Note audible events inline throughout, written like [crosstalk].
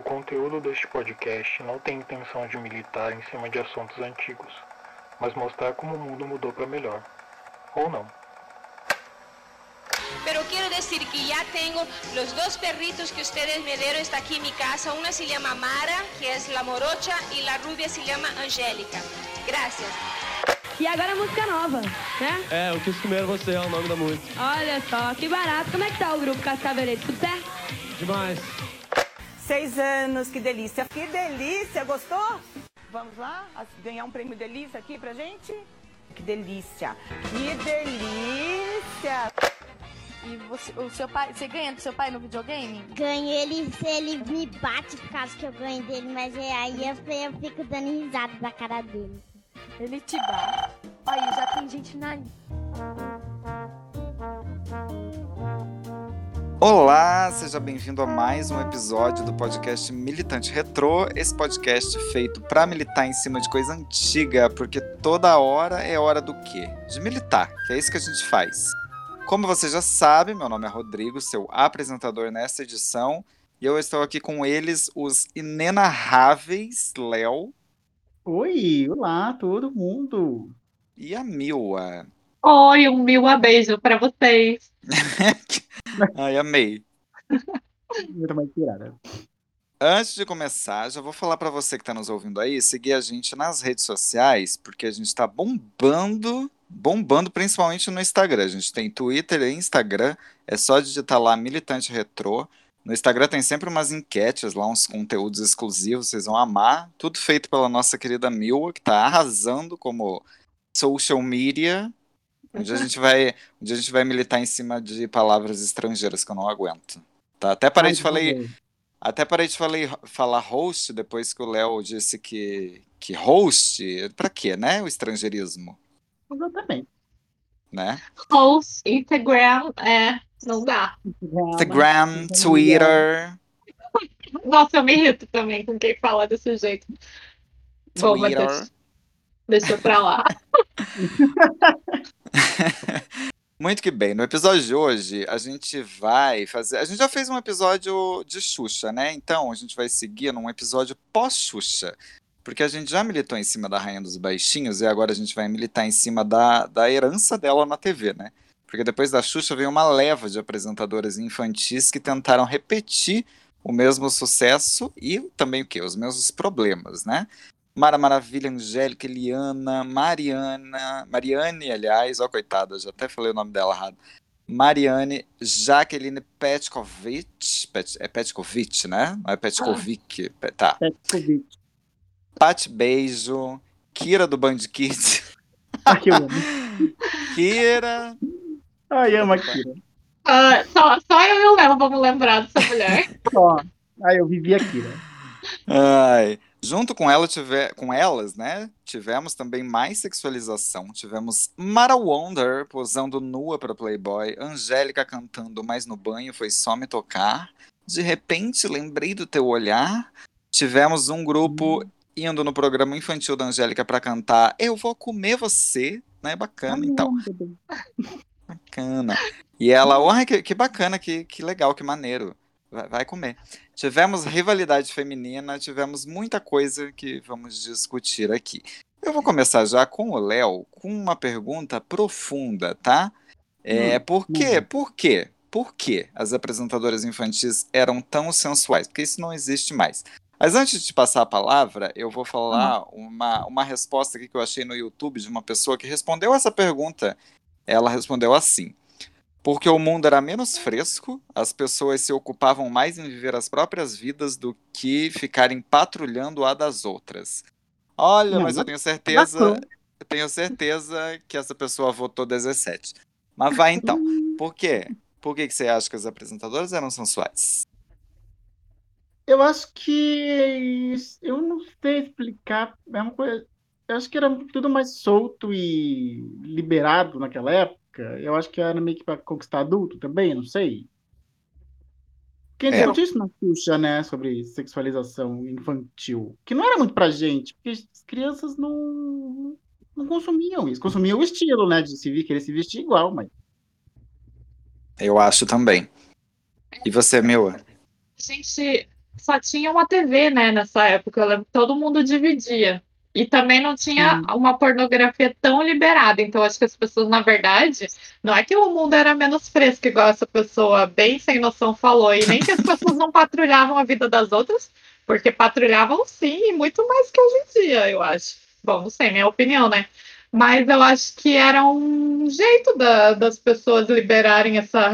O conteúdo deste podcast não tem intenção de militar em cima de assuntos antigos, mas mostrar como o mundo mudou para melhor. Ou não. Pero quiero decir que ya tengo los dos perritos que ustedes me dieron está aquí en mi casa. Una se llama Mara, que es la morocha, y la rubia se llama Angélica. Gracias. E agora a música nova, né? É, o que comer você é o nome da música. Olha só, que barato. Como é que tá o grupo Cascavelete? Tudo certo? Demais. Seis anos, que delícia. Que delícia, gostou? Vamos lá ganhar um prêmio delícia aqui pra gente? Que delícia. Que delícia. E você, o seu pai, você ganha do seu pai no videogame? Ganho ele se ele me bate por causa que eu ganho dele, mas é, aí eu, eu fico dando risada da cara dele. Ele te dá. Olha, já tem gente na. Olá, seja bem-vindo a mais um episódio do podcast Militante Retrô. Esse podcast feito para militar em cima de coisa antiga, porque toda hora é hora do quê? De militar, que é isso que a gente faz. Como você já sabe, meu nome é Rodrigo, seu apresentador nessa edição, e eu estou aqui com eles, os inenarráveis Léo. Oi, olá todo mundo. E a Mila. Oi, um Mila beijo para vocês. [laughs] [laughs] Ai, amei. Muito mais tirada. Antes de começar, já vou falar para você que está nos ouvindo aí, seguir a gente nas redes sociais, porque a gente está bombando bombando principalmente no Instagram. A gente tem Twitter e Instagram, é só digitar lá Militante Retrô. No Instagram tem sempre umas enquetes lá, uns conteúdos exclusivos, vocês vão amar. Tudo feito pela nossa querida Milwa, que está arrasando como social media. Onde a gente vai, onde a gente vai militar em cima de palavras estrangeiras que eu não aguento. Tá? Até parei de falar, até parei de falei, falar host depois que o Léo disse que que host, para quê, né? O estrangeirismo. Exatamente. Né? Host, Instagram, é, não dá. Instagram, Twitter. Nossa, eu me irrito também com quem fala desse jeito. Bom, mas Twitter. deixa, deixa pra lá. [laughs] [laughs] Muito que bem. No episódio de hoje, a gente vai fazer. A gente já fez um episódio de Xuxa, né? Então, a gente vai seguir num episódio pós-Xuxa. Porque a gente já militou em cima da Rainha dos Baixinhos e agora a gente vai militar em cima da, da herança dela na TV, né? Porque depois da Xuxa veio uma leva de apresentadoras infantis que tentaram repetir o mesmo sucesso e também o quê? Os mesmos problemas, né? Mara Maravilha, Angélica, Eliana, Mariana, Mariane, aliás, ó, coitada, já até falei o nome dela errado. Mariane, Jaqueline Petkovic, Pet, é Petkovic, né? Não é Petkovic, Pe- tá. Petkovic. Pati Beijo, Kira do Band Kids, Ah, que eu amo. Kira, Ai, amo a Kira. Ah, só, só eu e o Léo vamos lembrar dessa mulher. Ó, ai, eu vivi a Kira. Ai, junto com ela tive, com elas, né? Tivemos também mais sexualização. Tivemos Mara Wonder posando nua para Playboy, Angélica cantando mais no banho foi só me tocar. De repente lembrei do teu olhar. Tivemos um grupo indo no programa infantil da Angélica para cantar Eu vou comer você, né? Bacana, então. Bacana. E ela, oh, que, que bacana, que, que legal, que maneiro. Vai, vai comer. Tivemos rivalidade feminina, tivemos muita coisa que vamos discutir aqui. Eu vou começar já com o Léo, com uma pergunta profunda, tá? É, por quê? Por quê? Por que as apresentadoras infantis eram tão sensuais? Porque isso não existe mais. Mas antes de passar a palavra, eu vou falar uma, uma resposta que eu achei no YouTube de uma pessoa que respondeu essa pergunta. Ela respondeu assim: porque o mundo era menos fresco, as pessoas se ocupavam mais em viver as próprias vidas do que ficarem patrulhando a das outras. Olha, Não, mas eu tenho certeza, bacana. eu tenho certeza que essa pessoa votou 17. Mas vai então. Por quê? Por que, que você acha que as apresentadoras eram sensuais? Eu acho que. Eu não sei explicar. É uma coisa. Eu acho que era tudo mais solto e liberado naquela época. Eu acho que era meio que para conquistar adulto também, não sei. Quem É. discutiu isso na Xuxa, né? Sobre sexualização infantil. Que não era muito pra gente, porque as crianças não, não consumiam isso. Consumiam o estilo, né? De se vir, querer se vestir igual, mas. Eu acho também. E você, Mila? Gente, só tinha uma TV, né, nessa época. Todo mundo dividia. E também não tinha uma pornografia tão liberada. Então, acho que as pessoas, na verdade, não é que o mundo era menos fresco, igual essa pessoa bem sem noção falou, e nem que as [laughs] pessoas não patrulhavam a vida das outras, porque patrulhavam sim, e muito mais que hoje em dia, eu acho. Bom, não sei, minha opinião, né? Mas eu acho que era um jeito da, das pessoas liberarem essa,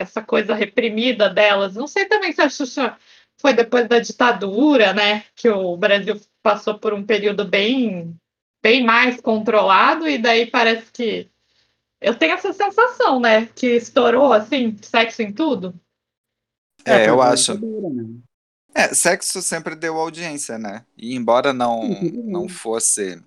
essa coisa reprimida delas. Não sei também se a Xuxa foi depois da ditadura, né? Que o Brasil passou por um período bem, bem mais controlado, e daí parece que. Eu tenho essa sensação, né? Que estourou assim, sexo em tudo. É, eu acho. É, sexo sempre deu audiência, né? E embora não, não fosse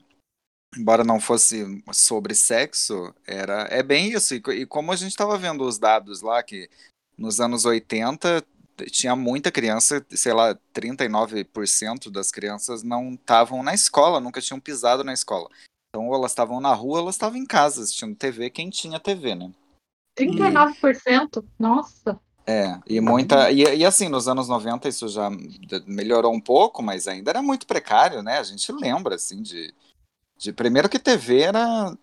embora não fosse sobre sexo, era é bem isso. E, e como a gente estava vendo os dados lá, que nos anos 80 tinha muita criança, sei lá, 39% das crianças não estavam na escola, nunca tinham pisado na escola. Então, ou elas estavam na rua, ou elas estavam em casa assistindo TV, quem tinha TV, né? 39%? E... Nossa! É, e muita. E, e, assim, nos anos 90 isso já melhorou um pouco, mas ainda era muito precário, né? A gente lembra, assim, de. de primeiro que TV era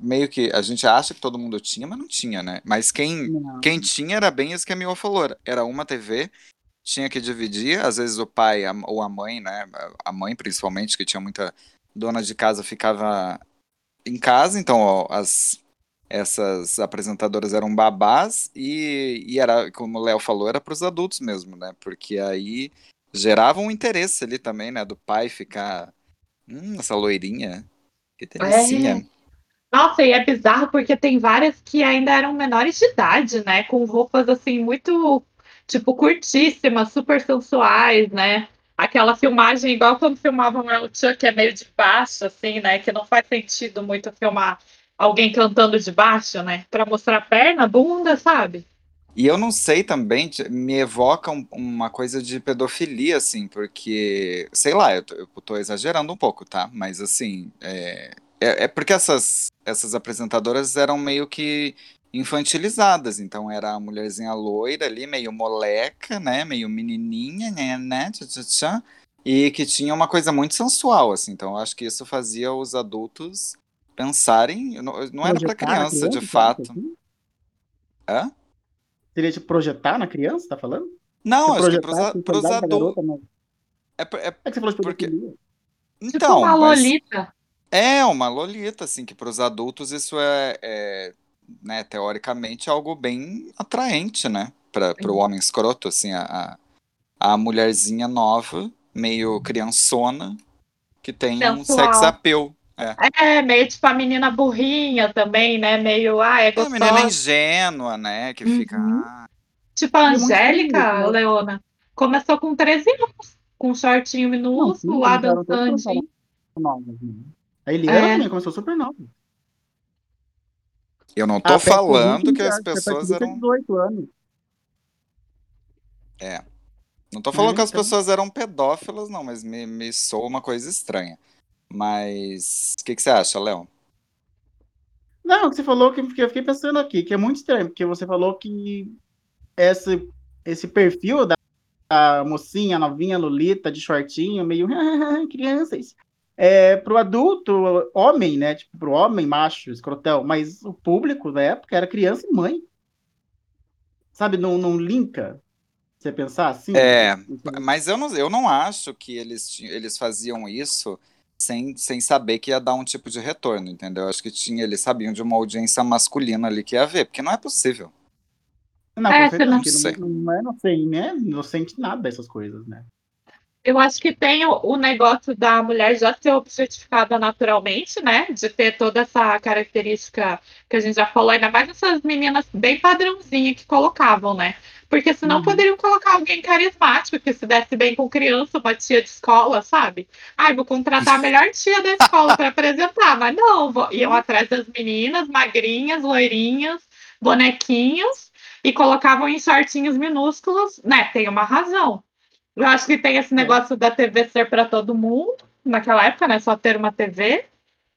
meio que a gente acha que todo mundo tinha, mas não tinha, né? Mas quem, quem tinha era bem isso que a Mila falou. Era uma TV, tinha que dividir, às vezes o pai a, ou a mãe, né? A mãe principalmente, que tinha muita dona de casa, ficava em casa, então ó, as essas apresentadoras eram babás e, e era, como o Léo falou, era para os adultos mesmo, né? Porque aí gerava um interesse ali também, né? Do pai ficar, hum, essa loirinha, que delicinha. É. Nossa, e é bizarro porque tem várias que ainda eram menores de idade, né? Com roupas assim muito, tipo, curtíssimas, super sensuais, né? Aquela filmagem igual quando filmavam El Chuck, que é meio de baixo, assim, né? Que não faz sentido muito filmar alguém cantando de baixo, né? Pra mostrar a perna, bunda, sabe? E eu não sei também, me evoca um, uma coisa de pedofilia, assim, porque, sei lá, eu tô, eu tô exagerando um pouco, tá? Mas, assim, é, é, é, porque essas, essas apresentadoras eram meio que infantilizadas, então era a mulherzinha loira ali, meio moleca, né, meio menininha, né, né, tchá, tchá, tchá, e que tinha uma coisa muito sensual, assim, então eu acho que isso fazia os adultos pensarem, não, não era para criança, criança, de fato. Assim? Hã? Seria de projetar na criança, tá falando? Não, acho que pros, os adultos... É, é, é, que você falou de porque... Então, tipo uma mas... Lolita. É, uma lolita, assim, que para os adultos isso é, é, né, teoricamente algo bem atraente, né? Para o homem escroto, assim, a, a mulherzinha nova, meio criançona, que tem Sensual. um sex appeal. É. é, meio tipo a menina burrinha também, né? Meio, ah, é gostosa. É, a menina ingênua, né? Que uhum. fica... Ah. Tipo a Angélica, né? Leona, começou com 13 anos, com um shortinho minúsculo, lá dançando. A Eliana é. também começou super nova. Eu não tô ah, falando que as pessoas eram. 18 anos. É. Não tô falando é, que as então... pessoas eram pedófilas, não, mas me, me soa uma coisa estranha. Mas o que, que você acha, Léo? Não, você falou que eu fiquei pensando aqui, que é muito estranho, porque você falou que esse, esse perfil da a mocinha, novinha, Lolita, de shortinho, meio [laughs] crianças, é, pro adulto, homem, né? Tipo, pro homem macho, escrotel, mas o público da época era criança e mãe. Sabe, não, não linka. Você pensar assim? É, mas eu não, eu não acho que eles, eles faziam isso sem, sem saber que ia dar um tipo de retorno, entendeu? Eu acho que tinha, eles sabiam de uma audiência masculina ali que ia ver, porque não é possível. Não, é, não, não, não, não é não sei, né? Não sente nada dessas coisas, né? Eu acho que tem o, o, negócio da mulher já ser objetificada naturalmente, né? De ter toda essa característica que a gente já falou, ainda mais essas meninas bem padrãozinha que colocavam, né? Porque senão uhum. poderiam colocar alguém carismático que se desse bem com criança, uma tia de escola, sabe? Ai, vou contratar a melhor tia da escola para apresentar, mas não, vou... iam atrás das meninas, magrinhas, loirinhas, bonequinhos, e colocavam em shortinhos minúsculos, né? Tem uma razão. Eu acho que tem esse é. negócio da TV ser para todo mundo, naquela época, né? Só ter uma TV.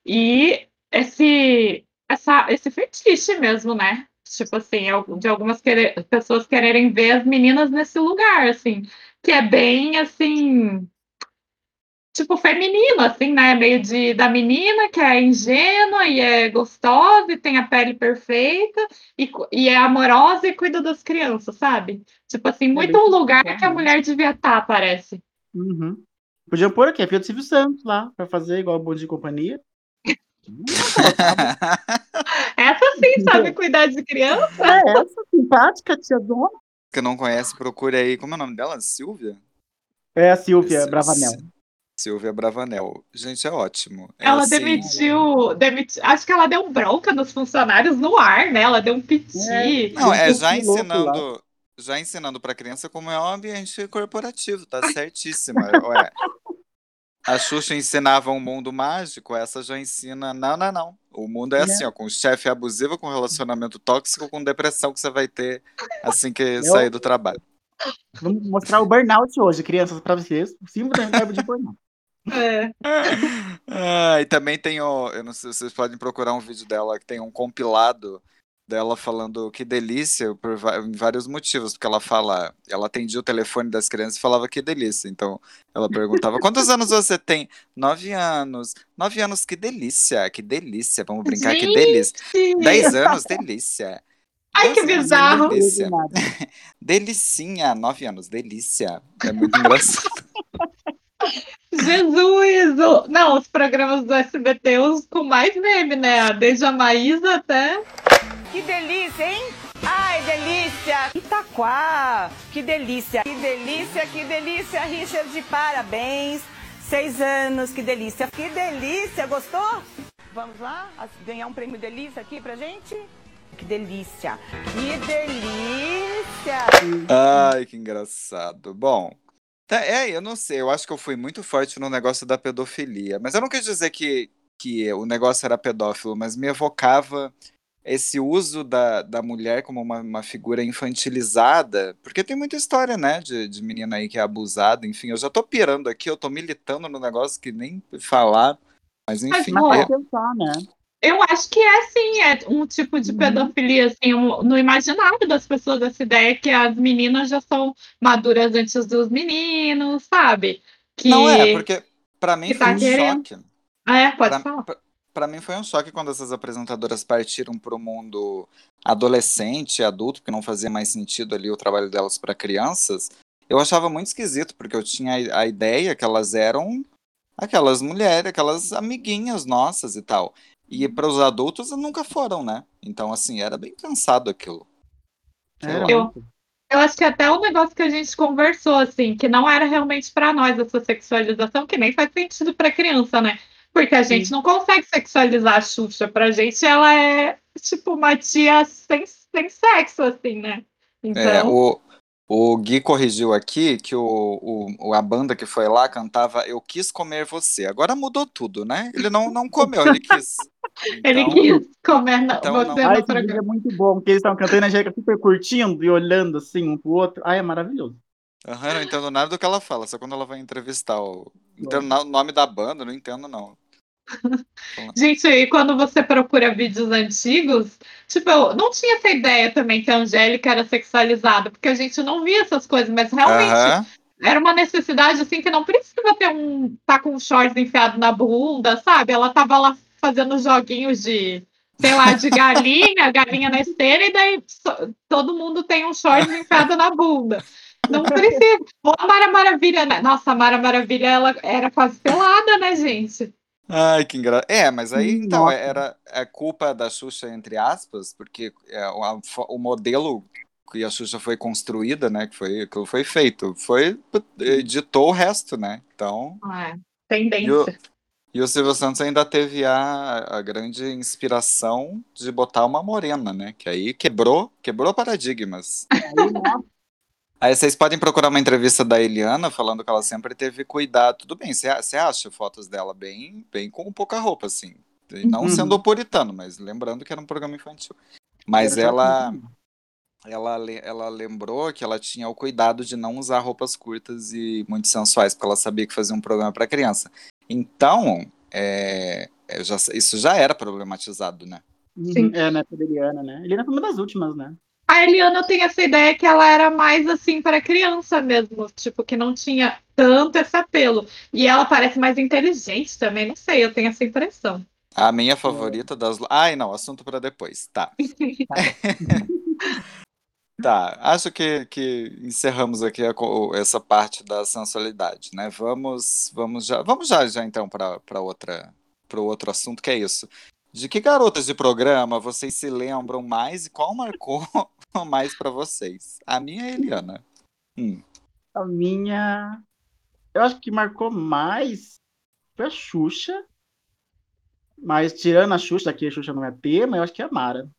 E esse, essa, esse fetiche mesmo, né? tipo assim, de algumas querer, pessoas quererem ver as meninas nesse lugar, assim, que é bem assim tipo, feminino, assim, né? Meio de, da menina que é ingênua e é gostosa e tem a pele perfeita e, e é amorosa e cuida das crianças, sabe? Tipo assim, muito um lugar que a mulher devia estar, parece. Uhum. Podiam pôr aqui a Fia do Silvio Santos lá, pra fazer igual o Bom de Companhia. [laughs] essa sim sabe cuidar de criança? É, essa simpática, tia dona. Que não conhece, procure aí. Como é o nome dela? Silvia? É a Silvia Bravanel. Silvia Bravanel. Gente, é ótimo. É ela assim... demitiu, demitiu. Acho que ela deu bronca nos funcionários no ar, né? Ela deu um piti. É, não, é já ensinando. Já ensinando para criança como é um ambiente corporativo, tá certíssima. Ué, a Xuxa ensinava um mundo mágico, essa já ensina. Não, não, não. O mundo é assim, ó, com chefe abusivo, com relacionamento tóxico, com depressão que você vai ter assim que Eu... sair do trabalho. Vamos mostrar o burnout hoje, crianças, para vocês. O símbolo da de burnout. É. ah, e também tem o. Eu não sei se vocês podem procurar um vídeo dela que tem um compilado dela falando que delícia por vários motivos, porque ela fala, ela atendia o telefone das crianças e falava que delícia. Então ela perguntava: [laughs] quantos anos você tem? Nove anos. Nove anos, que delícia, que delícia. Vamos brincar, Gente. que delícia. Dez anos, delícia. Ai, que bizarro. Delícia. [laughs] Delicinha, nove anos, delícia. É muito engraçado. [laughs] Jesus! Não, os programas do SBT os com mais meme, né? Desde a Maísa até. Que delícia, hein? Ai, delícia! Itaquá! Que delícia! Que delícia, que delícia, Richard! Parabéns! Seis anos, que delícia! Que delícia! Gostou? Vamos lá? Ganhar um prêmio delícia aqui pra gente? Que delícia! Que delícia! Ai, que engraçado. Bom, Tá, é, eu não sei, eu acho que eu fui muito forte no negócio da pedofilia, mas eu não quis dizer que, que o negócio era pedófilo, mas me evocava esse uso da, da mulher como uma, uma figura infantilizada, porque tem muita história, né, de, de menina aí que é abusada, enfim, eu já tô pirando aqui, eu tô militando no negócio que nem falar, mas enfim. Mas, é... pensar, né? Eu acho que é sim, é um tipo de uhum. pedofilia, assim, um, no imaginário das pessoas, essa ideia que as meninas já são maduras antes dos meninos, sabe? Que, Não é, porque para mim foi tá um querendo... choque. Ah, é, pode pra, falar. Pra, pra, mim foi um choque quando essas apresentadoras partiram para o mundo adolescente, adulto, que não fazia mais sentido ali o trabalho delas para crianças. Eu achava muito esquisito, porque eu tinha a ideia que elas eram aquelas mulheres, aquelas amiguinhas nossas e tal. E para os adultos nunca foram, né? Então, assim, era bem cansado aquilo. Eu, eu acho que até o negócio que a gente conversou, assim, que não era realmente para nós essa sexualização, que nem faz sentido para criança, né? Porque a gente Sim. não consegue sexualizar a Xuxa. Pra gente, ela é tipo uma tia sem, sem sexo, assim, né? Então... É, o, o Gui corrigiu aqui que o, o, a banda que foi lá cantava Eu Quis Comer Você. Agora mudou tudo, né? Ele não, não comeu, ele quis. [laughs] Então, ele quis comer na, então, você não... Ai, esse é muito bom, porque eles estavam cantando a Angélica super curtindo e olhando assim um pro outro. Ai, é maravilhoso. Uhum, não entendo nada do que ela fala, só quando ela vai entrevistar. O... Não entendo o nome da banda, não entendo, não. Gente, e quando você procura vídeos antigos, tipo, eu não tinha essa ideia também que a Angélica era sexualizada, porque a gente não via essas coisas, mas realmente uhum. era uma necessidade assim que não precisa ter um tá com um shorts enfiado na bunda, sabe? Ela tava lá fazendo joguinhos de, sei lá, de galinha, [laughs] galinha na esteira, e daí todo mundo tem um shorts enfiado na bunda. Não precisa. Ou a Mara Maravilha, né? Nossa, a Mara Maravilha, ela era quase pelada, né, gente? Ai, que engraçado. É, mas aí, então, Nossa. era a culpa da Xuxa, entre aspas, porque é, o, o modelo que a Xuxa foi construída, né, que foi, que foi feito, foi, editou o resto, né, então... É, tendência. E o, e o Silvio Santos ainda teve a, a grande inspiração de botar uma morena, né, que aí quebrou, quebrou paradigmas. Aí, Aí vocês podem procurar uma entrevista da Eliana falando que ela sempre teve cuidado. Tudo bem, você acha fotos dela bem, bem com pouca roupa, assim. Não uhum. sendo puritano, mas lembrando que era um programa infantil. Mas ela, ela, ela lembrou que ela tinha o cuidado de não usar roupas curtas e muito sensuais, porque ela sabia que fazia um programa para criança. Então, é, é, já, isso já era problematizado, né? Sim. É, da Eliana, né? Eliana foi uma das últimas, né? A Eliana eu tenho essa ideia que ela era mais assim para criança mesmo, tipo, que não tinha tanto esse apelo. E ela parece mais inteligente também, não sei, eu tenho essa impressão. A minha favorita das. Ai, não, assunto para depois. Tá. [laughs] Tá, acho que, que encerramos aqui a essa parte da sensualidade, né? Vamos, vamos já, vamos já, já então para para outra, para outro assunto que é isso. De que garotas de programa vocês se lembram mais e qual marcou [laughs] mais para vocês? A minha é a Eliana. Hum. A minha. Eu acho que marcou mais foi a Xuxa. Mas tirando a Xuxa, aqui a Xuxa não é tema, eu acho que é a Mara.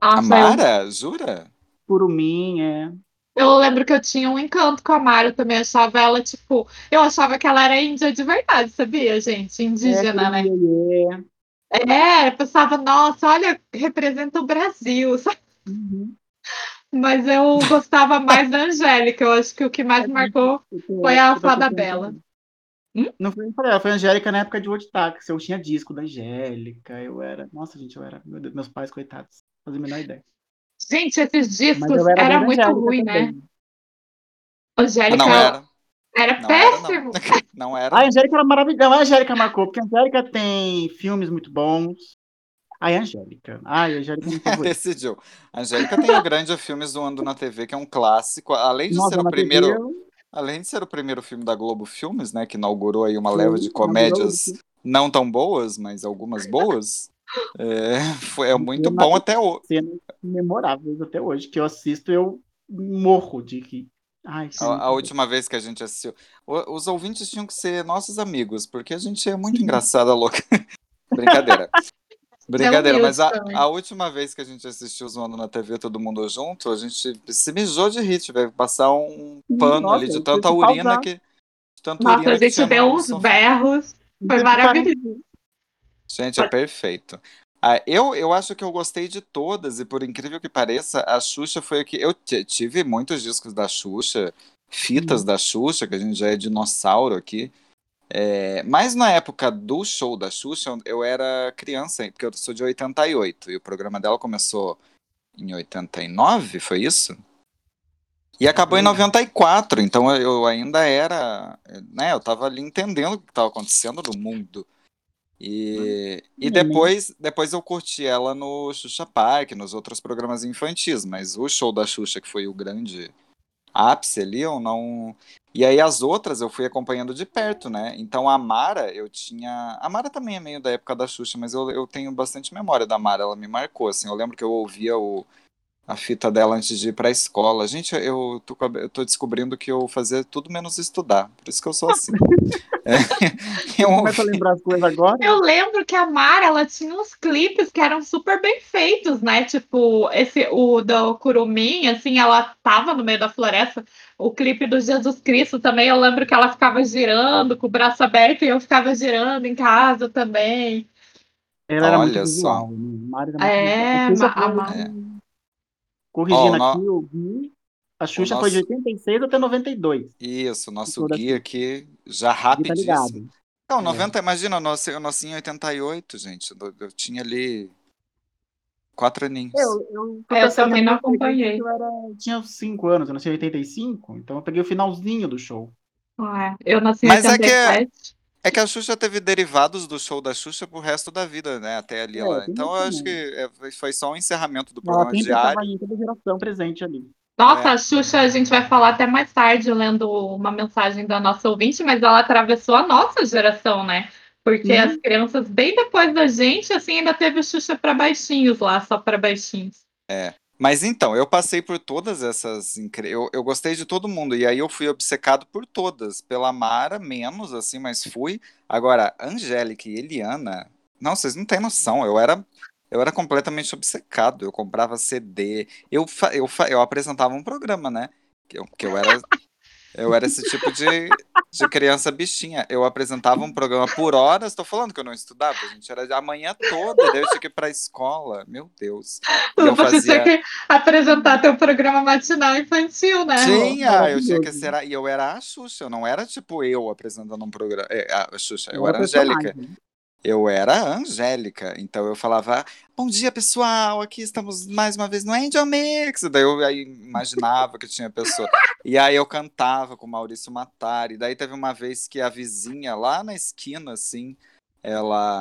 A Nossa, eu, Mara, jura? Curumim, é. Eu lembro que eu tinha um encanto com a Mara também, achava ela, tipo, eu achava que ela era índia de verdade, sabia, gente? Indígena, né? Curumim, é. É, eu pensava, nossa, olha, representa o Brasil, [laughs] sabe? Uhum. Mas eu gostava mais da Angélica, eu acho que o que mais marcou foi a Fada Bela. Não foi pra ela, foi a Angélica na época de Woodtax. Eu tinha disco da Angélica, eu era. Nossa, gente, eu era. Meu Deus, meus pais, coitados. Fazia a menor ideia. Gente, esses discos era, era muito ruim, né? também. Angélica Não era. era Não era, não. péssimo. [laughs] Não era. A Angélica era maravilhosa. A Angélica marcou, porque a Angélica tem filmes muito bons. Ai, Angélica. Ai, a Angélica é. [laughs] Decidiu. A Angélica tem o grande filme Zoando na TV, que é um clássico. Além de Nossa, ser o primeiro. TV, Além de ser o primeiro filme da Globo Filmes, né, que inaugurou aí uma leva de comédias não tão boas, mas algumas boas, é, foi, é muito bom até hoje. cenas memoráveis até hoje, que eu assisto, eu morro de rir. Ai, A, a última vez que a gente assistiu. O- Os ouvintes tinham que ser nossos amigos, porque a gente é muito engraçada, louca. [laughs] Brincadeira. [laughs] Brincadeira, mas a, a última vez que a gente assistiu Zoando na TV, todo mundo junto, a gente se mijou de rir, tivemos que passar um pano Nossa, ali de tanta tive que urina pausar. que. de tanta Nossa, urina a que gente deu uns berros. Foi maravilhoso. Gente, é perfeito. Ah, eu, eu acho que eu gostei de todas, e por incrível que pareça, a Xuxa foi a que. Eu tive muitos discos da Xuxa, fitas da Xuxa, que a gente já é dinossauro aqui. É, mas na época do show da Xuxa, eu- era criança, porque eu sou de 88, e o programa dela começou em 89, foi isso? E acabou em 94, então eu- eu ainda era, né, eu tava ali entendendo o que estava acontecendo no mundo. E, e depois, depois eu curti ela no Xuxa Park, nos outros programas infantis, mas o show da Xuxa, que foi o grande ápice ali, eu não. E aí as outras eu fui acompanhando de perto, né? Então a Mara, eu tinha. A Mara também é meio da época da Xuxa, mas eu, eu tenho bastante memória da Mara, ela me marcou, assim. Eu lembro que eu ouvia o, a fita dela antes de ir pra escola. Gente, eu tô, a- eu tô descobrindo que eu fazia tudo menos estudar, por isso que eu sou assim. [laughs] É, [laughs] eu Começa a ouvi- lembrar as coisas agora. Eu lembro que a Mara, ela tinha uns clipes que eram super bem feitos, né? Tipo, esse, o do Curumim, assim, ela tava no meio da floresta. O clipe do Jesus Cristo também, eu lembro que ela ficava girando com o braço aberto e eu ficava girando em casa também. Ela era muito Olha visual. só. né? Mara era muito É, visual. ma- a A Ma- Corrigindo Ó, o aqui, eu vi. A Xuxa o foi de nosso- 86 até 92. Isso, nosso Toda guia aqui, já Aqui tá. Não, 90, imagina, eu nasci, eu nasci em 88, gente. Eu, eu tinha ali quatro aninhos. Eu, eu, É, eu também não acompanhei. Eu era, tinha 5 anos, eu nasci em 85, então eu peguei o finalzinho do show. É, eu nasci em Mas é que- 87. É que a Xuxa teve derivados do show da Xuxa pro resto da vida, né? Até ali. É, ela... Então eu acho que é, foi- só um encerramento do Ela programa sempre diário. em toda geração presente ali. Nossa, É. a Xuxa, a gente vai falar até mais tarde, lendo uma mensagem da nossa ouvinte, mas ela atravessou a nossa geração, né? Porque Uhum. as crianças, bem depois da gente, assim, ainda teve o Xuxa para baixinhos lá, só para baixinhos. Mas então, eu passei por todas essas. incri- Eu, eu gostei de todo mundo. E aí eu fui obcecado por todas. Pela Mara, menos, assim, mas fui. Agora, Angélica e Eliana. Não, vocês não têm noção. Eu era. Eu era completamente obcecado. Eu comprava CD. Eu, fa- eu, fa- eu apresentava um programa, né? Que eu, que eu era. Eu era esse tipo de, de criança bichinha. Eu apresentava um programa por horas. Tô falando que eu não estudava, gente. Era a manhã toda. Daí eu tinha que ir pra escola. Meu Deus. Eu Você fazia. tinha que apresentar teu programa matinal infantil, né? Tinha, eu tinha que ser. a- E eu era a Xuxa, eu não era tipo eu apresentando um programa. É, a Xuxa, eu Era era a Angélica. Eu era a Angélica, então eu falava, bom dia pessoal, aqui estamos mais uma vez no Angel Mix. Daí eu aí imaginava que tinha pessoa. E aí eu cantava com o Maurício Matari. Daí teve uma vez que a vizinha lá na esquina, assim, ela.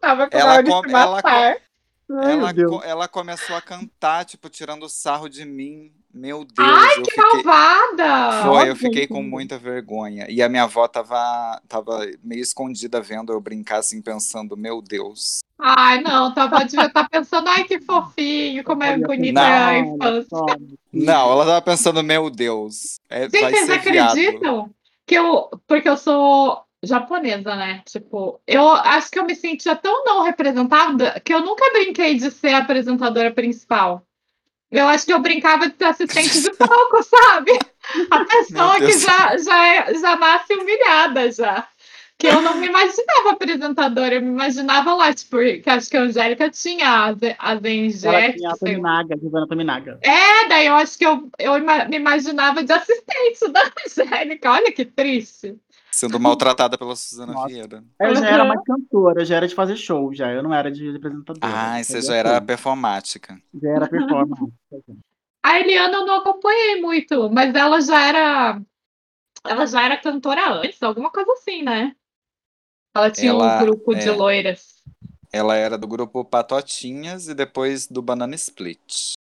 Tava com Ela ela, com- ela com- Ai, Ela, ela começou a cantar, tipo, tirando sarro de mim. Meu Deus, Ai, eu que fiquei. malvada! Foi, eu fiquei com muita vergonha. E a minha avó tava, tava meio escondida vendo eu brincar assim, pensando, meu Deus. Ai, não, tava, devia estar pensando, ai, que fofinho, como é bonita Não. a infância. [laughs] Não, ela tava pensando, meu Deus, é, Gente, vai vocês ser viado. acreditam que eu. Porque eu sou japonesa, né? Tipo, eu acho que eu me sentia tão não representada que eu nunca brinquei de ser a apresentadora principal. Eu acho que eu brincava de ser assistente de palco, sabe? A pessoa que já, já, é- já nasce humilhada já. Que eu não me imaginava apresentadora, eu me imaginava lá, tipo, que acho que a Angélica tinha a. Tominaga, a Giovanna Tominaga. É, daí eu acho que eu, eu me imaginava de assistente da [laughs] Angélica. Olha que triste. Sendo maltratada pela Suzana Nossa. Vieira. Eu já era Uhum. mais cantora, já era de fazer show, já. Eu não era de apresentadora. Eu você fazia já era show. performática. Já era performance. [laughs] A Eliana eu não acompanhei muito, mas ela já era. Ela já era cantora antes, alguma coisa assim, né? Ela tinha Ela- um grupo de é. loiras. Ela era do grupo Patotinhas e depois do Banana Split.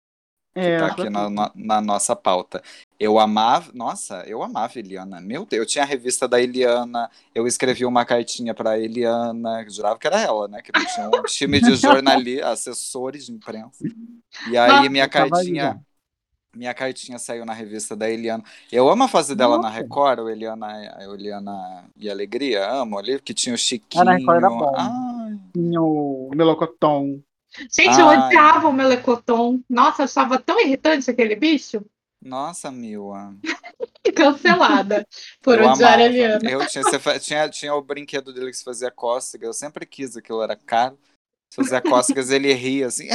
É, tá aqui que- na, na- na nossa pauta. Eu amava, nossa, eu amava a Eliana. Meu Deus, eu tinha a revista da Eliana, eu escrevi uma cartinha pra Eliana, jurava que era ela, né? Que tinha um [laughs] time de jornalistas, assessores de imprensa. E aí minha cartinha, minha cartinha saiu na revista da Eliana. Eu amo a fase dela na Nossa. Record, o Eliana, Eliana e Alegria, amo ali, que tinha o Chiquinho. Ah, na Record era bom. Ai, Tinha o Melocoton. Gente, eu Ai. odiava o Melecoton. Nossa, eu achava tão irritante aquele bicho. nossa, Mila. [laughs] Cancelada por eu odiar a amava. Eliana. Eu tinha, você tinha, tinha o brinquedo dele que se fazia cócega. Eu sempre quis aquilo, era caro. Se fazia cócegas, ele ria assim.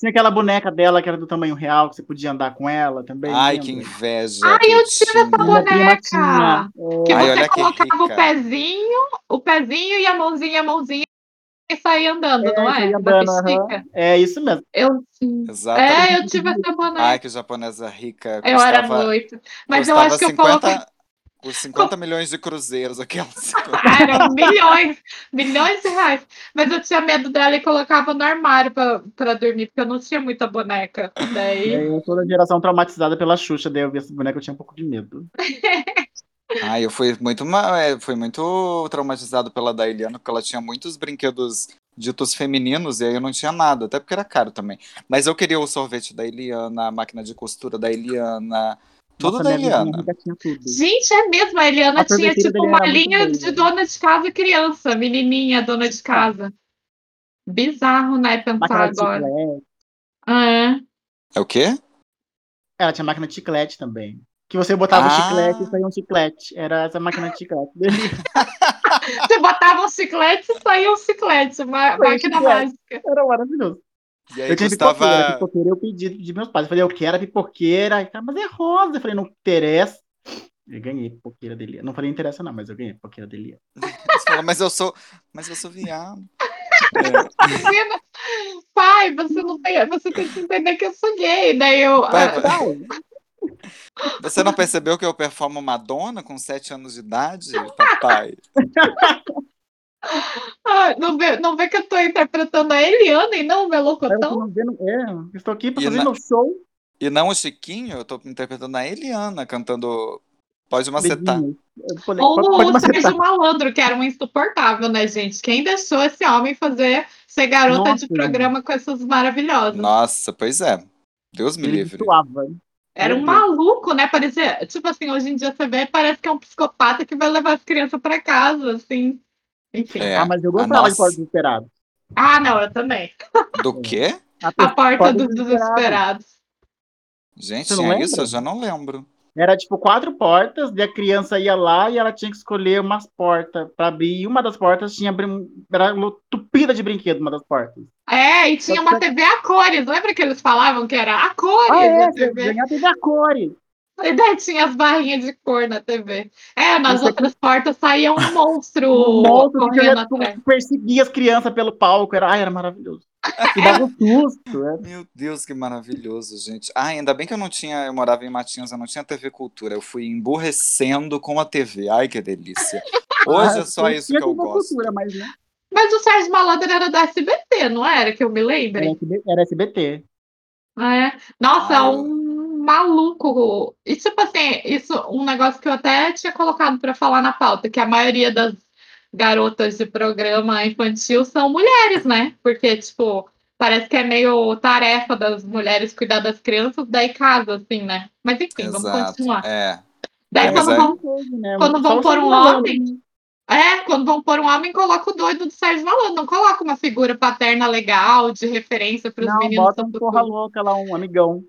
Tinha aquela boneca dela que era do tamanho real, que você podia andar com ela também. Ai, lembra? que inveja. Ai, que eu tive essa boneca. Que É, Ai, você colocava o pezinho, o pezinho e a mãozinha, a mãozinha e saía andando, É, não é? andando, pistica. é isso mesmo. Eu sim. Exatamente. É, eu tive essa boneca. Ai, que japonesa rica. eu era custava- muito. Mas eu custava acho que eu 50, coloquei. Os 50 milhões de cruzeiros, aquelas. [laughs] Ah, Eram milhões, milhões de reais. Mas eu tinha medo dela e colocava no armário pra, pra dormir, porque eu não tinha muita boneca. Daí. Eu sou da geração traumatizada pela Xuxa, daí eu vi essa boneca, eu tinha um pouco de medo. [laughs] Ai, eu fui muito, é, fui muito traumatizado pela da Eliana, porque ela tinha muitos brinquedos ditos femininos, e aí eu não tinha nada, até porque era caro também. Mas eu queria o sorvete da Eliana, a máquina de costura da Eliana, tudo Nossa, da Eliana. tudo. Gente, é mesmo, a Eliana A tinha tipo uma muito linha de dona de casa e criança, menininha dona de casa. Bizarro, né, pensar agora. chiclete. É. É o quê? Ela tinha máquina de chiclete também. Que você botava o Ah. chiclete e saía um chiclete. Era essa máquina de chiclete. [laughs] Você botava um chiclete e saía um chiclete, uma Foi um máquina chiclete. mágica. Era maravilhoso. E aí Eu tinha pipoqueira. custava. Pipoqueira eu pedi de meus pais. Eu falei, eu quero a pipoqueira. Cara, mas é rosa. Eu falei, não interessa. Eu ganhei pipoqueira dele. Não falei interessa, não, mas eu ganhei pipoqueira dele. Você falou, mas eu sou. Mas eu sou viado. É. Pai, você não tem, você tem que entender que eu sou gay. Daí eu. Pai, ah, pai. Você não percebeu que eu performo Madonna com 7 anos de idade, papai? [laughs] ah, não, vê, não vê que eu tô interpretando a Eliana e não o Melocotão? não vendo, é, estou aqui pra E fazer meu show. E não o Chiquinho, eu tô interpretando a Eliana cantando Pode Macetar. Falei, Ou pode, o pode macetar. Sérgio Malandro, que era um insuportável, né, gente? Quem deixou esse homem fazer ser garota Nossa, de programa com essas maravilhosas? Nossa, pois é. Deus me Ele livre. suava. Era um maluco, né? Parecia, tipo assim, hoje em dia você vê, parece que é um psicopata que vai levar as crianças pra casa, assim. Enfim. É. Ah, mas eu a gostava de nossa- Porta dos Esperados. Ah, não, eu também. Do quê? A porta dos desesperados. Gente, tinha lembra? isso? Eu já não lembro. Era tipo quatro portas, e a criança ia lá e ela tinha que escolher umas portas pra abrir. E uma das portas tinha era tupida de brinquedo, uma das portas. É, e tinha uma TV a cores. Lembra que eles falavam que era a cores Ah, é, a você TV? ganhar TV a cores. E daí tinha as barrinhas de cor na TV. É, nas aqui- outras portas saía um [laughs] monstro Um monstro que correndo ia atrás. perseguir as crianças pelo palco. Era, ai, era maravilhoso. E dava um susto. é. Meu Deus, que maravilhoso, gente. Ah, ainda bem que eu não tinha, eu morava em Matinhos, eu não tinha TV Cultura. Eu fui emburrecendo com a TV. Ai, que delícia. [laughs] Hoje é só Ah, isso que eu gosto. Cultura, mas né, Mas o Sérgio Malandro era da SBT, não era? Que eu me lembre. Era SBT. É. Nossa, Ah, um maluco. E tipo assim, isso um negócio que eu até tinha colocado para falar na pauta, que a maioria das garotas de programa infantil são mulheres, né? Porque, tipo, parece que é meio tarefa das mulheres cuidar das crianças, daí casa, assim, né? Mas enfim, vamos Exato. continuar. É. Daí É, quando é- vão, Né, quando vão pôr um homem, é, quando vão pôr um homem, coloca o doido do Sérgio Malandro, não coloca uma figura paterna legal, de referência para os Não, meninos bota um porra louca lá, um amigão.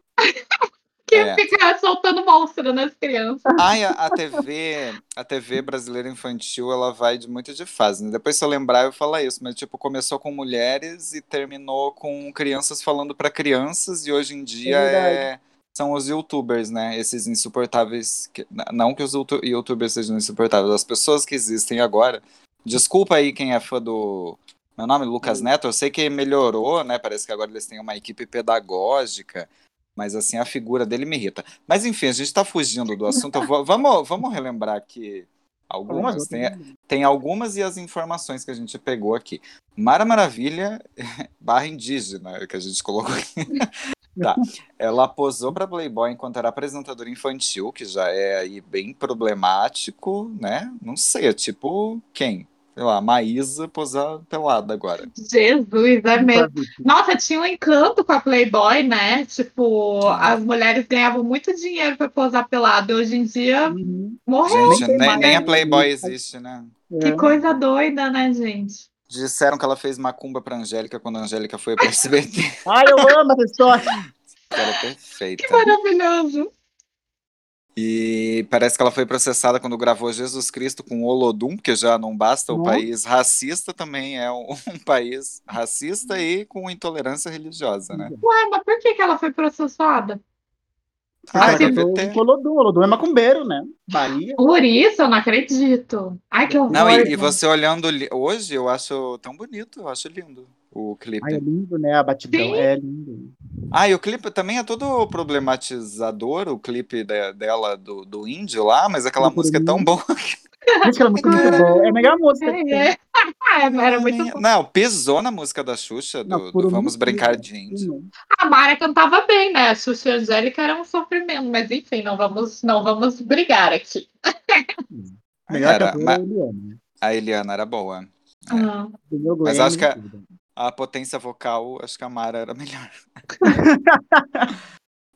Que É. fica soltando monstro nas crianças. Ai, a, a TV, a TV brasileira infantil, ela vai de muito de fase, né? Depois se eu lembrar eu falar isso, mas tipo, começou com mulheres e terminou com crianças falando para crianças e hoje em dia verdade. é- são os youtubers, né? Esses insuportáveis, que- não que os youtu- youtubers sejam insuportáveis, as pessoas que existem agora. Desculpa aí quem é fã do meu nome, Lucas Neto, eu sei que melhorou, né? Parece que agora eles têm uma equipe pedagógica. Mas assim, a figura dele me irrita. Mas enfim, a gente está fugindo do assunto. Vamos, [laughs] vamos relembrar aqui algumas. Tem, né? tem algumas e as informações que a gente pegou aqui. Mara Maravilha, [laughs] barra indígena, que a gente colocou aqui. [laughs] tá. Ela posou para Playboy enquanto era apresentadora infantil, que já é aí bem problemático, né? Não sei, é tipo quem? Sei lá, Maísa posar pelada agora. Jesus, é mesmo. Nossa, tinha um encanto com a Playboy, né? Tipo, as mulheres ganhavam muito dinheiro pra posar pelado. Hoje em dia, Uhum. morreu. Gente, nem, nem a Playboy existe, né? Que É. coisa doida, né, gente? Disseram que ela fez macumba pra Angélica quando a Angélica foi pra SBT. Ai, eu amo essa história. Era perfeita. Maravilhoso. E parece que ela foi processada quando gravou Jesus Cristo com Olodum, porque já não basta o Nossa. país racista, também é um, [laughs] um país racista e com intolerância religiosa, né? Ué, mas por que, que ela foi processada? Ah, com Olodum. Olodum é macumbeiro, né? Bahia. Por isso, eu não acredito. Ai, que horror. Não, e, e gente. você olhando hoje, eu acho tão bonito, eu acho lindo o clipe. Ai, é lindo, né? A batidão. Sim. É lindo. Ah, e o clipe também é todo problematizador, o clipe de- dela do, do índio lá, mas aquela música é tão boa. [laughs] Aquela música é muito boa. É a melhor música. que. É, é. Ah, [laughs] era muito bom. Não, pisou na música da Xuxa, do, Não, do Vamos. Brincar de Índio. A Mara cantava bem, né? A Xuxa e a Angélica era um sofrimento, mas enfim, não vamos, não vamos brigar aqui. Melhor Era, cantora ma- é a Eliana. A Eliana era boa. Ah, Ganhou Mas acho que a-. A potência vocal, acho que a Mara era melhor. [laughs]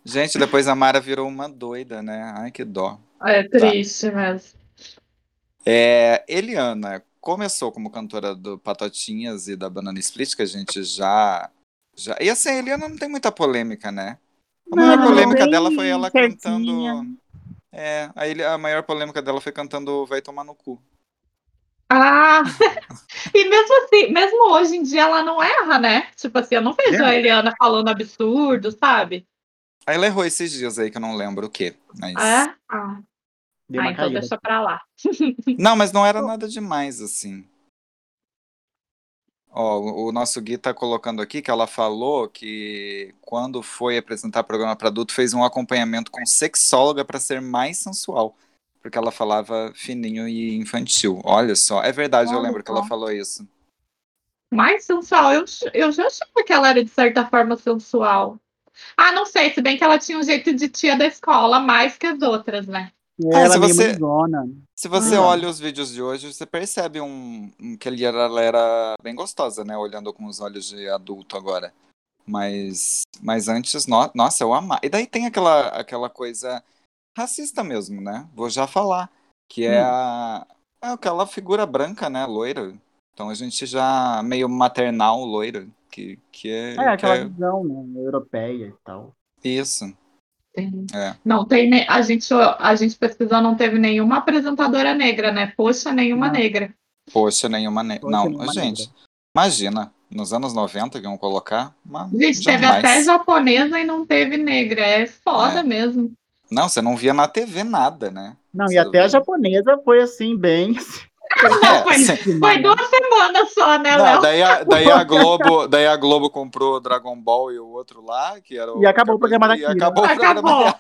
Gente, depois a Mara virou uma doida, né? Ai, que dó. é triste mesmo. É, Eliana começou como cantora do Patotinhas e da Banana Split, que a gente já. já... E assim, a Eliana não tem muita polêmica, né? A maior Não, polêmica dela foi ela certinha. cantando. É, a, a maior polêmica dela foi cantando Vai Tomar no Cu. Ah, [laughs] e mesmo assim, mesmo hoje em dia ela não erra, né? Tipo assim, eu não vejo É. a Eliana falando absurdo, sabe? Aí ela errou esses dias aí que eu não lembro o quê. Mas... É? Ah, Deu ah então caída. deixa pra lá. [laughs] Não, mas não era nada demais, assim. Ó, o o nosso Gui tá colocando aqui que ela falou que quando foi apresentar programa para adulto fez um acompanhamento com sexóloga para ser mais sensual, porque ela falava fininho e infantil. Olha só, é verdade, eu Olha lembro que ela só. falou isso. Mais sensual, eu, eu já achava que ela era de certa forma sensual. Ah, não sei, se bem que ela tinha um jeito de tia da escola mais que as outras, né? Ela Ah, se é você-. Se você Ah. olha os vídeos de hoje, você percebe um, um- que ele era, ela era bem gostosa, né? Olhando com os olhos de adulto agora. Mas, mas antes, no- nossa, eu amava. E daí tem aquela, aquela coisa racista mesmo, né? Vou já falar. Que é, Hum. a, é aquela figura branca, né? Loira. Então a gente já meio maternal loira. Que, que é, É, que aquela é visão, né? Europeia e tal. isso. Tem- É. Não tem, ne- a gente, a gente pesquisou, não teve nenhuma apresentadora negra, né? Poxa, nenhuma Não. negra. Poxa, nenhuma. Ne... Poxa, Não, nenhuma gente. Imagina, nos anos 90 que iam colocar. Mas Gente, teve jamais. até japonesa e não teve negra. É foda É. mesmo. Não, você não via na TV nada, né? Não, e Você até a via- japonesa foi assim, bem. [laughs] É, Foi, sim. foi duas semanas só, né, Não, Léo? daí a, daí a [laughs] Globo, daí a Globo comprou o Dragon Ball e o outro lá, que era o E acabou o programa da e Kira. acabou o programa Acabou.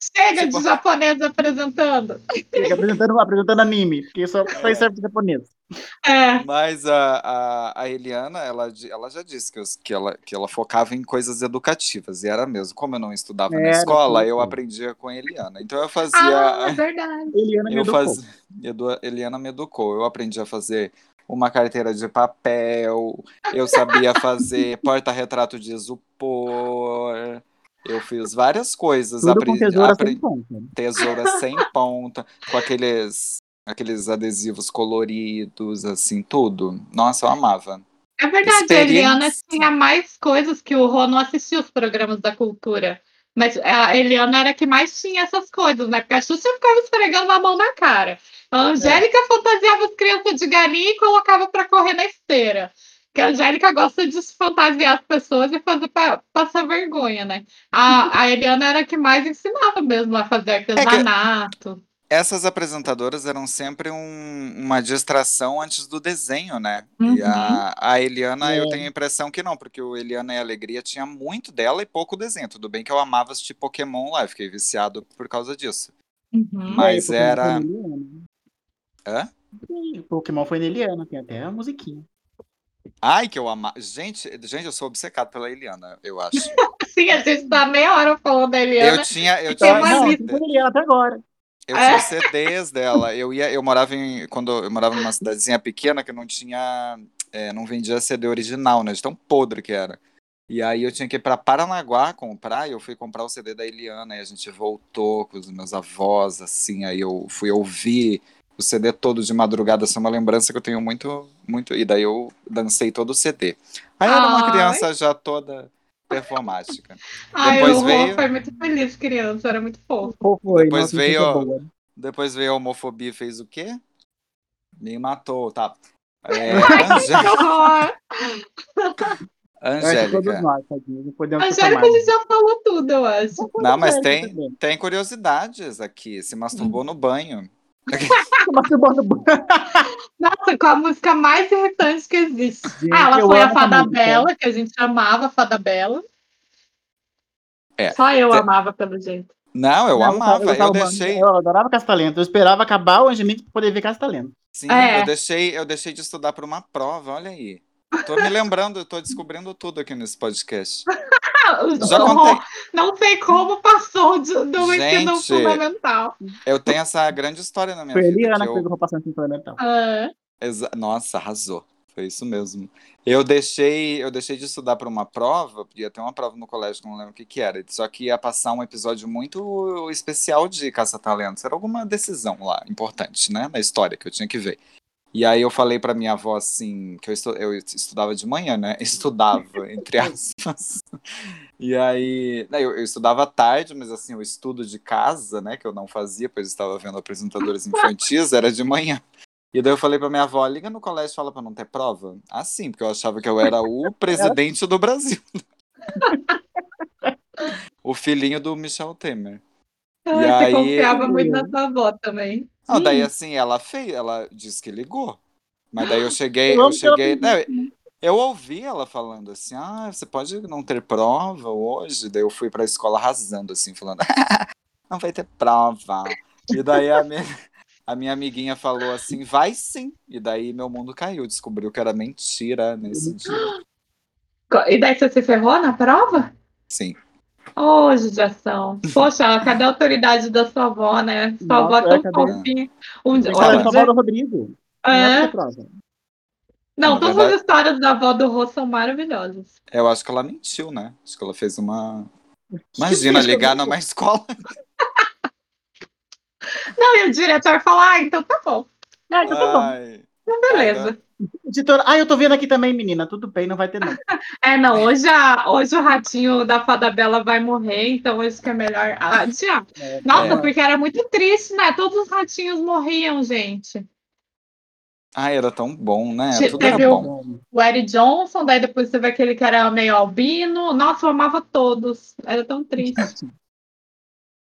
Chega Tipo- de japonês apresentando. Fica apresentando, apresentando anime, porque só, só isso serve pro japonês. É. Mas a, a, a Eliana, ela, ela já disse que, os- que, ela, que ela focava em coisas educativas, e era mesmo. Como eu não estudava na Era, escola, sim, eu aprendia com a Eliana. Então eu fazia. Ah, verdade. Eliana me eu educou. faz... Edu- Eliana me educou. Eu aprendi a fazer uma carteira de papel, eu sabia fazer [laughs] porta-retrato de isopor, eu fiz várias coisas. Tudo com Aprendi- tesoura apre- sem ponta. tesoura sem ponta, com aqueles, aqueles adesivos coloridos, assim, tudo. Nossa, eu amava. É verdade, a. Eliana tinha mais coisas que o Rô não assistia os programas da cultura. Mas a Eliana era a que mais tinha essas coisas, né? Porque a Xuxa ficava esfregando a mão na cara. A Angélica fantasiava as crianças de galinha e colocava para correr na esteira. Porque a Angélica gosta de fantasiar as pessoas e fazer para passar vergonha, né? A, a Eliana era a que mais ensinava mesmo a fazer artesanato. Essas apresentadoras eram sempre um- uma distração antes do desenho, né? E Uhum. a, a Eliana, eu É. tenho a impressão que não, porque o Eliana e a Alegria tinha muito dela e pouco desenho. Tudo bem que eu amava assistir Pokémon lá, eu fiquei viciado por causa disso. Uhum. Mas Pokémon era. foi na Eliana. Hã? E Pokémon foi na Eliana, tem até a musiquinha. Ai, que eu amava. Gente, gente, eu sou obcecado pela Eliana, eu acho. [laughs] Sim, a gente tá meia hora falando da Eliana. Eu tinha, eu tinha não, Eliana até agora. Eu É. tinha CDs dela. Eu ia, eu morava em quando eu morava numa cidadezinha pequena que não tinha, é, não vendia CD original, né? De tão podre que era. E aí eu tinha que ir pra Paranaguá comprar, e eu fui comprar o CD da Eliana, e a gente voltou com os meus avós, assim, aí eu fui ouvir o CD todo de madrugada, essa é uma lembrança que eu tenho muito, muito, e daí eu dancei todo o CD. Aí eu era uma criança já toda performática. Ai, Depois o Rô veio- foi muito feliz, criança, era muito fofo. Depois nossa, veio, ó. Depois veio a homofobia e fez o quê? Me matou, tá. É, Angélica. nós, Angélica a mais. gente já falou tudo, eu acho. Não, mas Angélica tem, tem curiosidades aqui. Se masturbou no banho. Masturbando. [laughs] [laughs] Nossa, com a música mais irritante que existe. Gente, ah, ela eu foi a Fada. Bela, que a gente amava a Fada Bela. É. Só eu Cê- amava, pelo jeito. Não, eu Não, amava. Eu, gostava- deixei. Eu adorava Castalento. Eu esperava acabar o Angelmix pra poder ver Castalento. Sim, É. eu deixei, eu deixei de estudar para uma prova, olha aí. Tô me lembrando, tô descobrindo tudo aqui nesse podcast. [laughs] O- Já o Rô, contei. Não sei como passou de- do ensino Gente. fundamental. Eu tenho essa grande história na minha Foi a vida. Eliana que que eu- pegou pra passar no fundamental. Ah, Exa- Nossa, arrasou. Foi isso mesmo. Eu deixei, eu deixei de estudar para uma prova, ia ter uma prova no colégio, que não lembro o que que era. Só que ia passar um episódio muito especial de Caça-Talentos. Era alguma decisão lá, importante, né? Na história que eu tinha que ver. E aí eu falei para minha avó assim, que eu, estu- eu estudava de manhã, né? [laughs] Estudava, entre aspas. E aí, né, eu, eu estudava à tarde, mas assim, o estudo de casa, né, que eu não fazia, pois eu estava vendo apresentadores infantis, era de manhã. E daí eu falei pra minha avó, liga no colégio e fala pra não ter prova. Assim, porque eu achava que eu era o [laughs] presidente do Brasil. [laughs] o filhinho do Michel Temer. Ai, E você aí- confiava muito na sua avó também. Não, daí assim, ela fez, ela disse que ligou. Mas daí eu cheguei, Eu eu cheguei. fez não, eu ouvi ela falando assim, ah, você pode não ter prova hoje. Daí eu fui pra escola arrasando, assim, falando, [laughs] não vai ter prova. E daí a minha, a minha amiguinha falou assim, vai sim. E daí meu mundo caiu, descobriu que era mentira nesse dia. [gasps] E daí você se ferrou na prova? Sim. Ô, judiação. Poxa, cadê a autoridade da sua avó, né? Sua avó Nossa, é tão fofinha. Um, dia- é olha, só avó do Rodrigo. Não é não, Na todas verdade- as histórias da avó do Rô são maravilhosas. Eu acho que ela mentiu, né? Acho que ela fez uma. Imagina ligar numa escola. Não, e o diretor falou, ah, então tá bom. Ah, então tá bom. Ai. Então beleza. Editora, ah, eu tô vendo aqui também, menina. Tudo bem, não vai ter não. [laughs] É, não, hoje, a, hoje o ratinho da Fada Bela vai morrer, então hoje que é melhor adiar. [laughs] É, Nossa, É. porque era muito triste, né? Todos os ratinhos morriam, gente. Ai, era tão bom, né? Te- Tudo teve era o- bom. O Eric Johnson, daí depois você vê aquele que era meio albino. Nossa, eu amava todos. Era tão triste. [laughs]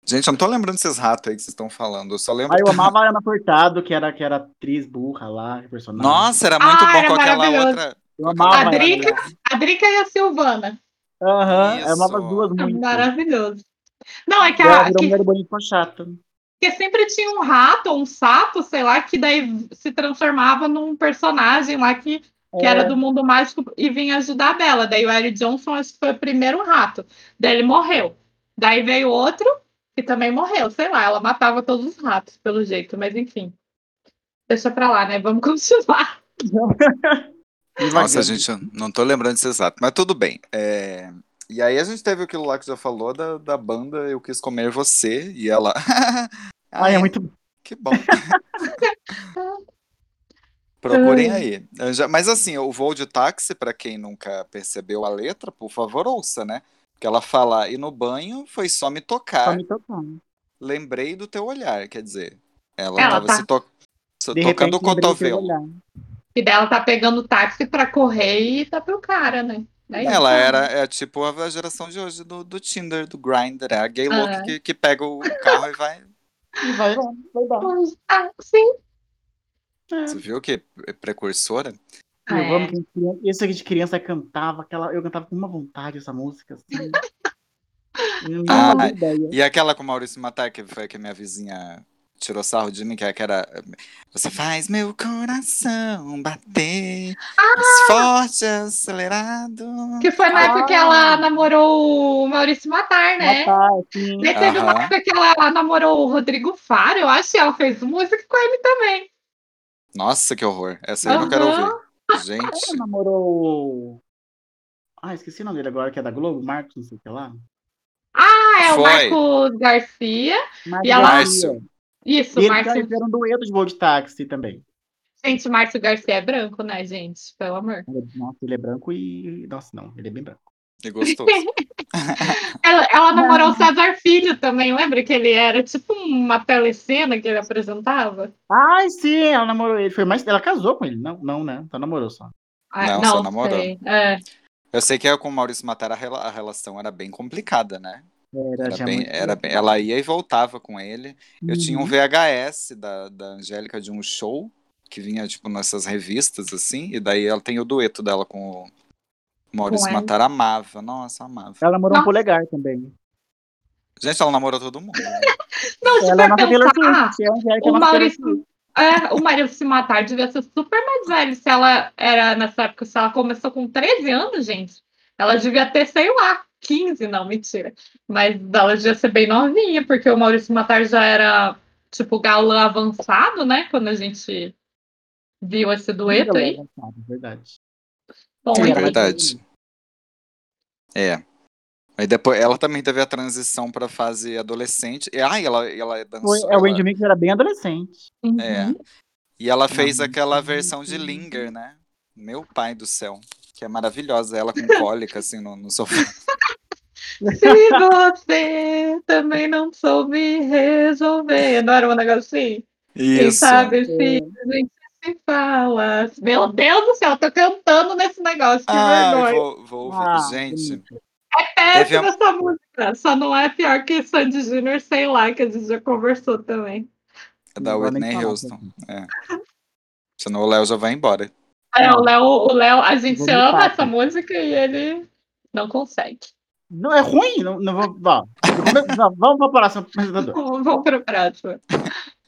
Gente, eu não tô lembrando desses ratos aí que vocês estão falando. Eu só lembro. Aí eu amava a Ana Furtado, que era, que era atriz burra lá, personagem. Nossa, era muito Ah, bom era com aquela outra. eu amava A ela. Drica, a Drica e a Silvana. Aham, Isso. eu amava as duas muito. Maravilhoso. Não, é que, a, virou que, mulher bonita chata. que sempre tinha um rato ou um sapo, sei lá, que daí se transformava num personagem lá que, que É. era do mundo mágico e vinha ajudar a Bella. Daí o Eric Johnson acho que foi o primeiro rato. Daí ele morreu. Daí veio outro que também morreu, sei lá, ela matava todos os ratos, pelo jeito, mas enfim. Deixa pra lá, né? Vamos [laughs] continuar. [laughs] Nossa, gente, não tô lembrando desses ratos, mas tudo bem. É, E aí a gente teve aquilo lá que já falou da, da banda Eu Quis Comer Você, e ela. [laughs] Ai, é muito. Que bom. Procurem aí. Já- Mas assim, o voo de táxi, pra quem nunca percebeu a letra, por favor, ouça, né? Porque ela fala, e no banho foi só me tocar. Só me tocando. Lembrei do teu olhar, quer dizer. Ela, Ela tava tá- se, to... se De tocando o repente, cotovelo. E dela tá pegando táxi pra correr e tá pro cara, né? É isso. Ela era é tipo a geração de hoje do, do Tinder, do Grindr, é a gay louca Ah. que, que pega o carro e vai. E vai lá, vai dar. Ah, sim. Você viu que é precursora? Eu É. amo criança- esse aqui de criança cantava, aquela, eu cantava com uma vontade essa música, assim. Ah. E aquela com o Maurício Matar, que foi a que minha vizinha tirou sarro de mim, que é que era. Você faz meu coração bater mais forte, acelerado. Que foi na época que Ah. ela namorou o Maurício Matar, né? Matar, assim. Daí teve uma época que ela namorou o Rodrigo Faro, eu acho que ela fez música com ele também. Nossa, que horror. Essa aí eu não quero ouvir. Gente. Ela namorou. Ah, esqueci o nome dele agora, que é da Globo, Marcos, não sei o que lá. Ah, é o Foi. Marcos Garcia. Marcos E ela- Garcia. Isso, E Márcio. fizeram um dueto de voo de táxi também. Gente, Márcio Garcia é branco, né, gente? Pelo amor. Nossa, ele é branco e. Nossa, não, ele é bem branco. Que gostoso. [laughs] Ela, ela namorou o César Filho também, lembra que ele era tipo uma telecena que ele apresentava? Ai, sim, ela namorou ele. Foi mais... Ela casou com ele. Não, não, né? Só namorou só. Ah, Não, só namorou. sei. É. Eu sei que com o Maurício Matar a, rela- a relação era bem complicada, né? Era, Era bem, muito- era bem- ela ia e voltava com ele. Eu tinha um Uhum. VHS da, da Angélica de um show que vinha, tipo, nessas revistas, assim, e daí ela tem o dueto dela com o Maurício. Matar. Amava, nossa, amava. Ela namorou um Nossa. polegar também. Gente, ela namorou todo mundo. né? [laughs] Não, se Ela é nossa Taylor Swift. É é o Maurício, é, o se matar devia ser super mais velho. Se ela era nessa época, se ela começou com 13 anos, gente, ela devia ter, sei lá, 15, não, mentira. Mas ela devia ser bem novinha, porque o Maurício Matar já era, tipo, galã avançado, né? Quando a gente viu esse dueto aí. Avançado, Verdade. Bom, É ela- verdade. É. Aí depois ela também teve a transição pra fase adolescente. E, ai, ela, ela dançou. Foi, é, o ela- Andy Mix era bem adolescente. Uhum. É. E ela fez Não, aquela não, versão de. Linger, né? Meu pai do céu. Que é maravilhosa. Ela com cólica, assim, no, no sofá. [laughs] [laughs] Se você também não soube resolver. Não era um negócio assim? Quem Isso. sabe se a gente se fala. Meu Deus do céu, eu tô cantando nesse negócio, que Ai, vergonha. vou, vou ouvir. Ah, Gente. É péssima essa música. Só não é pior que Sandy Júnior, sei lá, que a gente já conversou também. é da Whitney Houston. É. Senão o Léo já vai embora. É, o Léo, o Léo, a gente Vou ama essa música e ele não consegue. Não é ruim? Não, não vou. Vá, Vamos para o próximo apresentador. Vamos para o próximo.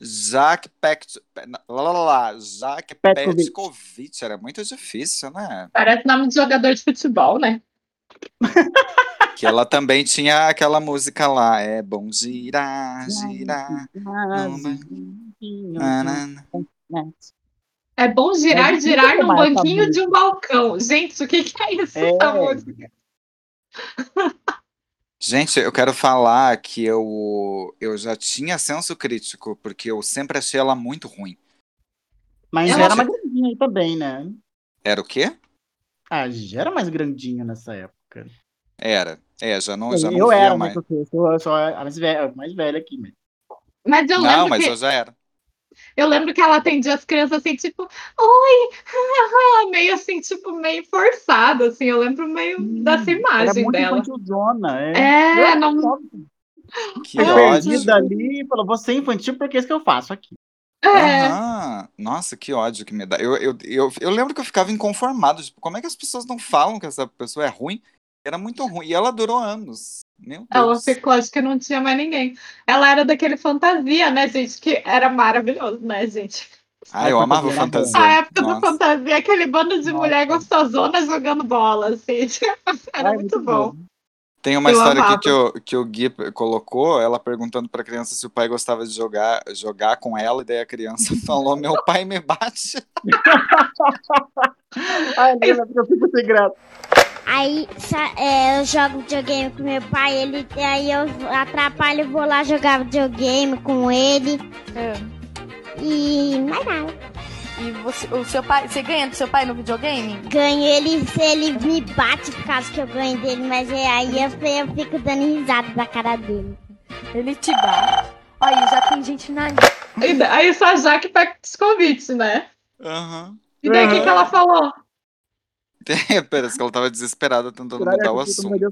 Jack Pect... lá, lá, lá, Jack Petkovic. Petkovic. Era muito difícil, né? Parece nome de jogador de futebol, né? [laughs] Que ela também tinha aquela música lá. É bom girar, girar. É bom girar, girar essa banquinho de um balcão. Gente, o que, que é isso? É. Essa música? [laughs] Gente, eu quero falar que eu, eu já tinha senso crítico, porque eu sempre achei ela muito ruim. Mas Ela já era mais grandinha aí também, né? Era o quê? Ah, já era mais grandinha nessa época. Era. É, já não, já não eu via era, mais. né? Porque eu sou, eu sou a mais velha, mais velha aqui, mas. Mas eu Não, lembro mas que eu já era. Eu lembro que ela atendia as crianças assim, tipo, oi, [laughs] meio assim, tipo, meio forçada, assim. Eu lembro meio dessa Era imagem muito dela. É, É, Eu não-. Que ódio. perdida ali e falou, você é infantil porque é isso que eu faço aqui. É. Nossa, que ódio que me dá. Eu, eu, eu, eu lembro que eu ficava inconformado. Tipo, como é que as pessoas não falam que essa pessoa é ruim? Era muito ruim. E ela durou anos. Meu Ela Deus. ficou, acho que não tinha mais ninguém. Ela era daquele fantasia, né, gente? Que era maravilhoso, né, gente? Ah, eu amava fantasia fantasia. A época Nossa. do fantasia, aquele bando de Nossa. mulher gostosona jogando bola, assim. [laughs] Era Ai, muito bom. Tem uma Eu história amava. aqui que o, que o Gui colocou, ela perguntando pra criança se o pai gostava de jogar, jogar com ela, e daí a criança [laughs] falou: Meu pai me bate. [laughs] Ai, porque eu fico sem graça. Aí é, eu jogo videogame com meu pai, ele aí eu atrapalho, vou lá jogar videogame com ele É. e mais nada. E você, o seu pai, você ganha do seu pai no videogame? Ganho ele ele me bate por causa que eu ganho dele, mas é, aí eu, eu fico dando risada da cara dele. Ele te dá. Olha, já tem gente na lista. E aí só a Jaque Petkovic, né? Aham. E daí o que, que ela falou? [laughs] Parece que ela tava desesperada tentando Caralho, mudar o assunto. meu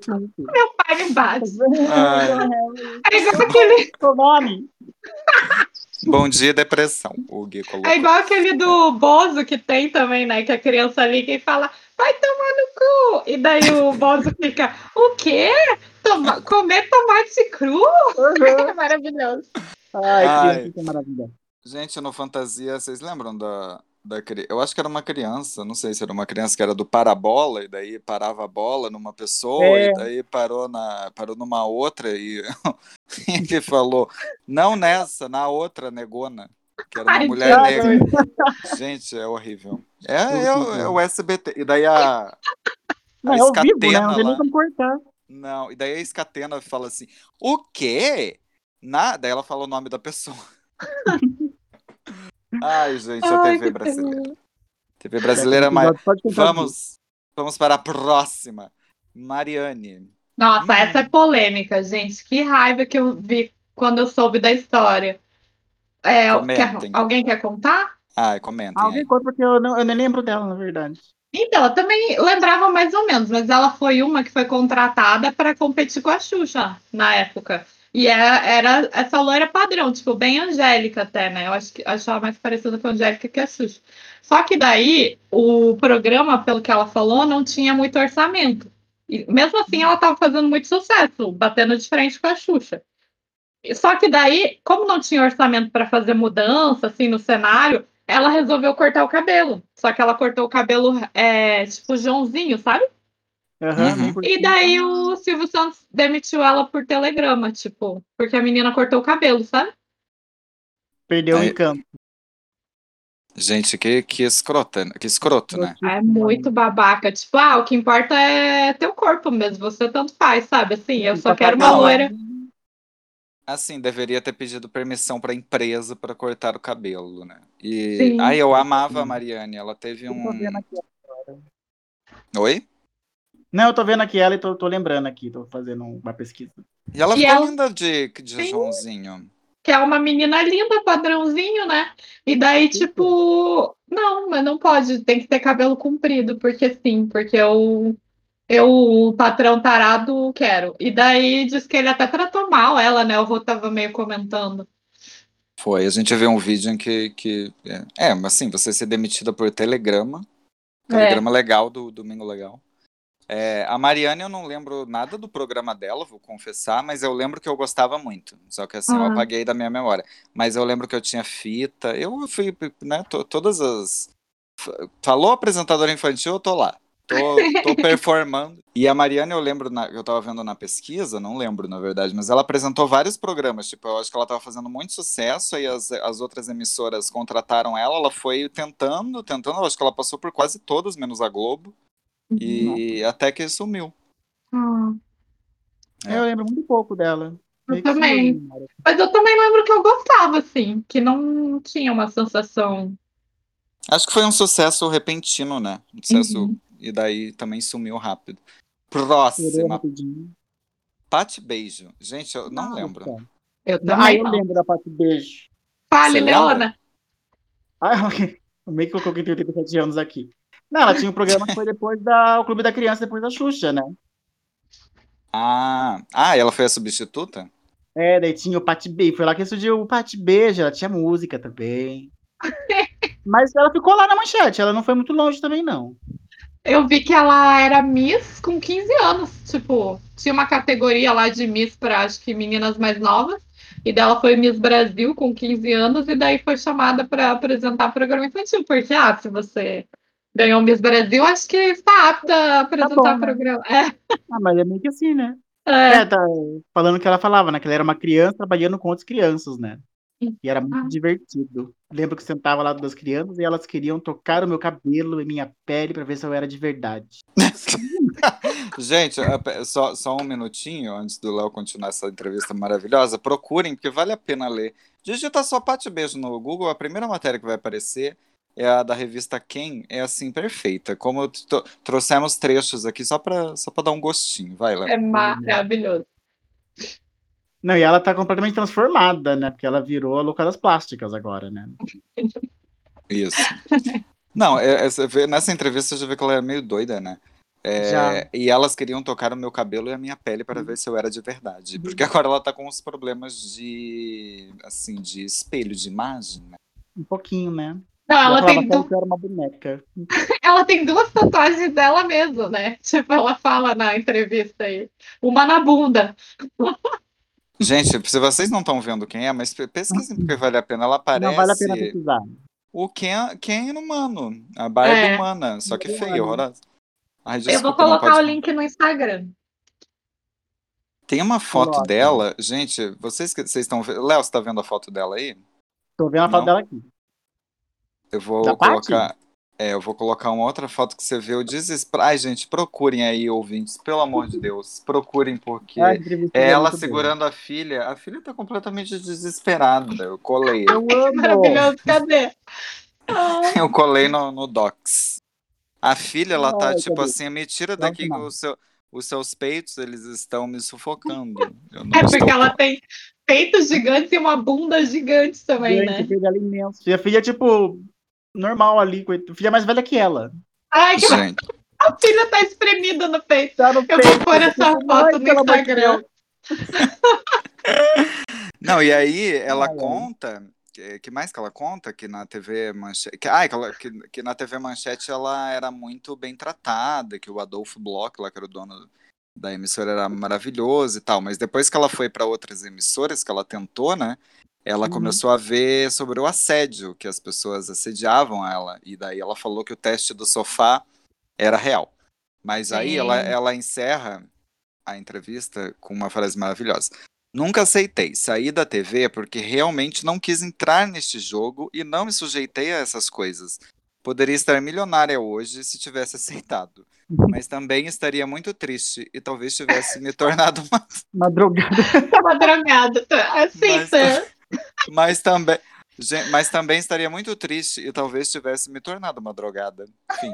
pai me bate. Ai. [laughs] É igual aquele, Seu nome? Bom dia, depressão. O Gui colocou. é igual aquele do Bozo que tem também, né? Que a criança liga e fala, vai tomar no cu. E daí o [laughs] Bozo fica, o quê? Toma- comer tomate cru? É maravilhoso. Ai, Ai. que maravilha. Gente, no Fantasia, vocês lembram da, da Eu acho que era uma criança, não sei se era uma criança que era do parabola, e daí parava a bola numa pessoa, É. e daí parou, na, parou numa outra, e [laughs] ele falou, não nessa, na outra negona, que era uma Ai, mulher que negra. Gente, é horrível. É, é, o, é o SBT. E daí a. Não, a é vivo, né? escatena Não tem nem lá. Não, e daí a escatena fala assim: o quê? Na... Daí ela fala o nome da pessoa. [laughs] Ai, gente, a Ai, TV brasileira. terror. TV brasileira, mas Pode contar vamos, vamos para a próxima. Mariane. Nossa, Hum. essa é polêmica, gente. Que raiva que eu vi quando eu soube da história. É, quer- alguém quer contar? Ai, comentem Alguém conta porque eu, não, eu nem lembro dela, na verdade. Então, eu também lembrava mais ou menos, mas ela foi uma que foi contratada para competir com a Xuxa na época. E era, era essa loira padrão, tipo, bem angélica até, né? Eu acho que achava mais parecida com a Angélica que a Xuxa. Só que daí, o programa, pelo que ela falou, não tinha muito orçamento. E mesmo assim, ela estava fazendo muito sucesso, batendo de frente com a Xuxa. Só que daí, como não tinha orçamento para fazer mudança, assim, no cenário, ela resolveu cortar o cabelo. Só que ela cortou o cabelo, é, tipo, Joãozinho, sabe? Uhum. E daí o Silvio Santos demitiu ela por telegrama, tipo, porque a menina cortou o cabelo, sabe? Perdeu o Aí- encanto. Gente, que, que escrota, que escroto, né? É muito babaca. Tipo, ah, o que importa é teu corpo mesmo, você tanto faz, sabe? Assim, eu só quero uma loira. Assim, deveria ter pedido permissão para a empresa para cortar o cabelo, né? E Sim. ai, eu amava a Mariane, ela teve um. Oi? Não, eu tô vendo aqui ela e tô, tô lembrando aqui, tô fazendo uma pesquisa. E ela E ficou ela- linda de, de Sim. Joãozinho. Que é uma menina linda, padrãozinho, né? E daí, tipo, não, mas não pode, tem que ter cabelo comprido, porque sim, porque eu, eu, o patrão tarado, quero. E daí diz que ele até tratou mal ela, né? O Rô tava meio comentando. Foi, a gente vê um vídeo em que, que é, é, mas assim, você ser demitida por telegrama, telegrama legal do Domingo Legal. É, a Mariane eu não lembro nada do programa dela, vou confessar, mas eu lembro que eu gostava muito. Só que assim, eu Ah. apaguei da minha memória. Mas eu lembro que eu tinha fita, eu fui, né, to- todas as... Falou apresentadora infantil, eu tô lá. Tô, tô [laughs] performando. E a Mariane, eu lembro, na- eu tava vendo na pesquisa, não lembro na verdade, mas ela apresentou vários programas. Tipo, eu acho que ela tava fazendo muito sucesso, aí as, as outras emissoras contrataram ela, ela foi tentando, tentando, eu acho que ela passou por quase todas, menos a Globo. E até que sumiu. Hum. É. Eu lembro muito pouco dela. Eu que também. né? Mas eu também lembro que eu gostava, assim, que não tinha uma sensação. Acho que foi um sucesso repentino, né? Um sucesso. Uhum. E daí também sumiu rápido. Próxima. Pate Beijo. Gente, eu não Nossa. lembro. Eu Ah, também eu não. lembro da parte beijo. Fale, Você Leona. Ah, ok. [laughs] O meio que eu coloquei 87 anos aqui. Não, ela tinha um programa que foi depois da o Clube da Criança, depois da Xuxa, né? Ah, ah, ela foi a substituta? É, daí tinha o Pat B. Foi lá que surgiu o Pat Beijo, ela tinha música também. [laughs] Mas ela ficou lá na manchete, ela não foi muito longe também, não. Eu vi que ela era Miss com 15 anos. Tipo, tinha uma categoria lá de Miss para acho que meninas mais novas. E dela foi Miss Brasil com 15 anos, e daí foi chamada para apresentar programa infantil. Porque, ah, se você ganhou Miss Brasil, acho que está apta a apresentar bom, né? programa. É. Ah, mas é meio que assim, né? É. É, tá falando que ela falava, né? Que ela era uma criança trabalhando com outras crianças, né? E era muito Ah. divertido. Lembro que eu sentava lá das crianças e elas queriam tocar o meu cabelo e minha pele pra ver se eu era de verdade. [laughs] Gente, só, só um minutinho antes do Léo continuar essa entrevista maravilhosa. Procurem, porque vale a pena ler. Digita só Pate Beijo no Google, a primeira matéria que vai aparecer é a da revista Quem. É assim, perfeita. Como eu trouxemos trechos aqui só pra, só pra dar um gostinho. Vai, Léo. É maravilhoso. Não, e ela tá completamente transformada, né? Porque ela virou a louca das plásticas agora, né? Isso. Não, é- é- nessa entrevista você já vê que ela é meio doida, né? É, Já. e elas queriam tocar o meu cabelo e a minha pele para ver se eu era de verdade. Porque agora ela tá com uns problemas de, assim, de espelho, de imagem, né? Um pouquinho, né? Não, ela falava tem, du- eu era uma boneca. [laughs] ela tem duas tatuagens dela mesma, né? Tipo, ela fala na entrevista aí. Uma na bunda. Gente, se vocês não estão vendo quem é, mas pe- pesquisem porque vale a pena. Ela parece Não vale a pena pesquisar. o Ken, Ken humano, a Barbie É. humana, só que feia, horrorosa. Ai, Eu vou desculpa, colocar pode o link no Instagram. Tem uma foto Coloca. dela, gente, vocês estão vendo, Léo, você tá vendo a foto dela aí? Tô vendo a foto Não. dela aqui. Eu vou Da colocar. É, eu vou colocar uma outra foto que você vê o desespero. Ai, gente, procurem aí, ouvintes, pelo amor de Deus. Procurem, porque a entrevista é ela segurando a filha. A filha tá completamente desesperada. Eu colei. Eu [laughs] amo. Maravilhoso, cadê? Eu colei no, no Docs. A filha, ela tá Ai, tipo cadê? assim: me tira daqui que não. o seu, os seus peitos, eles estão me sufocando. Eu não É estou porque ela tem peitos gigantes e uma bunda gigante também, Gente, né? a filha dela é imenso. E a filha, tipo, normal ali. coit- Filha mais velha que ela. Ai, que Gente, a filha tá espremida no peito. Tá no Eu vou peito. pôr essa Ai, foto no amor de Instagram. Não, e aí ela Ai, ai. conta. Que, que mais que ela conta? Que na TV Manchete. Que, ai, que, ela- que, que na TV Manchete ela era muito bem tratada, que o Adolfo Bloch, lá que era o dono da emissora, era maravilhoso e tal. Mas depois que ela foi para outras emissoras, que ela tentou, né? Ela Uhum. começou a ver sobre o assédio, que as pessoas assediavam ela. E daí ela falou que o teste do sofá era real. Mas aí ela, ela encerra a entrevista com uma frase maravilhosa. Nunca aceitei sair da TV porque realmente não quis entrar neste jogo e não me sujeitei a essas coisas. Poderia estar milionária hoje se tivesse aceitado, mas [laughs] também estaria muito triste e talvez tivesse me tornado uma. [laughs] Tava drogada. tá? Assim, Mas- tá? [laughs] Mas também, mas também estaria muito triste e talvez tivesse me tornado uma drogada. Enfim.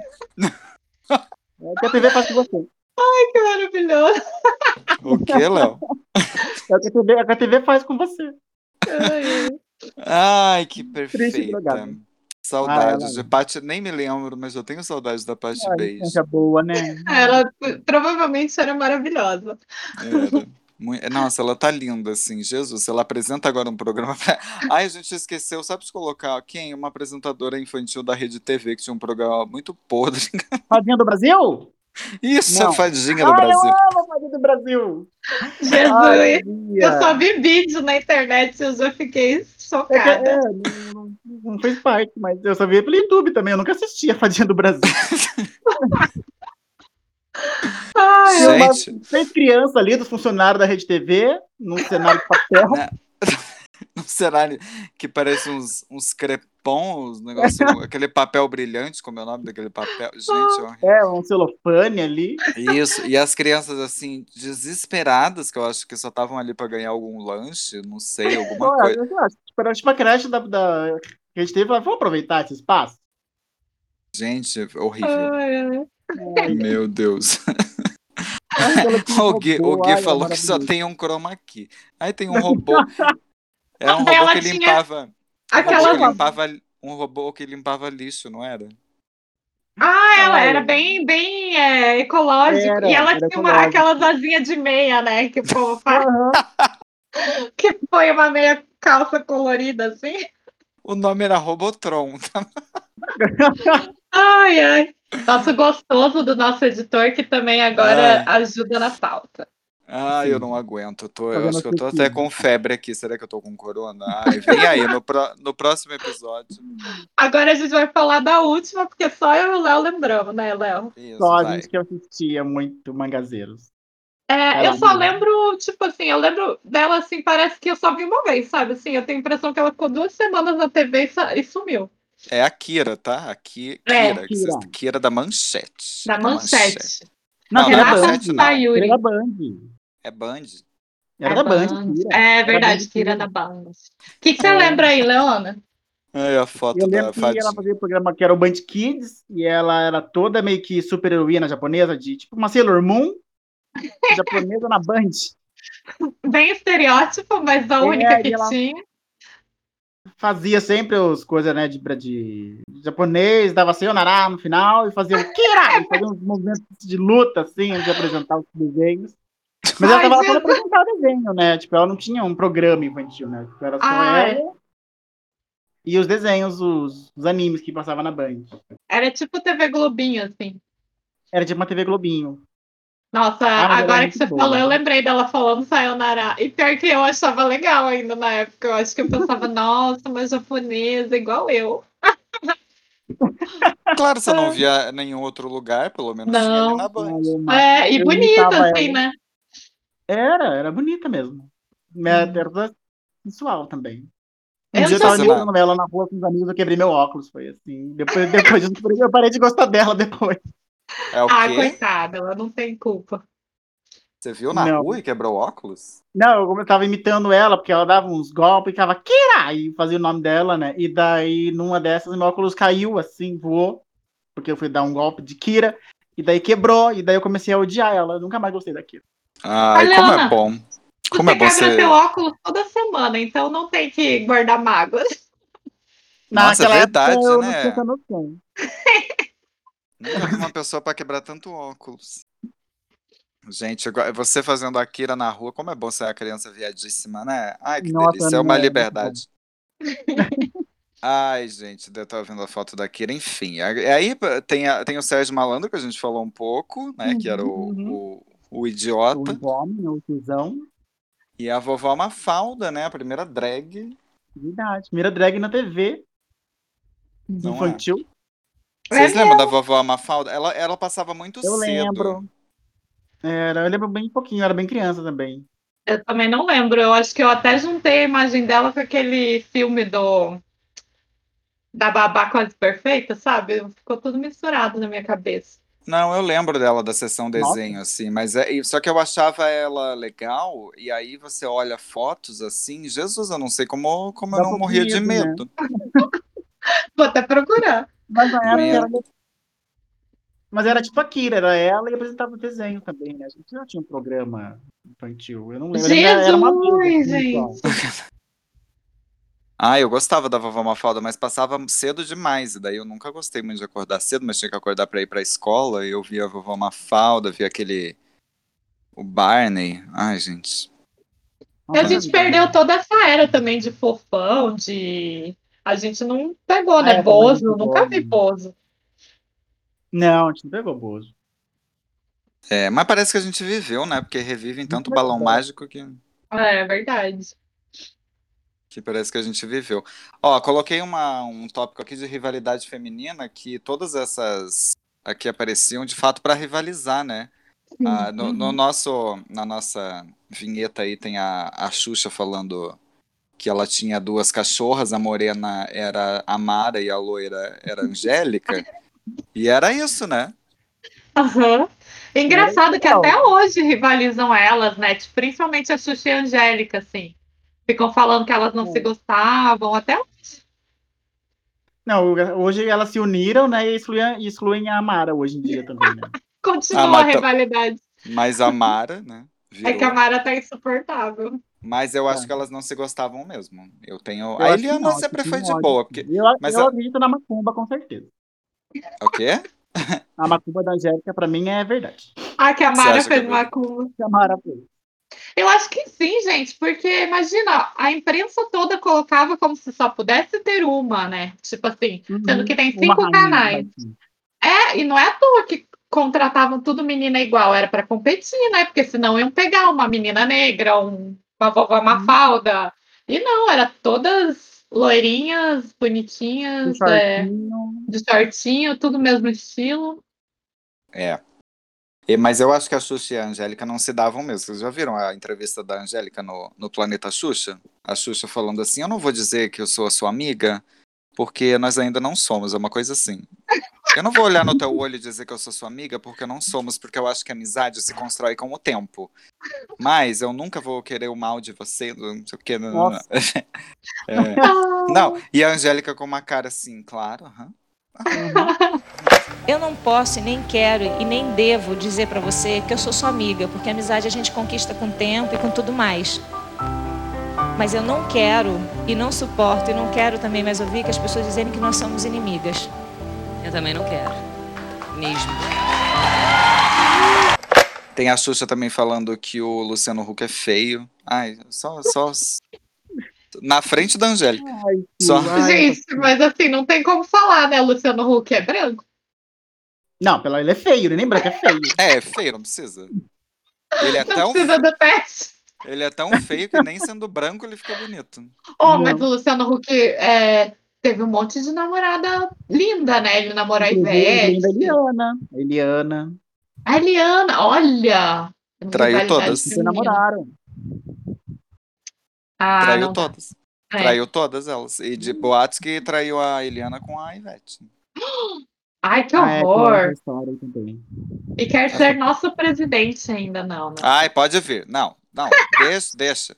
É o que a TV faz com você. Que maravilhoso. O que, Léo? É o que a TV, é que a TV faz com você. Ai, ai. Ai, que perfeita. Saudades Ah, ela- de Paty, nem me lembro, mas eu tenho saudades da Paty Ai, Beijo. coisa boa, né? Ela provavelmente era maravilhosa. Era. Mui- Nossa, ela tá linda, assim. Jesus, ela apresenta agora um programa pra... [laughs] Ai, a gente esqueceu, sabe de colocar quem? Uma apresentadora infantil da Rede TV, que tinha um programa muito podre. [laughs] Fadinha do Brasil? Isso, Não. a fadinha do Ai, Brasil. eu amo a Fadinha do Brasil. Jesus, Ai, eu só vi vídeo na internet e eu já fiquei É chocada. é, não, não- não fez parte, mas eu só vi pelo YouTube também. Eu nunca assisti a Fadinha do Brasil. [laughs] Tinha umas Gente, seis crianças ali, dos funcionários da Rede TV, num cenário de papel. [laughs] [laughs] um cenário que parece uns, uns crepons, um negócio, [laughs] aquele papel brilhante, como é o nome daquele papel? Gente, é. É, um celofane ali. Isso, e as crianças assim, desesperadas, que eu acho que só estavam ali pra ganhar algum lanche, não sei, alguma coisa. eu acho, tipo, era tipo a creche da, da, que a gente teve. Vamos aproveitar esse espaço? Gente, horrível. ai. Ai, Meu Deus. Um O Gui, o Gui ai, é falou que só tem um chroma key. Aí tem um robô. É um [laughs] robô Ela que limpava. Um robô Aquela. que limpava, um robô que limpava lixo, não era? Ah, ela Ai. era bem, bem é, ecológico. Era, e ela tinha uma, aquelas asinhas de meia, né? Que povo [laughs] fala. Aham. [laughs] põe uma meia calça colorida assim? O nome era Robotron. Tá? Ai, ai. Nosso gostoso do nosso editor, que também agora Ai. ajuda na pauta. Ah, eu não aguento. Eu, tô, eu acho que eu tô até com febre aqui. Será que eu tô com corona? Ai, vem aí, no, pró- no próximo episódio. Agora a gente vai falar da última, porque só eu e o Léo lembramos, né, Léo? Isso, Só a vai. gente que assistia muito Mangazeiros. É, eu só lembro, tipo assim, eu lembro dela assim, parece que eu só vi uma vez, sabe? Assim, eu tenho a impressão que ela ficou duas semanas na TV e, e sumiu. É a Kira, tá? Aqui, É, Kira, que Kira. Kira da Manchete. Da Manchete. Não, que da era Band. não. Sayuri. Era da Band. É Band. Era É da Band. Band. Kira. É verdade, Kira da Band. O que, que você É. lembra aí, Leona? Ai, a foto Eu da lembro que Fadinha. ela fazia um programa que era o Band Kids, e ela era toda meio que super heroína japonesa, de tipo uma Sailor Moon, [laughs] japonesa na Band. Bem estereótipo, mas a É, única que ela- tinha. Fazia sempre as coisas, né, de, de japonês, dava sayonara no final, e fazia o Kira! E fazia uns movimentos de luta, assim, de apresentar os desenhos. Mas ela tava lá pra apresentar o desenho, né? Tipo, ela não tinha um programa infantil, né? Tipo, era só ela e os desenhos, os, os animes que passavam na Band. Era tipo TV Globinho, assim. Era tipo uma TV Globinho. Nossa, Ah, agora é que você boa. falou, eu lembrei dela falando Sayonara. E pior que eu achava legal ainda na época. Eu acho que eu pensava, [laughs] nossa, uma japonesa igual eu. [laughs] Claro, você não via nenhum outro lugar, pelo menos tinha Não. na Band. É, e Eu bonita, assim, ela. né? Era, era bonita mesmo. Era toda sensual também. Um Eu dia eu tava imitando ela na rua com os amigos, eu quebrei meu óculos, foi assim. Depois, [laughs] depois eu parei de gostar dela depois. É o Ah, quê? coitada, ela não tem culpa. Você viu na Não. rua e quebrou o óculos? Não, eu tava imitando ela, porque ela dava uns golpes e ficava Kira! E fazia o nome dela, né? E daí, numa dessas, meu óculos caiu, assim, voou. Porque eu fui dar um golpe de Kira. E daí quebrou, e daí eu comecei a odiar ela. Eu nunca mais gostei da Kira. Ai, Olha, como é bom. Como você é bom ser. teu óculos toda semana, então não tem que guardar mágoas. Nossa, é Naquela verdade, época, eu né? não tinha essa noção. [laughs] Nunca vi uma pessoa pra quebrar tanto óculos. Gente, você fazendo a Kira na rua, como é bom ser a criança viadíssima, né? Ai, que Nossa, delícia. É uma né? Muito liberdade. [laughs] Ai, gente, eu tava vendo a foto da Kira, enfim. Aí tem, a- tem o Sérgio Malandro, que a gente falou um pouco, né? Que era o, Uhum. o, o O idiota. homem, o tiozão. E a vovó Mafalda, né? A primeira drag. Verdade. Primeira drag na TV. Não é? Vocês É lembram da vovó Mafalda? Ela, ela passava muito Eu cedo. lembro. Era, eu lembro bem pouquinho, eu era bem criança também. Eu também não lembro. Eu acho que eu até juntei a imagem dela com aquele filme do. Da Babá Quase Perfeita, sabe? Ficou tudo misturado na minha cabeça. Não, eu lembro dela da sessão Nossa. desenho, assim, mas é, só que eu achava ela legal, e aí você olha fotos assim, Jesus, eu não sei como, como eu não morria de medo, né? medo. [laughs] Vou até procurar. Mas na época Lembro. era. Mas era tipo a Kira, era ela e apresentava o desenho também, né? A gente já tinha um programa infantil. Eu não lembro. lembro que era uma Jesus, assim, gente. [laughs] Ah, eu gostava da vovó Mafalda, mas passava cedo demais, e daí eu nunca gostei muito de acordar cedo, mas tinha que acordar pra ir pra escola, e eu via a vovó Mafalda, via aquele... o Barney. Ai, gente. E a gente perdeu toda essa era também de fofão, de. A gente não pegou, Ah, né? é, Bozo, não nunca vi né? Bozo. Não, a gente não pegou Bozo. É, mas parece que a gente viveu, né? Porque revivem tanto é balão verdade. mágico que... É, é verdade. Que parece que a gente viveu. Ó, coloquei uma, um tópico aqui de rivalidade feminina que todas essas aqui apareciam de fato para rivalizar, né? Ah, no, Uhum. no nosso, na nossa vinheta aí tem a, a Xuxa falando que ela tinha duas cachorras, a morena era a Mara e a loira era a Angélica. E era isso, né? Aham. Engraçado que legal. até hoje rivalizam elas, né? Tipo, Principalmente a Xuxa e a Angélica, assim. Ficam falando que elas não É. se gostavam, até Não, hoje elas se uniram, né? E excluem, excluem a Amara hoje em dia [laughs] também, né? continua Ah, a tá- rivalidade. Mas a Mara, né? É que a Virou. Mara tá insuportável. Mas eu acho É. que elas não se gostavam mesmo. Eu tenho. Eu a Eliana não, sempre foi de boa, porque. Eu, Mas eu a- acredito na macumba, com certeza. O quê? [laughs] A macumba da Angélica, pra mim, é verdade. Ah, que a Mara é fez uma curva. Que a Amara fez. Eu acho que sim, gente, porque imagina, a imprensa toda colocava como se só pudesse ter uma, né? Tipo assim, sendo que tem Uhum. Cinco canais. assim. É, e não é à toa que contratavam tudo menina igual, era pra competir, né? Porque senão iam pegar uma menina negra, um, uma vovó Uhum. Mafalda. E não, era todas loirinhas, bonitinhas, é, shortinho. de shortinho, tudo mesmo estilo. É. E- mas eu acho que a Xuxa e a Angélica não se davam mesmo. Vocês já viram a entrevista da Angélica no, no Planeta Xuxa? A Xuxa falando assim: Eu não vou dizer que eu sou a sua amiga, porque nós ainda não somos. É uma coisa assim. Eu não vou olhar no teu olho e dizer que eu sou sua amiga, porque não somos, porque eu acho que a amizade se constrói com o tempo. Mas eu nunca vou querer o mal de você, não sei o que. Não, não, não. [laughs] É. Não, e a Angélica com uma cara assim, claro, aham. Eu não posso e nem quero e nem devo dizer pra você que eu sou sua amiga, porque a amizade a gente conquista com o tempo e com tudo mais. Mas eu não quero e não suporto e não quero também mais ouvir que as pessoas dizerem que nós somos inimigas. Eu também não quero. Mesmo. Tem a Xuxa também falando que o Luciano Huck é feio. Ai, só, só na frente da Angélica. Ai, Só. Gente, mas assim, não tem como falar, né? Luciano Huck é branco. Não, pela ele é feio, ele nem branco, é feio. É, feio, não precisa. Ele é Não tão, precisa do teste. Ele é tão feio que nem sendo branco ele fica bonito. Oh, mas o Luciano Huck é, teve um monte de namorada linda, né? Ele namorou a Ivete. a Eliana. a Eliana. A Eliana, olha. Traiu todas. Se namoraram. Ah, traiu não todas. É. Traiu todas elas. E de boatos que traiu a Eliana com a Ivete. Ai, que Ah, é, horror. aí também. E quer ser nosso presidente ainda, não, né? Ai, pode vir. Não, não, deixa, deixa.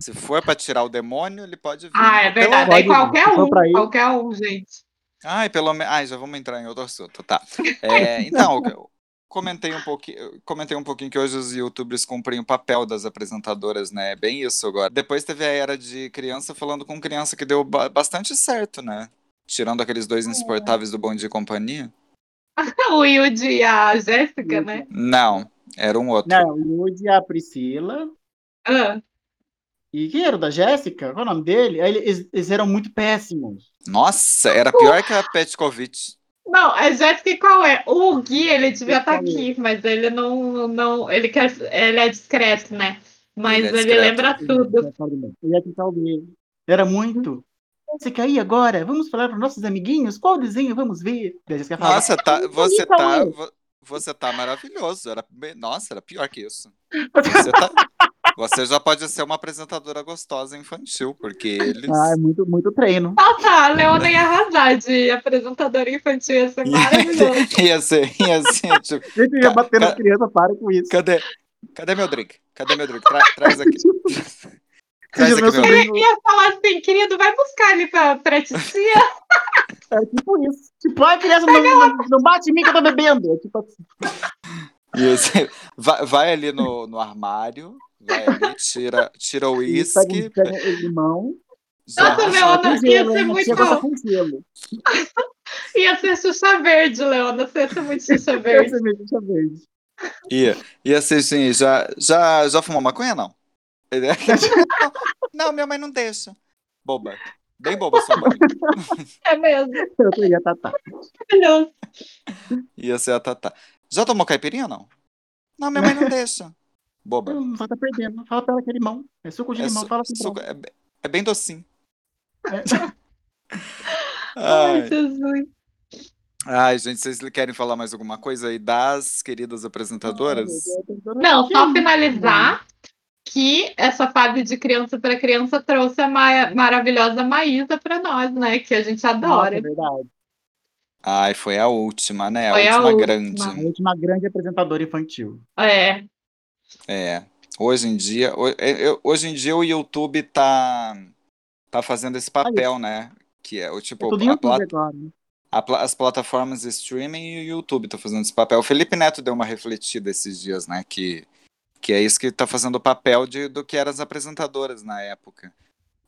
Se for pra tirar o demônio, ele pode vir. Ah, é Pelo- verdade. Aí pode- qualquer um, qualquer um, gente. Ai, pelo menos. Ai, já vamos entrar em outro assunto, tá. [laughs] É, então, eu comentei um pouquinho, comentei um pouquinho que hoje os youtubers cumprem o papel das apresentadoras, né? É bem isso agora. Depois teve a era de criança falando com criança que deu ba- bastante certo, né? Tirando aqueles dois insuportáveis do Bom Dia e Companhia. [laughs] O Yudi e a Jéssica, né? Não, era um outro. Não, o Woody e a Priscila. Ah, E quem era o da Jéssica? Qual é o nome dele? Eles, eles eram muito péssimos. Nossa, era pior que a Petkovic. Não, a Jéssica e qual é? O Gui, ele devia estar falei. aqui, mas ele não, não, ele quer, ele é discreto, né? Mas Ele é ele, lembra tudo. Ia tentar ouvir. Era muito. Você quer ir agora? Vamos falar para nossos amiguinhos? Qual desenho vamos ver? E Nossa, tá, você Então, tá, você tá maravilhoso. Era, nossa, era pior que isso. Você, tá- [laughs] você já pode ser uma apresentadora gostosa infantil, porque eles. Ah, é muito, muito treino. Nossa, a Leona ia arrasar de apresentadora infantil, ia ser [laughs] maravilhoso. ia ser, ia ser, tipo, [laughs] Gente, ia bater nas ca- crianças, para com isso. cadê, cadê meu drink? Cadê meu drink? Tra- traz aqui. Traz aqui meu. Ia falar assim, querido, vai buscar ali pra, pra titia. [laughs] É tipo isso. Tipo, ai, criança, não, não, não bate em mim que eu tô bebendo. É tipo assim. Você vai, vai ali no, no armário, vai ali, tira, tira o uísque. pegam o limão. Nossa, Leona, [laughs] ia ser muito bom. Ia ser Xuxa Verde, Leona. Ia ser muito Xuxa Verde. É minha ficha verde. Ia. E assim, sim, já, já, já fumou maconha, não? Ele- [laughs] não, minha mãe não deixa. Boba. Bem boba sua mãe. É mesmo. Eu queria Tatá. Maravilhoso. Ia ser a Tatá. Já tomou caipirinha, não? Não, minha mãe não deixa. Boba. Não, só tá perdendo. Fala pra ela que é limão. É suco de É, limão. su- Fala assim. suco- é, é bem docinho. [laughs] Ai, Ai, Jesus. ai, gente, vocês querem falar mais alguma coisa aí das queridas apresentadoras? Não, só finalizar que essa fase de criança para criança trouxe a ma- maravilhosa Maísa para nós, né? Que a gente Nossa, adora. é verdade. Ai, foi a última, né? A Foi a última última. grande. A última grande apresentadora infantil. É. É. Hoje em dia, é- é- hoje em dia o YouTube tá tá fazendo esse papel, né? Que é o É tipo tudo a YouTube pla- agora. né? a as plataformas de streaming e o YouTube tá fazendo esse papel. O Felipe Neto deu uma refletida esses dias, né? Que que é isso que tá fazendo o papel de, do que eram as apresentadoras na época.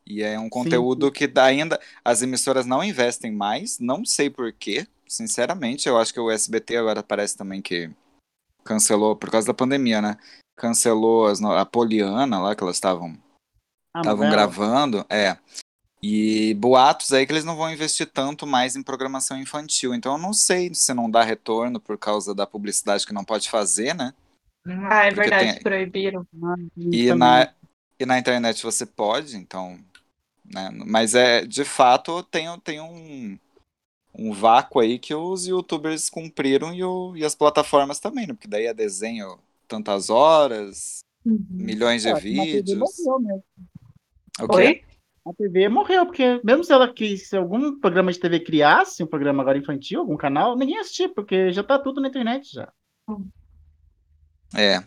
E é um conteúdo que dá ainda as emissoras não investem mais, não sei por quê, sinceramente. Eu acho que o SBT agora parece também que cancelou por causa da pandemia, né? Cancelou as a Poliana lá que elas estavam estavam gravando, é. E boatos aí que eles não vão investir tanto mais em programação infantil. Então eu não sei se não dá retorno por causa da publicidade que não pode fazer, né? Ah, é Porque verdade, tem- proibiram. E na, e na internet você pode, então. Né? Mas é de fato tem, tem um, um vácuo aí que os youtubers cumpriram e, o, e as plataformas também, né? Porque daí é desenho tantas horas, milhões de É, vídeos. morreu mesmo. O quê? A TV morreu, porque mesmo se ela quis, se algum programa de TV criasse um programa agora infantil, algum canal, ninguém ia assistir, porque já tá tudo na internet já. É.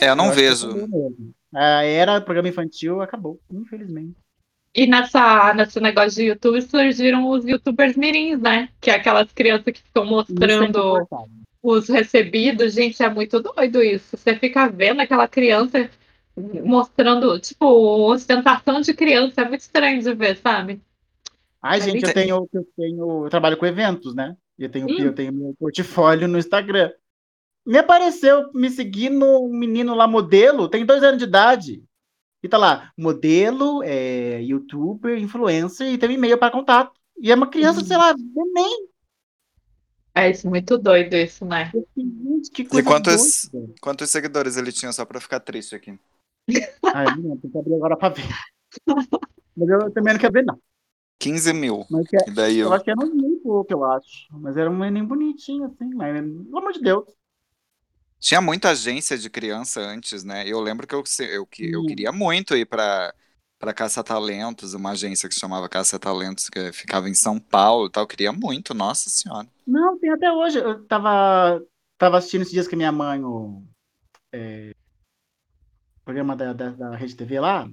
É, eu não que vejo. A era programa infantil acabou, infelizmente. E nessa, nesse negócio de YouTube surgiram os youtubers mirins, né? Que é aquelas crianças que ficam é mostrando os recebidos. Gente, é muito doido isso. Você fica vendo aquela criança mostrando, tipo, ostentação de criança. É muito estranho de ver, sabe? Ai, É gente, eu tenho, eu tenho, eu trabalho com eventos, né? Eu tenho, Hum. eu tenho meu portfólio no Instagram. Me apareceu me seguindo um menino lá, modelo, tem dois anos de idade. E tá lá, modelo, é, youtuber, influencer, e tem um e-mail para contato. E é uma criança, sei lá, neném. É isso, muito doido isso, né? Que E coisa quantos, doida. quantos seguidores ele tinha só pra ficar triste aqui? Ai, não tem que abrir agora pra ver. Mas eu também não quero ver, não. 15 mil. Mas que é- E daí eu eu. acho que era um menino pouco, eu acho. Mas era um menino bonitinho, assim, mas pelo amor de Deus. Tinha muita agência de criança antes, né? Eu lembro que eu, eu, que- eu queria muito ir pra, pra Caça Talentos, uma agência que se chamava Caça Talentos, que ficava em São Paulo e tal. Eu queria muito, nossa senhora. Não, tem até hoje. Eu tava, tava assistindo esses dias com a minha mãe o é, programa da, da, da Rede TV lá.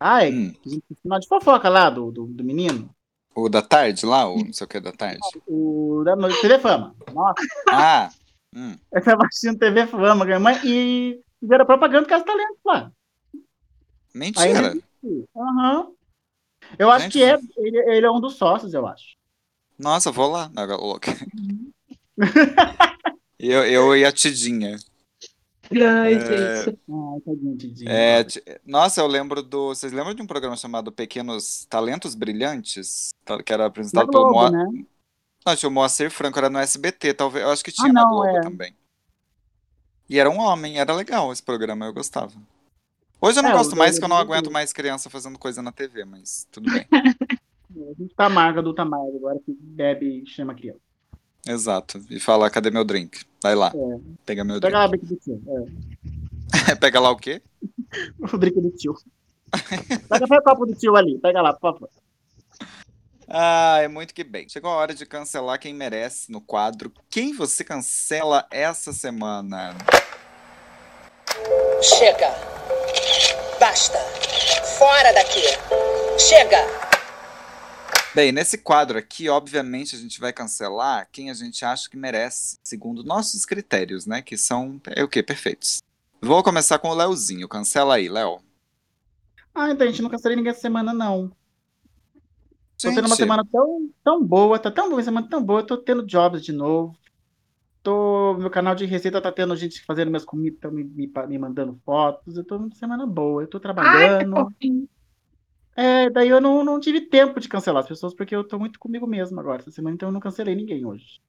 Ah, é Hum. final de fofoca lá do, do, do menino. O da tarde lá, o não sei o que da tarde. O da noite, TV Fama. Nossa, Ah, hum. eu tava assistindo TV Fama e fizeram propaganda com as talentos lá. Mentira. Aham. Eu acho que é, ele, ele é um dos sócios, eu acho. Nossa, vou lá. Agora, louca. eu, eu e a Tidinha. Ai, É, gente. Ai. É, ti- nossa, eu lembro do. Vocês lembram de um programa chamado Pequenos Talentos Brilhantes? Ta- Que era apresentado pelo Globo, Moa... né? Tinha o Moacir Franco, era no SBT, talvez. Eu acho que Ah, tinha na não, Globo é. também. E era um homem, era legal esse programa, eu gostava. Hoje eu não É, gosto mais, dele que eu não é aguento mais criança fazendo coisa na TV, mas tudo [laughs] bem. A gente tá amarga, adulta amarga, agora que bebe e chama criança. Exato. E falar, cadê meu drink? Vai lá, É. pega meu Pega lá drink. o drink do tio. É. [laughs] pega lá o quê? [laughs] O drink do tio. Pega pega o copo do tio ali, pega lá, por favor. Ah, é muito que bem. Chegou a hora de cancelar quem merece no quadro Quem você cancela essa semana? Chega. Basta. Fora daqui. Chega. Bem, nesse quadro aqui, obviamente, a gente vai cancelar quem a gente acha que merece, segundo nossos critérios, né? Que são, é o quê? Perfeitos. Vou começar com o Leozinho. Cancela aí, Léo. Ah, então a gente não cancelei ninguém essa semana, não. Tô tendo uma semana tão, tão boa, tá tão boa, uma semana tão boa. Eu tô tendo jobs de novo. Tô, meu canal de receita tá tendo gente fazendo minhas comidas, tão me, me, me mandando fotos. Eu tô numa semana boa. Eu tô Ai, trabalhando. fofinho. É, daí eu não, não tive tempo de cancelar as pessoas, porque eu tô muito comigo mesmo agora essa semana, então eu não cancelei ninguém hoje.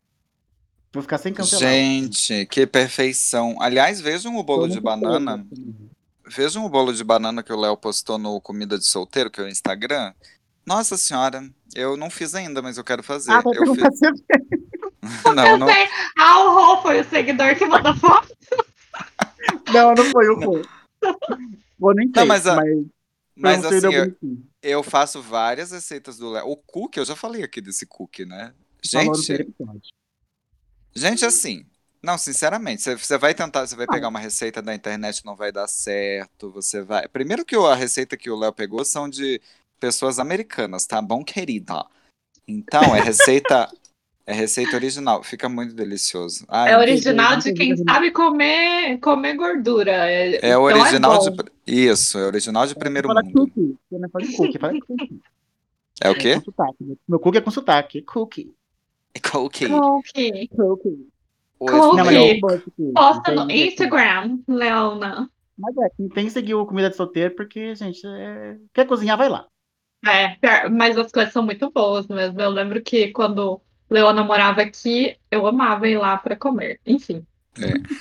Vou ficar sem cancelar. Gente, que perfeição. Aliás, vejam o bolo de banana. Vejam o bolo de banana que o Léo postou no Comida de Solteiro, que é o Instagram. Nossa senhora, eu não fiz ainda, mas eu quero fazer. Ah, eu fiz... [laughs] Não, não. sei. Ah, o Rô foi o seguidor que mandou foto. [laughs] Não, não foi o Rô. Vou nem Não, sei, mas, a- mas Mas assim, eu, eu faço várias receitas do Léo. O cookie, eu já falei aqui desse cookie, né? Gente, gente, assim. Não, sinceramente, você- vai tentar, você vai Ah. pegar uma receita da internet, não vai dar certo. Você vai. Primeiro que a receita que o Léo pegou são de pessoas americanas, tá bom, querida? Então, é receita. [laughs] É receita original, fica muito delicioso. Ai, É original de quem sabe comer, comer gordura. É, É então original bom. de. Isso, é original de primeiro Fala mundo. cookie. Você não fala cookie, fala cookie. É o quê? Com sotaque. Meu cookie é com sotaque. Cookie. Cookie. Cookie. Cookie. Não, mas é. Posta no Instagram, Leona. Mas é, quem tem que seguir o Comida de Solteiro, porque, gente, é... quer cozinhar, vai lá. É, mas as coisas são muito boas mesmo. Eu lembro que quando Leona morava aqui, eu amava ir lá pra comer. Enfim.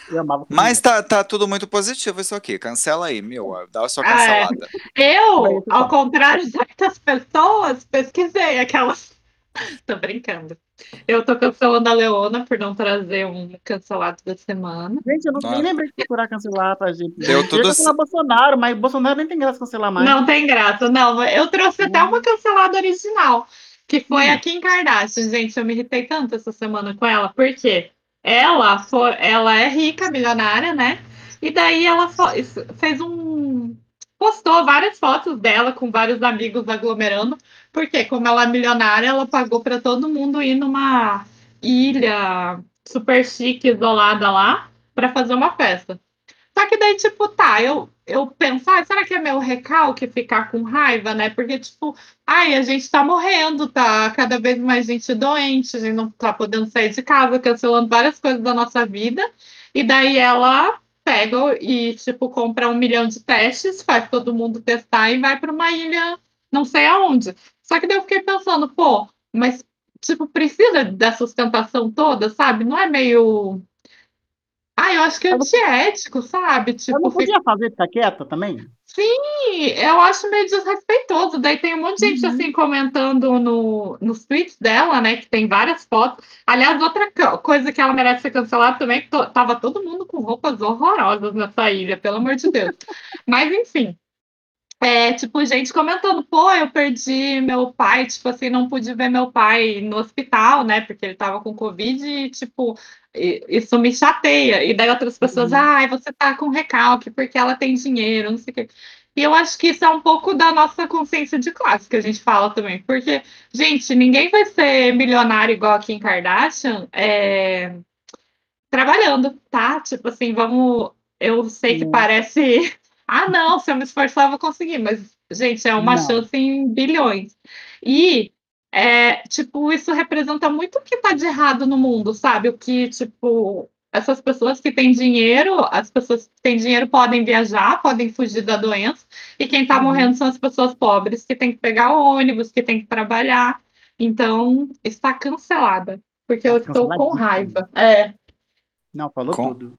Eu amava cozinhar. Mas tá, tá tudo muito positivo isso aqui. Cancela aí, meu. Dá a sua é. cancelada. Eu, ao contrário de certas pessoas, pesquisei aquelas. [laughs] Tô brincando. Eu tô cancelando a Leona por não trazer um cancelado da semana. Gente, eu não, Ah. nem lembrei de procurar cancelar pra gente. Deu Eu ia tudo cancelar Bolsonaro, mas Bolsonaro nem tem graça cancelar mais. Não tem graça, não. Eu trouxe até uma cancelada original, que foi a Kim Kardashian. Gente, eu me irritei tanto essa semana com ela, porque ela, foi, ela é rica, milionária, né? E daí ela fez um. Postou várias fotos dela com vários amigos aglomerando, porque, como ela é milionária, ela pagou para todo mundo ir numa ilha super chique, isolada lá, para fazer uma festa. Só que daí, tipo, tá, eu, eu penso, ah, será que é meu recalque ficar com raiva, né? Porque, tipo, ai, a gente tá morrendo, tá cada vez mais gente doente, a gente não tá podendo sair de casa, cancelando várias coisas da nossa vida. E daí ela pega e, tipo, compra um milhão de testes, faz todo mundo testar e vai para uma ilha não sei aonde. Só que daí eu fiquei pensando, pô, mas, tipo, precisa dessa sustentação toda, sabe? Não é meio. Ah, eu acho que é antiético, sabe? Tipo, Eu não fica- podia fazer ficar quieta também? Sim, eu acho meio desrespeitoso. Daí tem um monte de gente assim comentando no, nos tweets dela, né? Que tem várias fotos. Aliás, outra co- coisa que ela merece ser cancelada também é que to- tava todo mundo com roupas horrorosas nessa ilha, pelo amor de Deus. [laughs] Mas enfim. É, tipo, gente comentando, pô, eu perdi meu pai, tipo assim, não pude ver meu pai no hospital, né? Porque ele tava com Covid e, tipo, isso me chateia. E daí outras pessoas, ai, você tá com recalque porque ela tem dinheiro, não sei o quê. E eu acho que isso é um pouco da nossa consciência de classe que a gente fala também. Porque, gente, ninguém vai ser milionário igual a Kim Kardashian é, trabalhando, tá? Tipo assim, vamos. Eu sei que parece. [laughs] Ah, não, se eu me esforçar, eu vou conseguir. Mas, gente, é uma Não. chance em bilhões. E, é, tipo, isso representa muito o que tá de errado no mundo, sabe? O que, tipo, essas pessoas que têm dinheiro, as pessoas que têm dinheiro podem viajar, podem fugir da doença, e quem tá morrendo são as pessoas pobres que têm que pegar ônibus, que têm que trabalhar. Então, está cancelada, porque eu estou com canceladíssima. raiva. É. Não, falou Com- tudo.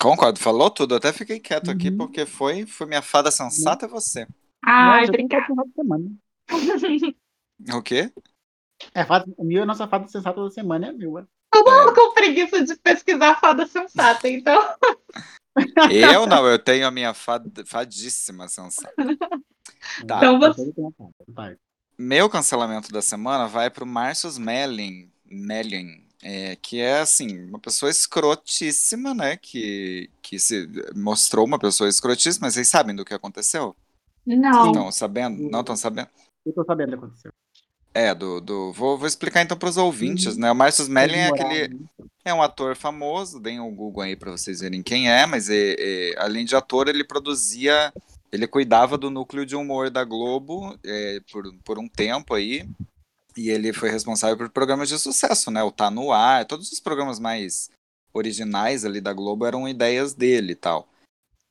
Concordo, falou tudo. Até fiquei quieto aqui Uhum. porque foi, foi minha fada sensata é você. Ai, Nossa, eu tenho que obrigada. [laughs] semana. O quê? É, fada, o meu, a nossa fada sensata da semana é a minha. Todo mundo com preguiça de pesquisar fada sensata, então. [laughs] Eu não, eu tenho a minha fada, fadíssima sensata. [laughs] Tá. Então você. Uma fada, vai. Meu cancelamento da semana vai pro Marcius Mellin, Mellin é, que é assim, uma pessoa escrotíssima, né? Que, que se mostrou uma pessoa escrotíssima. Vocês sabem do que aconteceu? Não. Estão sabendo? Não estão sabendo? Eu tô sabendo o que aconteceu. É, do, do vou, vou explicar então para os ouvintes, Uhum. né? O Marcius Mellin é aquele né? é um ator famoso, deem o Google aí para vocês verem quem é, mas é, é, além de ator, ele produzia, ele cuidava do núcleo de humor da Globo é, por, por um tempo aí, e ele foi responsável por programas de sucesso, né? O Tá No Ar, todos os programas mais originais ali da Globo eram ideias dele e tal.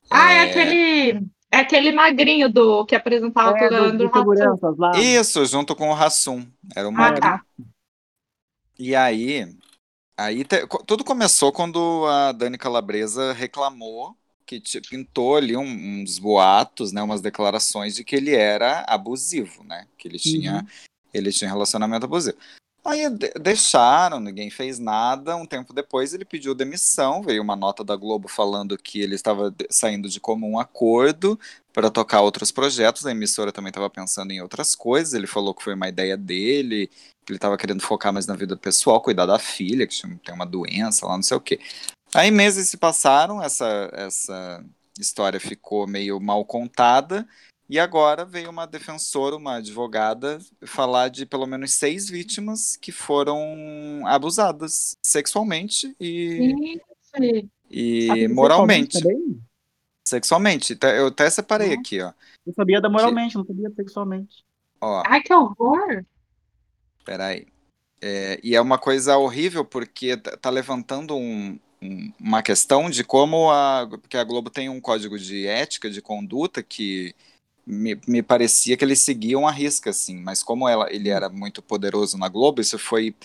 Ah, é, É, aquele. É aquele magrinho do que apresentava É, do, seguranças lá. Isso, junto com o Rassum. Era o Ah, Magno. tá. E aí, aí te- tudo começou quando a Dani Calabresa reclamou que pintou ali um- uns boatos, né, umas declarações de que ele era abusivo, né, que ele tinha, Uhum. ele tinha relacionamento abusivo. Aí de- deixaram, ninguém fez nada. Um tempo depois ele pediu demissão. Veio uma nota da Globo falando que ele estava saindo de comum acordo para tocar outros projetos. A emissora também estava pensando em outras coisas. Ele falou que foi uma ideia dele, que ele estava querendo focar mais na vida pessoal, cuidar da filha, que tem uma doença lá, não sei o quê. Aí meses se passaram, essa, essa história ficou meio mal contada. E agora veio uma defensora, uma advogada, falar de pelo menos seis vítimas que foram abusadas sexualmente e, Gente. e Ah, moralmente. sexualmente. Tá, Eu até separei aqui, ó. Eu sabia da moralmente, não sabia sexualmente. Ó, Ai, que horror! peraí. É, e é uma coisa horrível porque tá tá levantando um- um- uma questão de como a, porque a Globo tem um código de ética, de conduta que me, me parecia que eles seguiam a risca, assim, mas como ela, ele era muito poderoso na Globo, isso foi,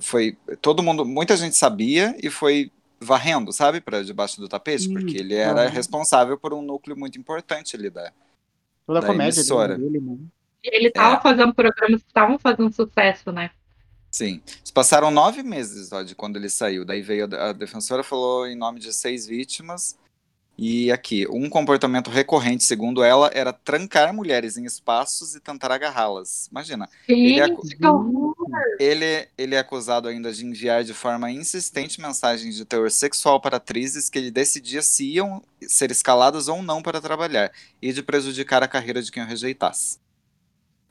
foi todo mundo, muita gente sabia e foi varrendo, sabe, para debaixo do tapete, porque ele era aham. responsável por um núcleo muito importante ali da, Toda a da comédia emissora. dele, né? Ele tava É. fazendo programas que estavam fazendo sucesso, né? Sim. Se passaram nove meses ó, de quando ele saiu. Daí veio a, a defensora, falou em nome de seis vítimas. E aqui, um comportamento recorrente, segundo ela, era trancar mulheres em espaços e tentar agarrá-las. Imagina. Ele, é Gente, que horror! ele, ele é acusado ainda de enviar de forma insistente mensagens de teor sexual para atrizes que ele decidia se iam ser escaladas ou não para trabalhar, e de prejudicar a carreira de quem o rejeitasse.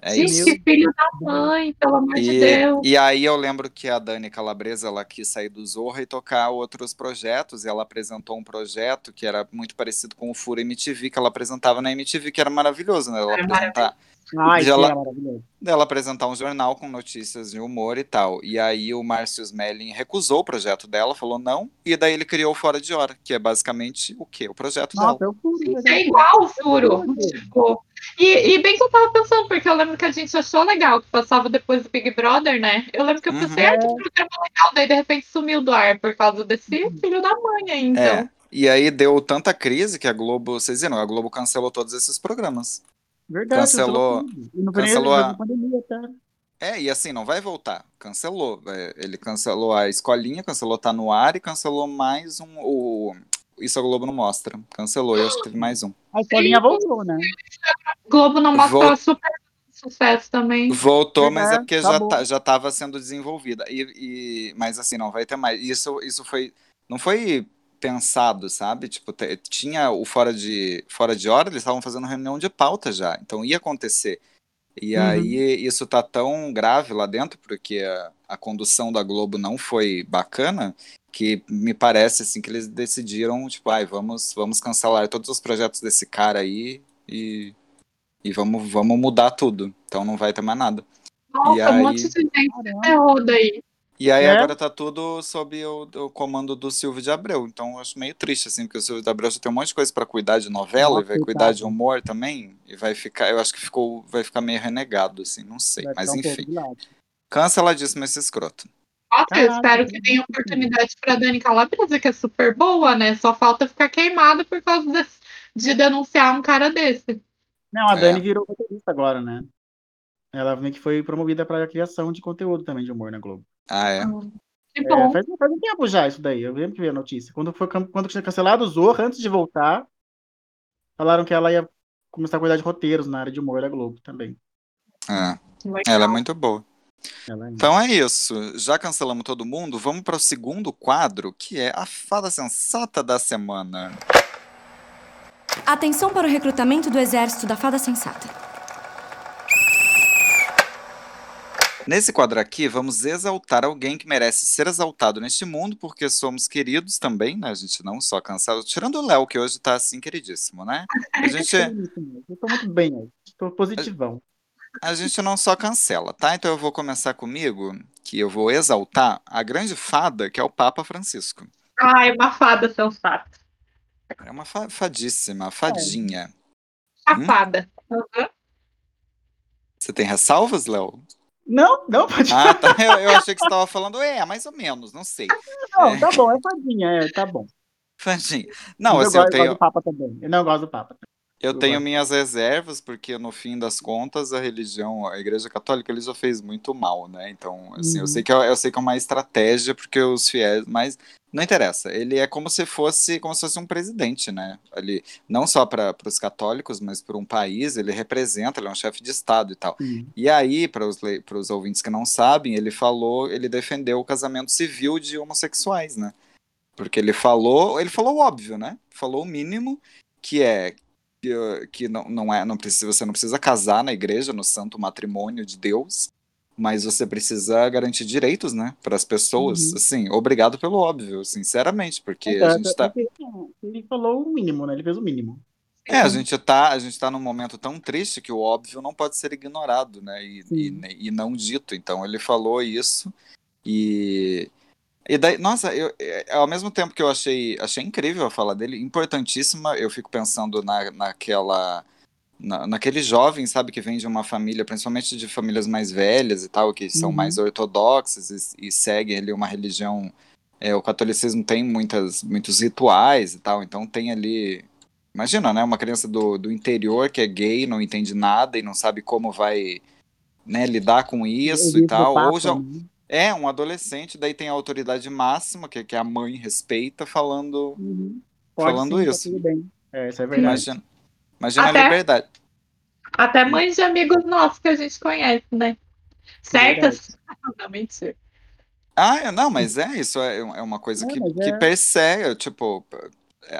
É Gente, isso. que filho da mãe, pelo amor de E, Deus. e aí eu lembro que a Dani Calabresa ela quis sair do Zorra e tocar outros projetos, e ela apresentou um projeto que era muito parecido com o Furo MTV, que ela apresentava na MTV, que era maravilhoso, né? Ela Era apresentar, Ai, ela- é maravilhoso. dela apresentar um jornal com notícias de humor e tal. E aí o Márcio Smelling recusou o projeto dela, falou não, e daí ele criou o Fora de Hora, que é basicamente o quê? O projeto dela. Nossa, fui. É igual o furo. Tipo, e, e bem que eu tava pensando, porque eu lembro que a gente achou legal que passava depois do Big Brother, né? Eu lembro que eu pensei, Uhum. ah, que programa legal, daí de repente sumiu do ar por causa desse filho da mãe aí, então. É. E aí deu tanta crise que a Globo, vocês viram, a Globo cancelou todos esses programas. Verdade, Cancelou-. E cancelou dia a- pandemia, tá? É, e assim, não vai voltar. Cancelou. É, Ele cancelou a escolinha, cancelou Tá No Ar e cancelou mais um. O... Isso a Globo não mostra. Cancelou, eu acho que teve mais um. A escolinha voltou, né? Globo não mostrou Vol- super sucesso também. Voltou, mas é Verdade, porque tá já, tá, já tava sendo desenvolvida. E, e- mas assim, não vai ter mais. Isso, isso foi. Não foi pensado, sabe? Tipo, tinha o fora de, fora de hora, eles estavam fazendo reunião de pauta já. Então ia acontecer. E Uhum. aí isso tá tão grave lá dentro, porque a, a condução da Globo não foi bacana, que me parece assim que eles decidiram, tipo, ai, vamos, vamos cancelar todos os projetos desse cara aí e, e vamos, vamos mudar tudo. Então não vai ter mais nada. Nossa, E um aí- monte de gente se ferrou daí. E aí É? agora tá tudo sob o, o comando do Silvio de Abreu. Então eu acho meio triste, assim, porque o Silvio de Abreu já tem um monte de coisa pra cuidar de novela Nossa, e vai cuidar de humor também. E vai ficar, eu acho que ficou, vai ficar meio renegado, assim, não sei. Vai Mas enfim, canceladíssimo esse escroto. Nossa, eu espero que tenha oportunidade pra Dani Calabresa, que é super boa, né? Só falta ficar queimada por causa desse- de denunciar um cara desse. Não, a É. Dani virou roteirista agora, né? Ela meio que foi promovida para a criação de conteúdo também de humor na Globo. Ah, é? Que É, bom. faz, faz um tempo já isso daí. Eu lembro que vi a notícia. Quando foi quando tinha cancelado o Zorra, antes de voltar, falaram que ela ia começar a cuidar de roteiros na área de humor da Globo também. É. Legal. Ela é muito boa. É- Então é isso. Já cancelamos todo mundo. Vamos para o segundo quadro, que é a fada sensata da semana. Atenção para o recrutamento do exército da Fada Sensata. Nesse quadro aqui, vamos exaltar alguém que merece ser exaltado neste mundo, porque somos queridos também, né? A gente não só cancela. Tirando o Léo, que hoje tá assim, queridíssimo, né? [laughs] A gente, É. Eu tô muito bem hoje. Estou positivão. a gente não só cancela, tá? Então eu vou começar comigo, que eu vou exaltar a grande fada, que é o Papa Francisco. Ai, uma fada sensata. É uma fa- fadíssima, fadinha. Hum? Safada. Uhum. Você tem ressalvas, Léo? Não, não, pode Ah, tá. Eu, eu achei que você estava falando, é, mais ou menos, não sei. Não, tá bom, é fadinha, é, tá bom. Fadinha. Não, Mas assim, eu, eu gosto, eu gosto tenho, do Papa também. Eu não gosto do Papa. Eu eu tenho minhas reservas, porque no fim das contas a religião, a Igreja Católica, ele já fez muito mal, né? Então, assim, eu Uhum. sei que é, eu sei que é uma estratégia, porque os fiéis, mas não interessa. Ele é como se fosse, como se fosse um presidente, né? Ali, não só para os católicos, mas para um país, ele representa, ele é um chefe de Estado e tal. Sim. E aí, para os, le- para os ouvintes que não sabem, ele falou, ele defendeu o casamento civil de homossexuais, né? Porque ele falou, ele falou o óbvio, né? Falou o mínimo, que é que, não, não é, não precisa, você não precisa casar na igreja, no santo matrimônio de Deus, mas você precisa garantir direitos, né, para as pessoas. Uhum. Assim, obrigado pelo óbvio, sinceramente, porque a gente tá é que Ele falou o mínimo, né? Ele fez o mínimo. É, a gente tá, a gente tá num momento tão triste que o óbvio não pode ser ignorado, né? E, e, e não dito. Então ele falou isso e e daí, nossa, eu, é, ao mesmo tempo que eu achei, achei incrível a fala dele, importantíssima, eu fico pensando na, naquela na, naquele jovem, sabe, que vem de uma família, principalmente de famílias mais velhas e tal, que são Uhum. mais ortodoxas e, e seguem ali uma religião. é, o catolicismo tem muitas, muitos rituais e tal, então tem ali. Imagina, né? Uma criança do, do interior que é gay, não entende nada e não sabe como vai né, lidar com isso e tal. Papa, Ou já, né? É, um adolescente, daí tem a autoridade máxima, que, que a mãe respeita, falando, Pode falando sim, tá isso. tudo bem. É, isso é verdade. Imagina, imagina Até- a liberdade. Até mães de amigos nossos que a gente conhece, né? Certas. [laughs] Não, mentira. Ah, é, não, mas é isso, é, é uma coisa É, que, que é- persegue, tipo,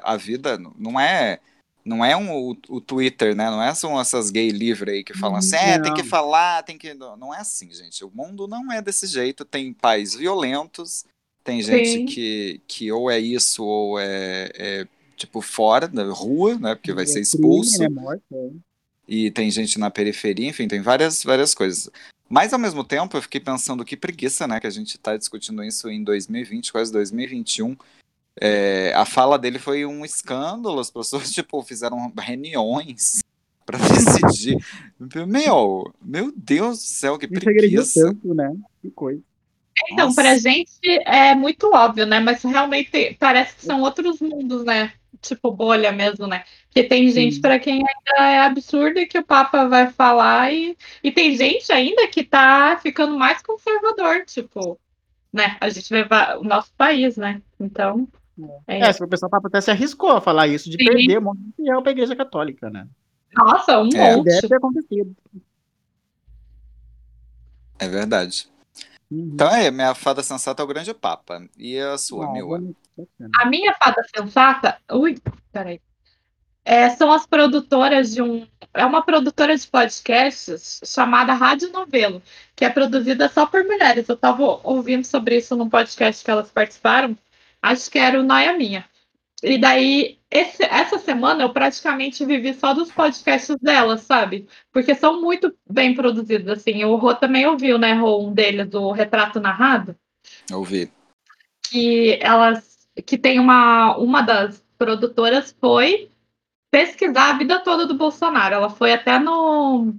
a vida não é não é um, o, o Twitter, né? Não é são essas gay livres aí que falam assim, é, tem que falar, tem que. Não não é assim, gente. O mundo não é desse jeito. Tem pais violentos, tem gente Sim. que, que ou é isso ou é, é, tipo fora da rua, né? Porque vai É ser crime, expulso. né, morte, é. E tem gente na periferia, enfim, tem várias, várias coisas. Mas ao mesmo tempo eu fiquei pensando que preguiça, né? Que a gente tá discutindo isso em 2020, quase 2021. É, a fala dele foi um escândalo, as pessoas, [laughs] tipo, fizeram reuniões [laughs] pra decidir. Meu, meu Deus do céu, que preguiça. tanto, né? Que coisa. Então, Nossa. pra gente é muito óbvio, né? Mas realmente parece que são outros mundos, né? Tipo bolha mesmo, né? Que tem gente pra quem ainda é absurdo e que o Papa vai falar e, e tem gente ainda que tá ficando mais conservador, tipo, né? A gente vê o nosso país, né? Então, é, É, se o pessoal até se arriscou a falar isso, de Sim. perder um monte de fiel pra igreja católica, né? Nossa, um É. monte. Deve ter acontecido. É verdade. Uhum. Então é, minha fada sensata é o grande papa. E a sua, Ah, Mila? bacana. A minha fada sensata. Ui, peraí. É, são as produtoras de um. É uma produtora de podcasts chamada Rádio Novelo, que é produzida só por mulheres. Eu estava ouvindo sobre isso num podcast que elas participaram. Acho que era o Noia Minha. E daí, esse- essa semana eu praticamente vivi só dos podcasts delas, sabe? Porque são muito bem produzidos, assim. O Rô também ouviu, né, Rô, um deles, o Retrato Narrado Ouvi. que elas que tem uma uma das produtoras foi pesquisar a vida toda do Bolsonaro. Ela foi até no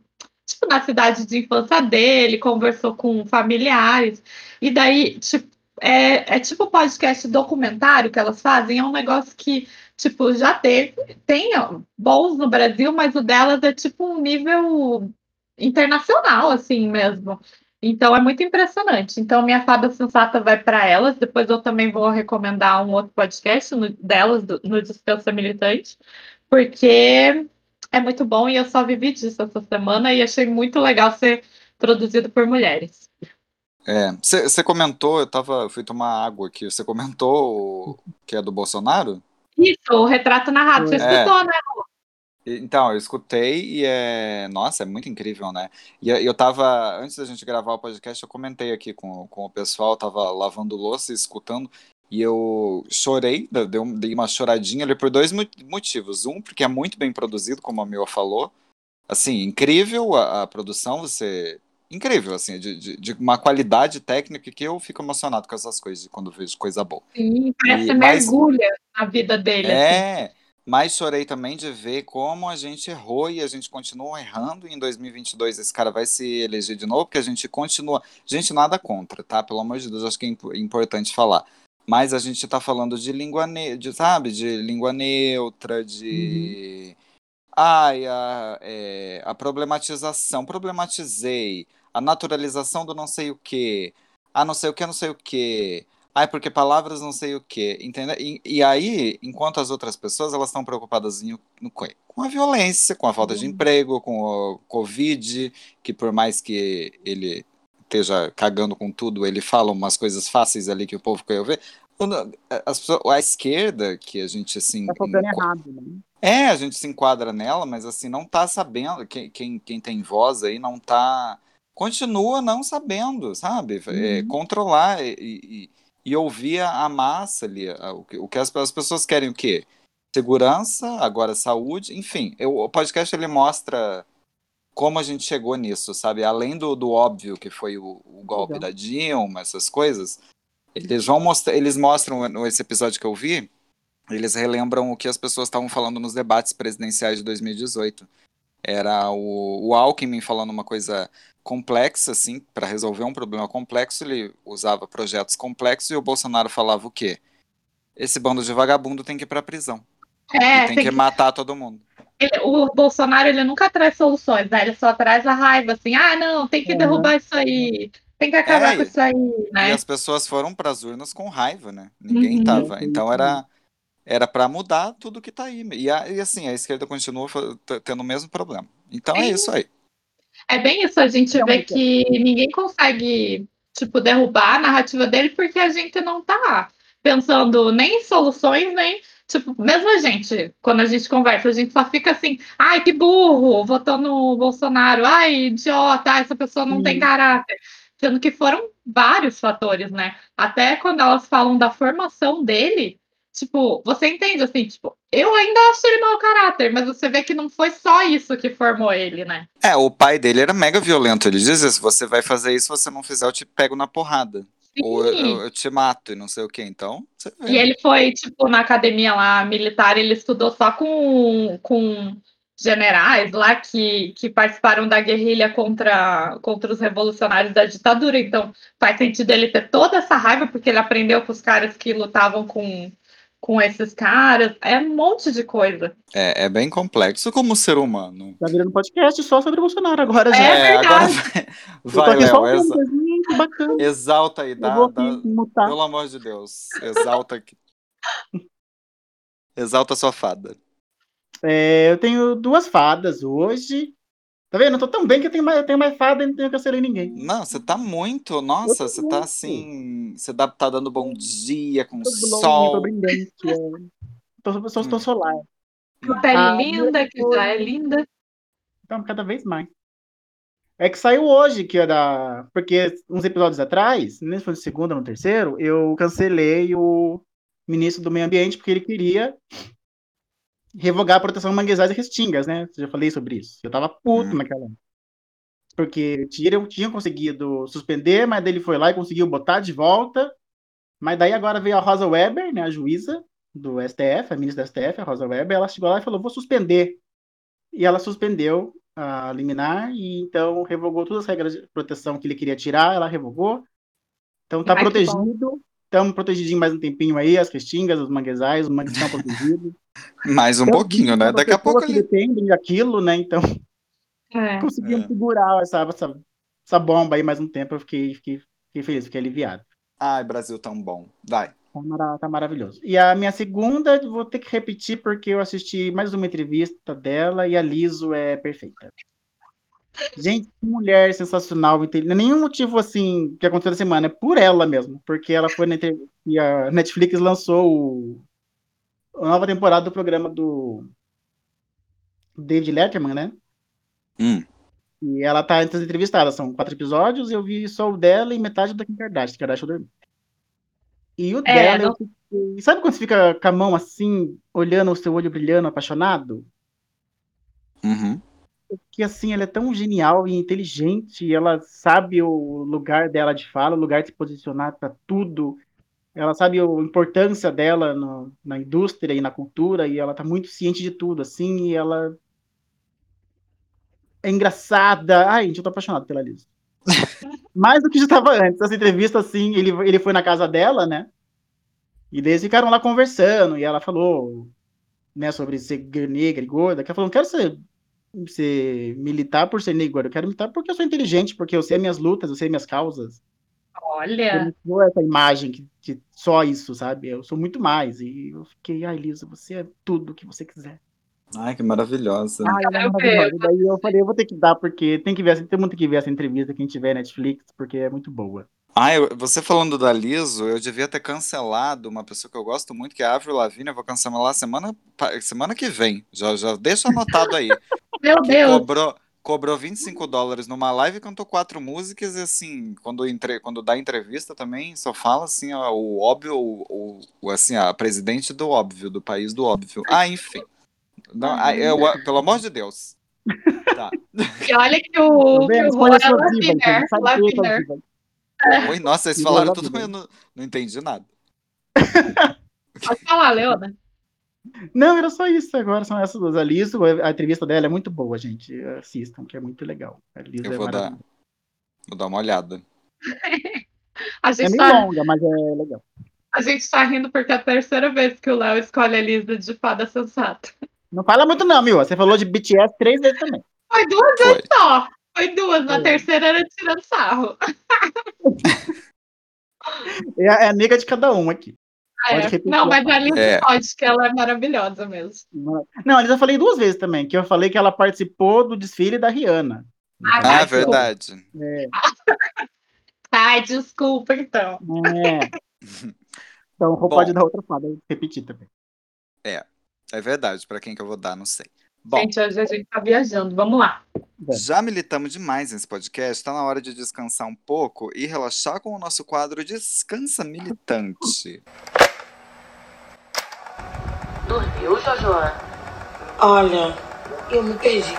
tipo na cidade de infância dele, conversou com familiares e daí tipo é, é tipo podcast documentário que elas fazem, é um negócio que tipo já teve, tem bons no Brasil, mas o delas é tipo um nível internacional assim mesmo. Então é muito impressionante. Então minha fada sensata vai para elas. Depois eu também vou recomendar um outro podcast no- delas do- no Dispensa Militante, porque é muito bom e eu só vivi disso essa semana e achei muito legal ser produzido por mulheres. É, você comentou, eu tava, eu fui tomar água aqui, você comentou o- que é do Bolsonaro? Isso, o retrato narrado. Você É. escutou, né? Então, eu escutei e é. Nossa, é muito incrível, né? E eu tava. Antes da gente gravar o podcast, eu comentei aqui com, com o pessoal, eu tava lavando louça e escutando, e eu chorei, dei, um- uma choradinha ali por dois mo- motivos. Um, porque é muito bem produzido, como a Mila falou. Assim, incrível a, a produção, você. Incrível, assim, de, de, de uma qualidade técnica que eu fico emocionado com essas coisas, quando vejo coisa boa. Sim, parece E- mas- mergulha na vida dele. assim. É, mas chorei também de ver como a gente errou e a gente continua errando. E em 2022 esse cara vai se eleger de novo, porque a gente continua. Gente, nada contra, tá? Pelo amor de Deus, acho que é impo- importante falar. Mas a gente tá falando de língua, ne de, sabe? De língua neutra, de. Ai, a, é, a problematização. Problematizei. A naturalização do não sei o quê. Ah, não sei o que, não sei o quê. Ai, porque palavras não sei o quê, entendeu? E, e aí, enquanto as outras pessoas, elas estão preocupadas em, no com a violência, com a falta de emprego, com o Covid, que por mais que ele esteja cagando com tudo, ele fala umas coisas fáceis ali que o povo quer ver. Quando As pessoas, a esquerda, que a gente assim. Tá enqu- errado, né? é, a gente se enquadra nela, mas assim, não tá sabendo. Quem, quem, quem tem voz aí não tá. Continua não sabendo, sabe? É, Uhum. controlar e, e, e ouvir a, a massa ali. a- o, que, o que as, as pessoas querem o quê? segurança, agora saúde, enfim. Eu, o podcast ele mostra como a gente chegou nisso, sabe? Além do, do óbvio que foi o, o golpe Legal. da Dilma, essas coisas, eles vão mostrar, eles mostram nesse episódio que eu vi, eles relembram o que as pessoas estavam falando nos debates presidenciais de 2018. Era o, o Alckmin falando uma coisa complexa, assim, para resolver um problema complexo, ele usava projetos complexos e o Bolsonaro falava o quê? Esse bando de vagabundo tem que ir pra prisão. É, tem, tem que que- matar todo mundo. Ele- o Bolsonaro ele nunca traz soluções, né? Ele só traz a raiva, assim, ah, não, tem que Uhum. derrubar isso aí, tem que acabar É, com isso aí, E né? as pessoas foram pras urnas com raiva, né? Ninguém Uhum. tava. Então era era para mudar tudo que tá aí. E, a- e assim, a esquerda continua tendo o mesmo problema. Então é isso aí. É bem isso, a gente vê que ninguém consegue, tipo, derrubar a narrativa dele porque a gente não tá pensando nem em soluções, nem, tipo, mesmo a gente, quando a gente conversa, a gente só fica assim, ai, que burro, votou no Bolsonaro, ai, idiota, essa pessoa não tem caráter. Sendo que foram vários fatores, né? Até quando elas falam da formação dele, tipo, você entende assim, tipo, eu ainda acho ele mau caráter, mas você vê que não foi só isso que formou ele, né? É, o pai dele era mega violento. Ele dizia: se você vai fazer isso, se você não fizer, eu te pego na porrada. Ou eu, eu- eu te mato e não sei o que. Então. E ele foi, tipo, na academia lá militar, ele estudou só com, com generais lá que, que participaram da guerrilha contra, contra os revolucionários da ditadura. Então, faz sentido ele ter toda essa raiva, porque ele aprendeu com os caras que lutavam com, com esses caras. É um monte de coisa. É, é bem complexo como ser humano. Tá virando podcast só sobre o Bolsonaro agora. É, agora vai, Eu tô [laughs] vai só Léo. exa- bacana. exalta aí, dá, vou dá- pelo amor de Deus. Exalta aqui. Exalta sua fada. É, eu tenho duas fadas hoje. Tá vendo? Eu tô tão bem que eu tenho mais, eu tenho mais fada e não tenho cancelei ninguém. Não, você tá muito. Nossa, você tá assim. Você dá- tá dando bom dia com o Tô sol. tô brilhante. É. Tô, só estou solar. Uma pele Ah, linda, que já é linda. Então, cada vez mais. É que saiu hoje, que era. Porque uns episódios atrás, nem se foi no segundo ou no terceiro, eu cancelei o ministro do Meio Ambiente porque ele queria revogar a proteção a manguezais e restingas, né? Eu já falei sobre isso. Eu tava puto naquela época. Porque tinham, tinham conseguido suspender, mas ele foi lá e conseguiu botar de volta. Mas daí agora veio a Rosa Weber, né, a juíza do STF, a ministra do STF, a Rosa Weber, ela chegou lá e falou: vou suspender. E ela suspendeu a liminar e então revogou todas as regras de proteção que ele queria tirar, ela revogou. Então tá Ai, protegido. Estamos protegidinhos mais um tempinho aí, as restingas, os manguezais, os mangues estão [laughs] protegidos. Mais um Então, pouquinho, né? Daqui a pouco que ele. dependem daquilo, né? Então É. [laughs] conseguimos segurar essa, essa, essa bomba aí mais um tempo. Eu fiquei, fiquei, fiquei feliz, fiquei aliviado. Ai, Brasil tão bom. Vai. Tá, mara- tá maravilhoso. E a minha segunda, vou ter que repetir porque eu assisti mais uma entrevista dela e a Liso é perfeita. Gente, que mulher sensacional, inte- nenhum motivo assim que aconteceu na semana, é por ela mesmo, porque ela foi na entrevista e a Netflix lançou o- a nova temporada do programa do David Letterman, né? Hum. E ela tá entre as entrevistadas, são quatro episódios, e eu vi só o dela e metade da Kim Kardashian, que Kardashian eu dormi. E o É, dela, eu não- fiquei... Sabe quando você fica com a mão assim, olhando o seu olho brilhando, apaixonado? Uhum. Que assim, ela é tão genial e inteligente, e ela sabe o lugar dela de fala, o lugar de se posicionar para tudo. Ela sabe a importância dela no- na indústria e na cultura, e ela tá muito ciente de tudo, assim, e ela é engraçada. Ai, gente, eu tô apaixonado pela Liz. [laughs] Mais do que já estava antes. Essa entrevista, assim, ele, ele foi na casa dela, né? E daí eles ficaram lá conversando, e ela falou, né, sobre ser negra e gorda, que ela falou, não quero ser, ser militar por ser negra eu quero militar porque eu sou inteligente, porque eu sei as minhas lutas, eu sei as minhas causas. Olha. sou essa imagem que, que só isso, sabe? Eu sou muito mais. E eu fiquei, ai, Lisa, você é tudo que você quiser. Ai, que maravilhosa. Ai, ela é eu maravilhosa. Daí eu falei, eu vou ter que dar, porque tem que ver, tem que ver essa entrevista, quem tiver Netflix, porque é muito boa. Ah, você falando da Liso, eu devia ter cancelado uma pessoa que eu gosto muito, que é a Avril Lavigne. Eu vou cancelar semana, semana que vem. Já, já deixa anotado aí. Meu Que Deus. cobrou, cobrou 25 dólares numa live e cantou quatro músicas e assim, quando, entre, quando dá entrevista também, só fala assim, ó, o óbvio, o, o, assim, a presidente do óbvio, do país do óbvio. Ah, enfim. Não, ah, eu, pelo amor de Deus. Tá. E olha que o, que o Juan é Laviner. é. Oi, nossa, vocês falaram tudo, eu não, não entendi nada. Pode falar, Leona. Não, era só isso agora, são essas duas. A Liso, a entrevista dela é muito boa, gente. Assistam, que é muito legal. Eu é vou dar, maravilhosa. vou dar uma olhada. [laughs] A É gente, meio tá, longa, mas é legal. a gente tá rindo porque é a terceira vez que o Léo escolhe a Lisa de fada sensata. Não fala muito não, Mil. Você falou de BTS três vezes também. Foi duas Foi. vezes só. Foi duas. Na Foi. terceira era tirando sarro. [laughs] É a, é a amiga de cada um aqui. Pode É. repetir Não, mas a Lisa É. pode, que ela é maravilhosa mesmo. Não, eu já falei duas vezes também, que eu falei que ela participou do desfile da Rihanna. Ah, tá. verdade. É, [laughs] Ai, desculpa, então. é. [laughs] Então, Bom. pode dar outra fada, eu repetir também. É verdade. Pra quem que eu vou dar, não sei. Bom, Gente, hoje a gente tá viajando. Vamos lá. já militamos demais nesse podcast. Tá na hora de descansar um pouco e relaxar com o nosso quadro Descansa Militante. Dormiu, Jojo? Olha, eu me perdi.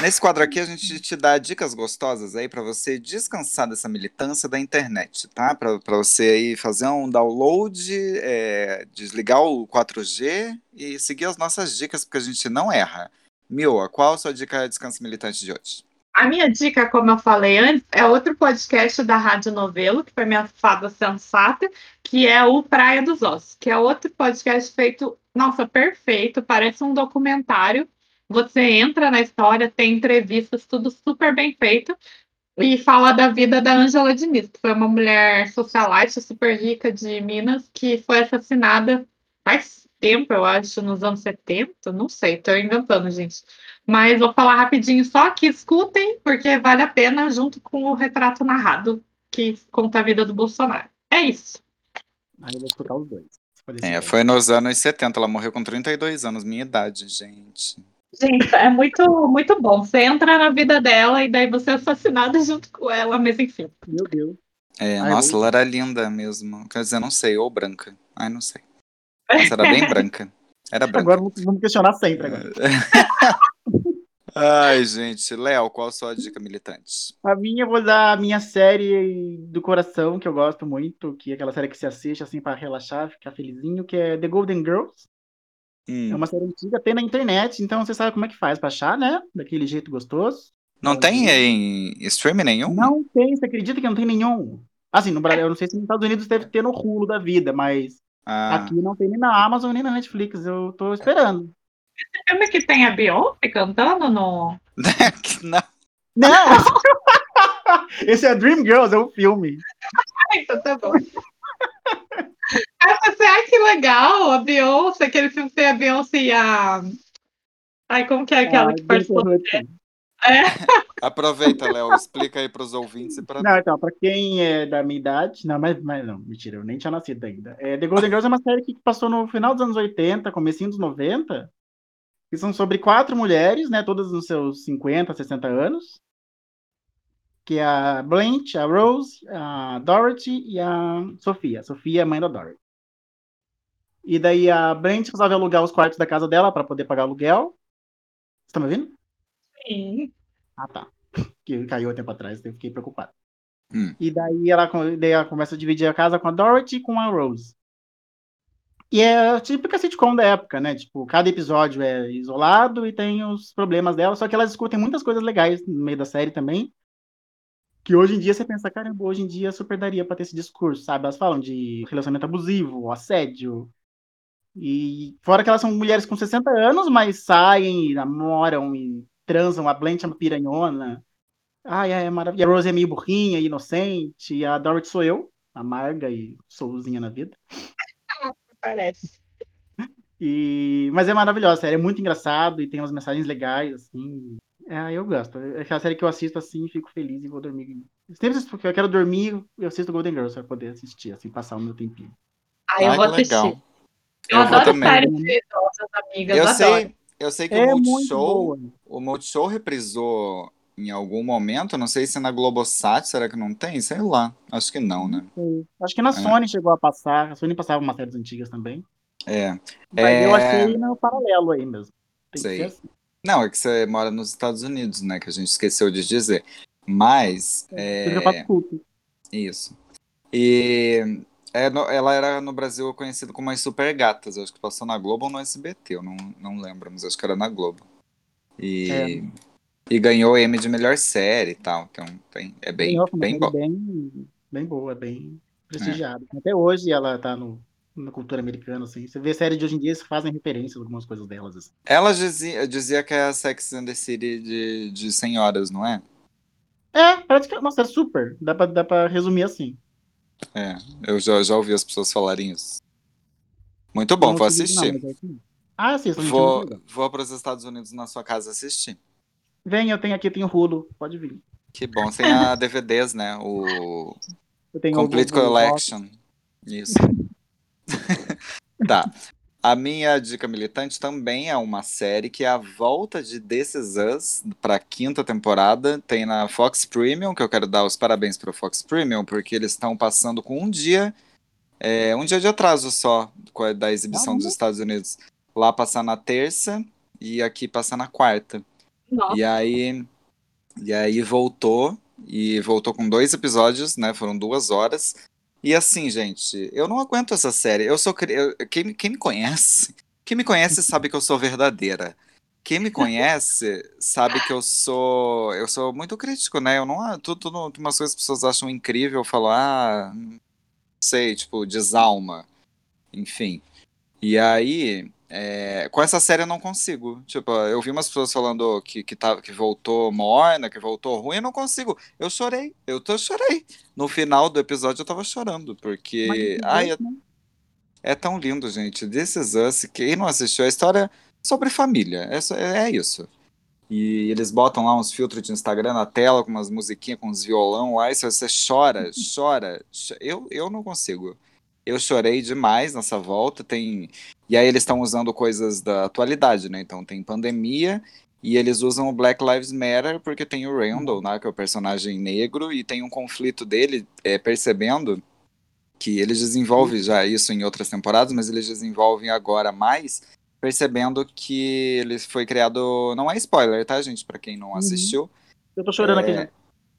Nesse quadro aqui, a gente te dá dicas gostosas aí pra você descansar dessa militância da internet, tá? Pra pra você aí fazer um download, é, desligar o 4G e seguir as nossas dicas, porque a gente não erra. Mila, qual a sua dica de descanso militante de hoje? A minha dica, como eu falei antes, é outro podcast da Rádio Novelo, que foi minha fada sensata, que é o Praia dos Ossos, que é outro podcast feito, nossa, perfeito, parece um documentário. Você entra na história, tem entrevistas, tudo super bem feito, e fala da vida da Ângela Diniz, que foi uma mulher socialite super rica de Minas, que foi assassinada faz tempo, eu acho, nos anos 70, não sei, tô inventando, gente. Mas vou falar rapidinho só que escutem, porque vale a pena, junto com o retrato narrado que conta a vida do Bolsonaro. É isso. Aí eu vou escutar os dois. É, foi nos anos 70, ela morreu com 32 anos, minha idade, gente. Gente, é muito, muito bom. Você entra na vida dela e daí você é assassinado [laughs] junto com ela, mas enfim. Meu Deus. É, Ai, nossa, ela era linda mesmo. Quer dizer, não sei, ou branca. Ai, não sei. Nossa, era bem [laughs] branca. Era branca. Agora vamos questionar sempre. Agora. [laughs] Ai, gente. Léo, qual a sua dica militante? A minha, eu vou dar a minha série do coração, que eu gosto muito, que é aquela série que se assiste assim pra relaxar, ficar felizinho, que é The Golden Girls. É Hum, uma série antiga, tem na internet, então você sabe como é que faz pra achar, né? Daquele jeito gostoso. Não tem em streaming nenhum? Não tem, você acredita que não tem nenhum? Assim, no Brasil, eu não sei se nos Estados Unidos deve ter no Hulu da vida, mas Ah, aqui não tem nem na Amazon nem na Netflix. Eu tô esperando. Filme que tem a Beyoncé cantando no. [laughs] não. Não! [laughs] Esse é Dream Girls, é um filme. Ah, então tá bom. Aí você, ai, que legal, a Beyoncé, aquele filme que tem a Beyoncé e a. Ai, como que é aquela Ah, que participou? É. Aproveita, Léo, explica aí pros ouvintes e pra. Não, então, pra quem é da minha idade, não, mas, mas não, mentira, eu nem tinha nascido ainda. É, The Golden Girls é uma série que passou no final dos anos 80, comecinho dos 90, que são sobre quatro mulheres, né, todas nos seus 50, 60 anos, que é a Blanche, a Rose, a Dorothy e a Sofia. Sofia é mãe da Dorothy. E daí a Blanche resolve alugar os quartos da casa dela para poder pagar aluguel. Você tá me ouvindo? Sim. Ah, tá. [laughs] Que caiu há tempo atrás, eu fiquei preocupado. Hum. E daí ela, daí ela começa a dividir a casa com a Dorothy e com a Rose. E é a típica sitcom da época, né? Tipo, cada episódio é isolado e tem os problemas dela, só que elas discutem muitas coisas legais no meio da série também. Que hoje em dia você pensa, caramba, hoje em dia super daria pra ter esse discurso, sabe? Elas falam de relacionamento abusivo, assédio. E fora que elas são mulheres com 60 anos, mas saem, namoram e transam. A Blanche é uma piranhona. Ai, é maravilhoso. E a Rose é meio burrinha, inocente. E a Dorothy sou eu, amarga e souzinha na vida. Parece. E... Mas é maravilhosa, a série é muito engraçado e tem umas mensagens legais, assim. É, eu gosto. É aquela série que eu assisto assim, fico feliz e vou dormir. Sempre porque eu quero dormir, eu assisto Golden Girls pra poder assistir, assim, passar o meu tempinho. Ai, eu Ai, vou que legal. assistir. Eu, Eu adoro também. séries de idosas, amigas. Eu adoro. sei, eu sei que É o Multishow, o Multishow reprisou em algum momento, não sei se na Globosat, será que não tem? Sei lá, acho que não, né? Sim. Acho que na É. Sony chegou a passar. A Sony passava umas séries antigas também. É. Mas É, eu achei no paralelo aí mesmo. Tem que Sei. assim. Não, é que você mora nos Estados Unidos, né? Que a gente esqueceu de dizer. Mas. É... Culto. Isso. E é ela era no Brasil conhecida como as Super Gatas. Acho que passou na Globo ou no SBT, eu não, não lembro, mas acho que era na Globo. E, É. e ganhou Emmy de melhor série e tal. Então tem, é bem, Ganhou, bem bom. bem, bem boa, bem prestigiada. Até hoje ela tá no, na cultura americana, assim. Você vê séries de hoje em dia, eles fazem referência a algumas coisas delas, assim. Ela dizia, dizia que é a Sex and the City de, de senhoras, não é? É, parece que é super. Dá pra, dá pra resumir assim. É, eu já, já ouvi as pessoas falarem isso. Muito bom, Não vou não, assistir. mas é assim. Ah, sim, Vou, vou para os Estados Unidos na sua casa assistir. Vem, eu tenho aqui, tenho Hulu, pode vir. Que bom, tem a DVDs, né? O Eu tenho Complete Collection. Isso. [laughs] tá. A minha dica militante também é uma série que é a volta de This Is Us para a quinta temporada. Tem na Fox Premium, que eu quero dar os parabéns para o Fox Premium, porque eles estão passando com um dia, é, um dia de atraso só da exibição dos Estados Unidos. Lá passar na terça e aqui passar na quarta. Nossa. E aí, e aí voltou, e voltou com dois episódios, né? Foram duas horas. E assim, gente, eu não aguento essa série. Eu sou. eu- quem, quem me conhece, [laughs] quem me conhece sabe que eu sou verdadeira. Quem me conhece sabe que eu sou. Eu sou muito crítico, né? Eu não. Tudo, tudo umas coisas que as pessoas acham incrível, eu falo, ah, não sei, tipo, desalma. Enfim. E aí, é, com essa série eu não consigo. Tipo, eu vi umas pessoas falando que, que, tá, que voltou morna, que voltou ruim, eu não consigo. Eu chorei, eu tô, chorei. No final do episódio eu tava chorando, porque. Mas, Ai, é, é tão lindo, gente. This Is Us, quem não assistiu, a história é sobre família. É, só- é isso. E eles botam lá uns filtros de Instagram na tela, com umas musiquinhas, com uns violão lá, e você chora, [laughs] chora. cho- Eu, eu não consigo. Eu chorei demais nessa volta. Tem e aí eles estão usando coisas da atualidade, né? Então tem pandemia e eles usam o Black Lives Matter porque tem o Randall, né? Que é o personagem negro e tem um conflito dele é, percebendo que eles desenvolvem já isso em outras temporadas, mas eles desenvolvem agora mais percebendo que ele foi criado, não é spoiler, tá, gente, Pra quem não assistiu. Eu tô chorando aqui É, já.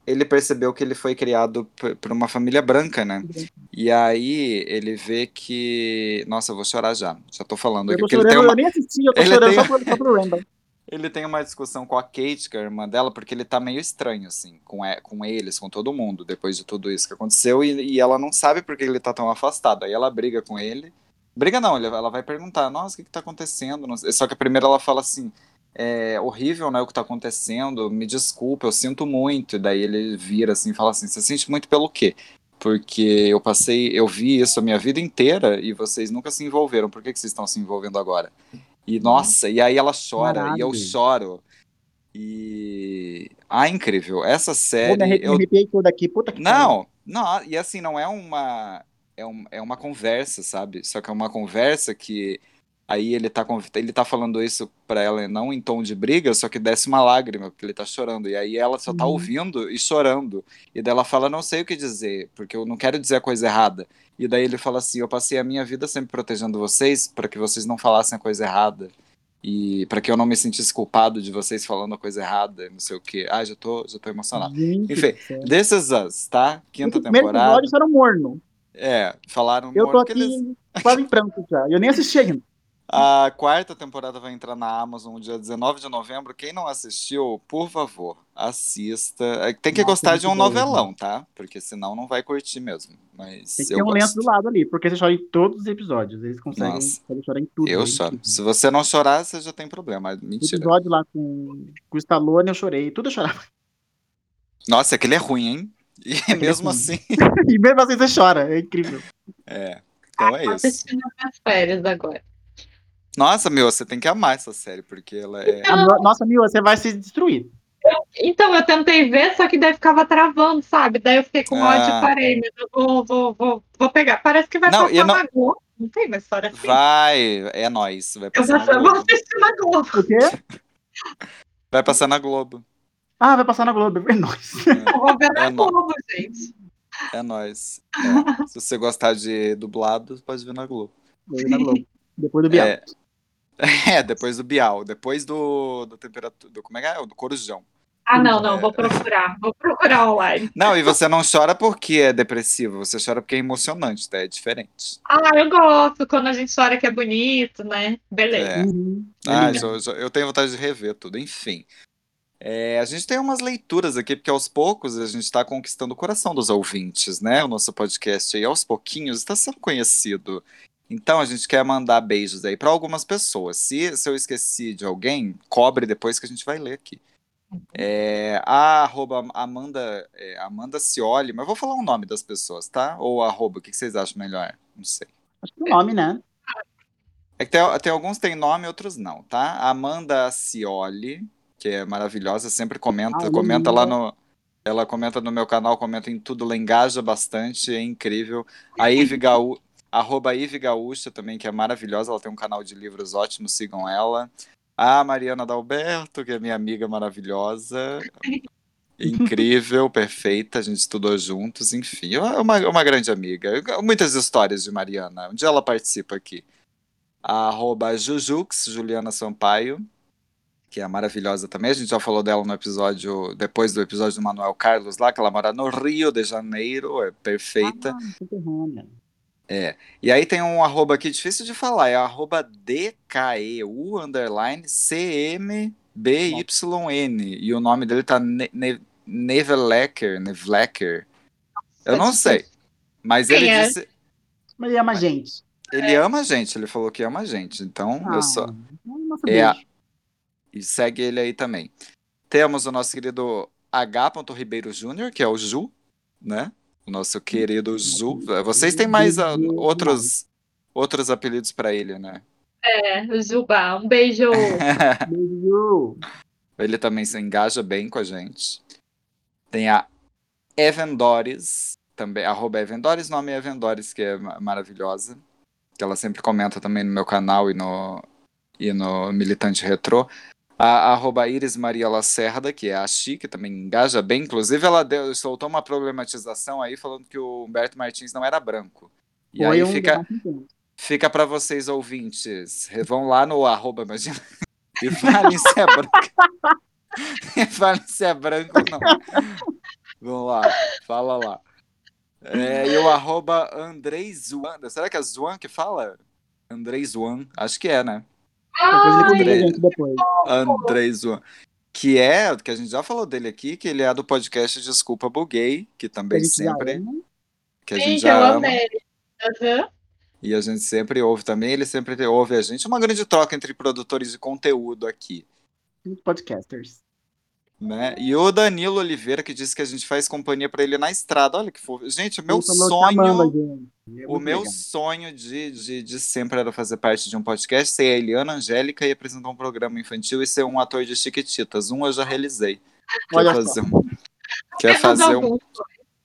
Ele percebeu que ele foi criado por uma família branca, né? E aí ele vê que. Nossa, eu vou chorar já. Já tô falando Eu aqui. tô porque ele chorando, tem uma... eu nem assisti, eu tô ele chorando tem- só, por, só pro Randall. [laughs] Ele tem uma discussão com a Kate, que é a irmã dela, porque ele tá meio estranho, assim, com, com eles, com todo mundo, depois de tudo isso que aconteceu, e, e ela não sabe por que ele tá tão afastado. Aí ela briga com ele. Briga não, ela vai perguntar, nossa, o que que tá acontecendo? Só que primeiro ela fala assim, é horrível, né, o que tá acontecendo, me desculpa, eu sinto muito. E daí ele vira assim e fala assim, você sente muito pelo quê? Porque eu passei, eu vi isso a minha vida inteira e vocês nunca se envolveram, por que que vocês estão se envolvendo agora? E nossa, e aí ela chora, e eu Caralho. choro. E. Ah, incrível. Essa Pô, me série. eu... me arrepiei todo aqui, puta que pariu. Não, não, e assim, não é uma. É, um, é uma conversa, sabe? Só que é uma conversa que. Aí ele tá, ele tá falando isso pra ela não em tom de briga, só que desce uma lágrima, porque ele tá chorando. E aí ela só tá Uhum. ouvindo e chorando. E daí ela fala, não sei o que dizer, porque eu não quero dizer a coisa errada. E daí ele fala assim: eu passei a minha vida sempre protegendo vocês para que vocês não falassem a coisa errada. E para que eu não me sentisse culpado de vocês falando a coisa errada, não sei o quê. Ah, já tô, já tô emocionado. Gente Enfim. This Is Us, tá? Quinta primeiro temporada. episódio era um morno. É, falaram Eu tô morto que aqui eles. quase em pranto já. Eu nem assisti ainda. A quarta temporada vai entrar na Amazon dia 19 de novembro. Quem não assistiu, por favor, assista. É, Tem que Nossa, gostar de um bom, novelão, tá? Porque senão não vai curtir mesmo. Mas Tem que eu ter um gosto. lenço do lado ali, porque você chora em todos os episódios. Eles conseguem chorar em tudo. Eu né? choro. Se você não chorar, você já tem problema. O Mentira. episódio lá com, com o Stallone eu chorei. Tudo eu chorava. Nossa, aquele é ruim, hein? E [laughs] Aquele é mesmo ruim. assim. [laughs] e mesmo assim você chora. É incrível. É. Então é Tô isso. assistindo minhas férias agora. Nossa, meu, você tem que amar essa série, porque ela é. A no- Nossa, Mil, você vai se destruir. Então, eu tentei ver, só que daí ficava travando, sabe? Daí eu fiquei com ódio Ah. e parei, mas eu vou, vou, vou, vou pegar. Parece que vai Não, passar não- na Globo. Não tem uma história assim. Vai, é nóis. Vai Eu passar vou, na eu vou Globo. assistir na Globo. O quê? [laughs] Vai passar na Globo. Ah, vai passar na Globo, é nóis. Eu vou ver na É Globo, gente. É nóis. É. Se você gostar de dublado, pode ver na Globo. Vai na Globo. Depois do Bial. É. [laughs] É, depois do Bial, depois do, do temperatura, do, como é que é? Do Corujão. Ah, não, não, vou procurar. [laughs] Vou procurar online. Não, e você não chora porque é depressivo, você chora porque é emocionante, tá? É diferente. Ah, eu gosto quando a gente chora que é bonito, né? Beleza. É. Ah, já- já- eu tenho vontade de rever tudo, enfim. É, a gente tem umas leituras aqui, porque aos poucos a gente está conquistando o coração dos ouvintes, né? O nosso podcast aí, aos pouquinhos, está sendo conhecido. Então a gente quer mandar beijos aí para algumas pessoas. Se, se eu esqueci de alguém, cobre depois que a gente vai ler aqui. É, a arroba Amanda, é, Amanda Cioli, mas eu vou falar o nome das pessoas, tá? Ou arroba, o que vocês acham melhor? Não sei. Acho que é o nome, né? É que tem, tem alguns tem nome, outros não, tá? Amanda Cioli, que é maravilhosa, sempre comenta, Ah, comenta lá no. Ela comenta no meu canal, comenta em tudo, ela engaja bastante, é incrível. A [laughs] Ive Gaú, arroba Ive Gaúcha também, que é maravilhosa, ela tem um canal de livros ótimo, sigam ela. A Mariana Dalberto, que é minha amiga maravilhosa. [laughs] Incrível, perfeita, a gente estudou juntos, enfim, é uma, uma grande amiga. Muitas histórias de Mariana. Um dia ela participa aqui. A arroba Jujux, Juliana Sampaio, que é maravilhosa também. A gente já falou dela no episódio, depois do episódio do Manuel Carlos lá, que ela mora no Rio de Janeiro, é perfeita. Subterrânea. É. E aí tem um arroba aqui difícil de falar, é arroba DKEU underline CMBYN. E o nome dele tá Ne- Ne- Nevelecker, Nevelecker. Eu não sei. Mas ele é? disse. Mas ele ama a gente. Ele ama a gente, ele falou que ama a gente. Então, Ah, eu só. Nossa, É, a- beijo. e segue ele aí também. Temos o nosso querido H. Ribeiro Júnior, que é o Ju, né? O nosso querido Ju. Vocês têm mais ah, outros, outros apelidos para ele, né? É, Juba, um beijo. [laughs] Beijo. Ele também se engaja bem com a gente. Tem a Evendores, também, arroba Evendores, nome é Evendores, que é ma- maravilhosa. Que ela sempre comenta também no meu canal e no, e no Militante Retrô. A arroba Iris Maria Lacerda, que é a Chi, que também engaja bem. Inclusive, ela deu, soltou uma problematização aí falando que o Humberto Martins não era branco. E Foi aí um fica, fica para vocês ouvintes. Vão lá no arroba, imagina. E falem se é branco. E falem se é branco ou não. Vamos lá, fala lá. É, e o arroba Andrei Zuan. Será que é Zuan que fala? Andrei Zuan. Acho que é, né? Andrei, gente. Andrei Zuan. Que é, que a gente já falou dele aqui, que ele é do podcast Desculpa Buguei, que também gente sempre. Que a gente eu já ama. Aham. E a gente sempre ouve também, ele sempre ouve a gente. Uma grande troca entre produtores de conteúdo aqui. Podcasters. Né? E o Danilo Oliveira, que disse que a gente faz companhia pra ele na estrada. Olha que fofo. Gente, o meu a sonho. É O meu legal. sonho de, de, de sempre era fazer parte de um podcast, ser a Eliana Angélica e apresentar um programa infantil e ser um ator de Chiquititas. Um eu já realizei. Quer Olha fazer um, quer fazer um,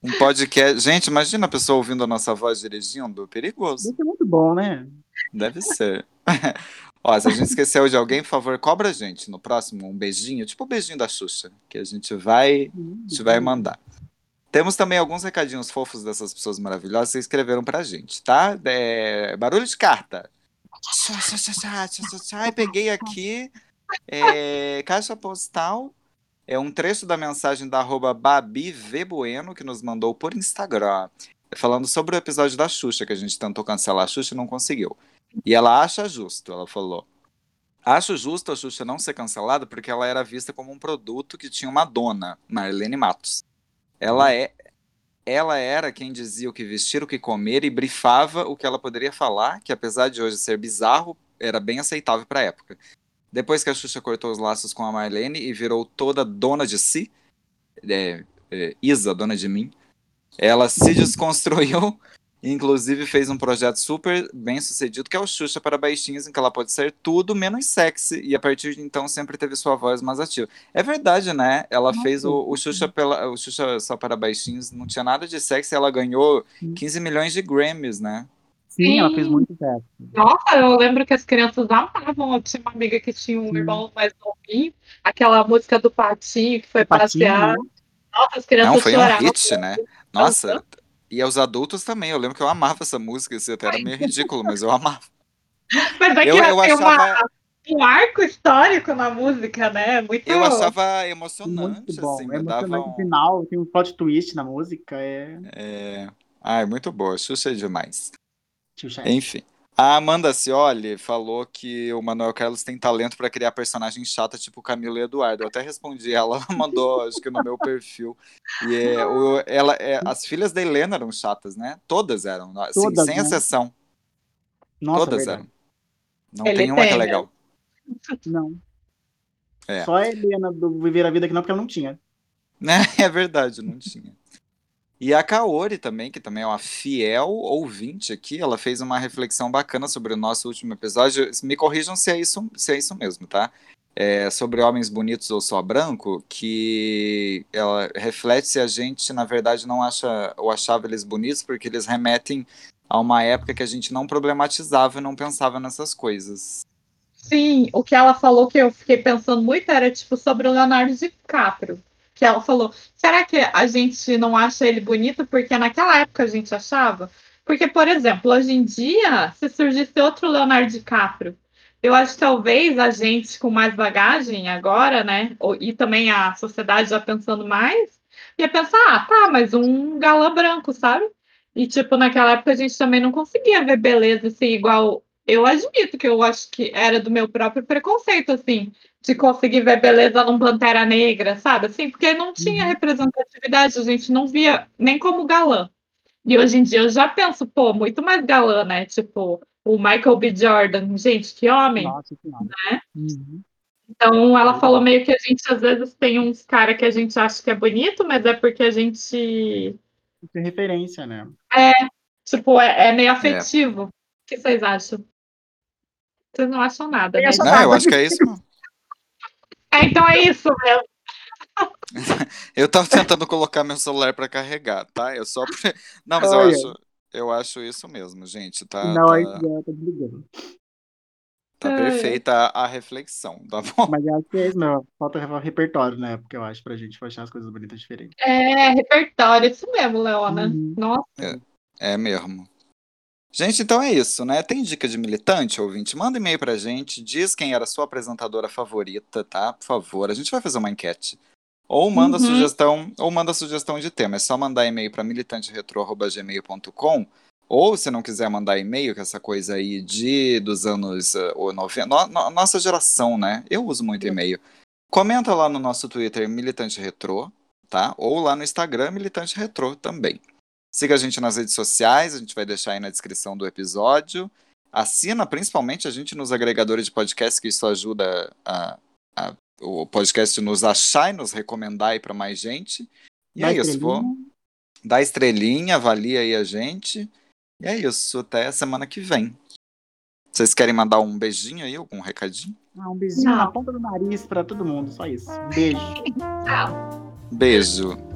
um podcast. Gente, imagina a pessoa ouvindo a nossa voz dirigindo. Perigoso. Isso é muito bom, né? Deve ser. [laughs] Ó, se a gente [laughs] esqueceu de alguém, por favor, cobra a gente no próximo um beijinho, tipo o beijinho da Xuxa, que a gente vai, a gente vai mandar. Temos também alguns recadinhos fofos dessas pessoas maravilhosas que escreveram pra gente, tá? É, barulho de carta. Ai, peguei aqui. é, caixa postal. É um trecho da mensagem da arroba Babi V. Bueno, que nos mandou por Instagram. Falando sobre o episódio da Xuxa, que a gente tentou cancelar a Xuxa e não conseguiu. E ela acha justo, ela falou. Acho justo a Xuxa não ser cancelada porque ela era vista como um produto que tinha uma dona, Marlene Matos. Ela é ela era quem dizia o que vestir, o que comer e brifava o que ela poderia falar, que apesar de hoje ser bizarro, era bem aceitável para a época. Depois que a Xuxa cortou os laços com a Marlene e virou toda dona de si, é, é, Isa, dona de mim, ela se [laughs] desconstruiu Inclusive fez um projeto super bem sucedido que é o Xuxa para Baixinhos, em que ela pode ser tudo menos sexy, e a partir de então sempre teve sua voz mais ativa. É verdade, né? Ela fez o, o Xuxa pela, o Xuxa só para Baixinhos, não tinha nada de sexy, ela ganhou 15 milhões de Grammys, né? Sim, ela fez muito sucesso. Nossa, eu lembro que as crianças amavam. Eu tinha uma amiga que tinha um irmão mais novinho. Aquela música do Patinho que foi Patinho, passear. né? Nossa, as crianças Não, foi um choravam. hit, né? Nossa, e os adultos também. Eu lembro que eu amava essa música, isso até era meio ridículo, mas eu amava. [laughs] Mas é que Eu- eu tem uma- achava- um arco histórico na música, né? Muito Eu achava emocionante, Muito bom. assim, é me dava emocionante um... final, tem um plot twist na música. É. É... Ai, muito boa, Xuxa é demais. Xuxa. Enfim. A Amanda Cioli falou que o Manuel Carlos tem talento pra criar personagem chata tipo Camilo e Eduardo. Eu até respondi ela, [laughs] mandou, acho que no meu perfil. E é, o, ela, é, as filhas da Helena eram chatas, né? Todas eram, assim, Todas, sem né? exceção. Nossa, Todas verdade. eram. Não Ele tem uma que é tem, legal. Não. É. Só a Helena do Viver a Vida que não, porque ela não tinha. Né? [laughs] É verdade, não tinha. E a Kaori também, que também é uma fiel ouvinte aqui, ela fez uma reflexão bacana sobre o nosso último episódio. Me corrijam se é isso, se é isso mesmo, tá? É, sobre homens bonitos ou só branco, que ela reflete se a gente, na verdade, não acha ou achava eles bonitos, porque eles remetem a uma época que a gente não problematizava e não pensava nessas coisas. Sim, o que ela falou que eu fiquei pensando muito era tipo sobre o Leonardo DiCaprio. Que ela falou: será que a gente não acha ele bonito porque naquela época a gente achava? Porque, por exemplo, hoje em dia, se surgisse outro Leonardo DiCaprio, eu acho que talvez a gente com mais bagagem agora, né? E também a sociedade já pensando mais, ia pensar: ah, tá, mas um galã branco, sabe? E, tipo, naquela época a gente também não conseguia ver beleza assim, igual. Eu admito que eu acho que era do meu próprio preconceito, assim, de conseguir ver beleza num Pantera Negra, sabe? Assim, porque não tinha representatividade, a gente não via nem como galã. E hoje em dia eu já penso, pô, muito mais galã, né? Tipo, o Michael B. Jordan, gente, que homem, Nossa Senhora. né? Uhum. Então ela falou meio que a gente às vezes tem uns cara que a gente acha que é bonito, mas é porque a gente Tem referência, né? é, tipo, é, é meio afetivo. O que vocês acham? Vocês não acham nada, né? Não, eu acho que é isso. [laughs] É, então é isso mesmo. [laughs] Eu tava tentando colocar meu celular pra carregar, tá? Eu só. pre- [laughs] Não, mas eu Olha. acho, eu acho isso mesmo, gente. Tá, não, tá, aí já tá desligando. tá Ai. perfeita a, a reflexão, tá bom? Mas eu acho que é isso mesmo. Falta repertório, né? Porque eu acho pra gente achar as coisas bonitas diferentes. É, repertório, isso mesmo, Leona. Uhum. Nossa. É mesmo. Gente, então é isso, né? Tem dica de militante, ouvinte? Manda e-mail pra gente, diz quem era a sua apresentadora favorita, tá? Por favor, a gente vai fazer uma enquete. Ou manda Uhum. sugestão, ou manda sugestão de tema. É só mandar e-mail para militanteretro@gmail.com. Ou se não quiser mandar e-mail, que é essa coisa aí de dos anos uh, o 90, no- no- nossa geração, né? Eu uso muito e-mail. Comenta lá no nosso Twitter Militante Retro, tá? Ou lá no Instagram Militante Retro também. Siga a gente nas redes sociais, a gente vai deixar aí na descrição do episódio. Assina principalmente a gente nos agregadores de podcast, que isso ajuda a, a- o podcast nos achar e nos recomendar aí para mais gente. E Dá é isso, vou estrelinha. dar estrelinha, avalia aí a gente. E é isso, até semana que vem. Vocês querem mandar um beijinho aí, algum recadinho? Ah, um beijinho Não. na ponta do nariz pra todo mundo, só isso. Um beijo. [laughs] Tchau. Beijo.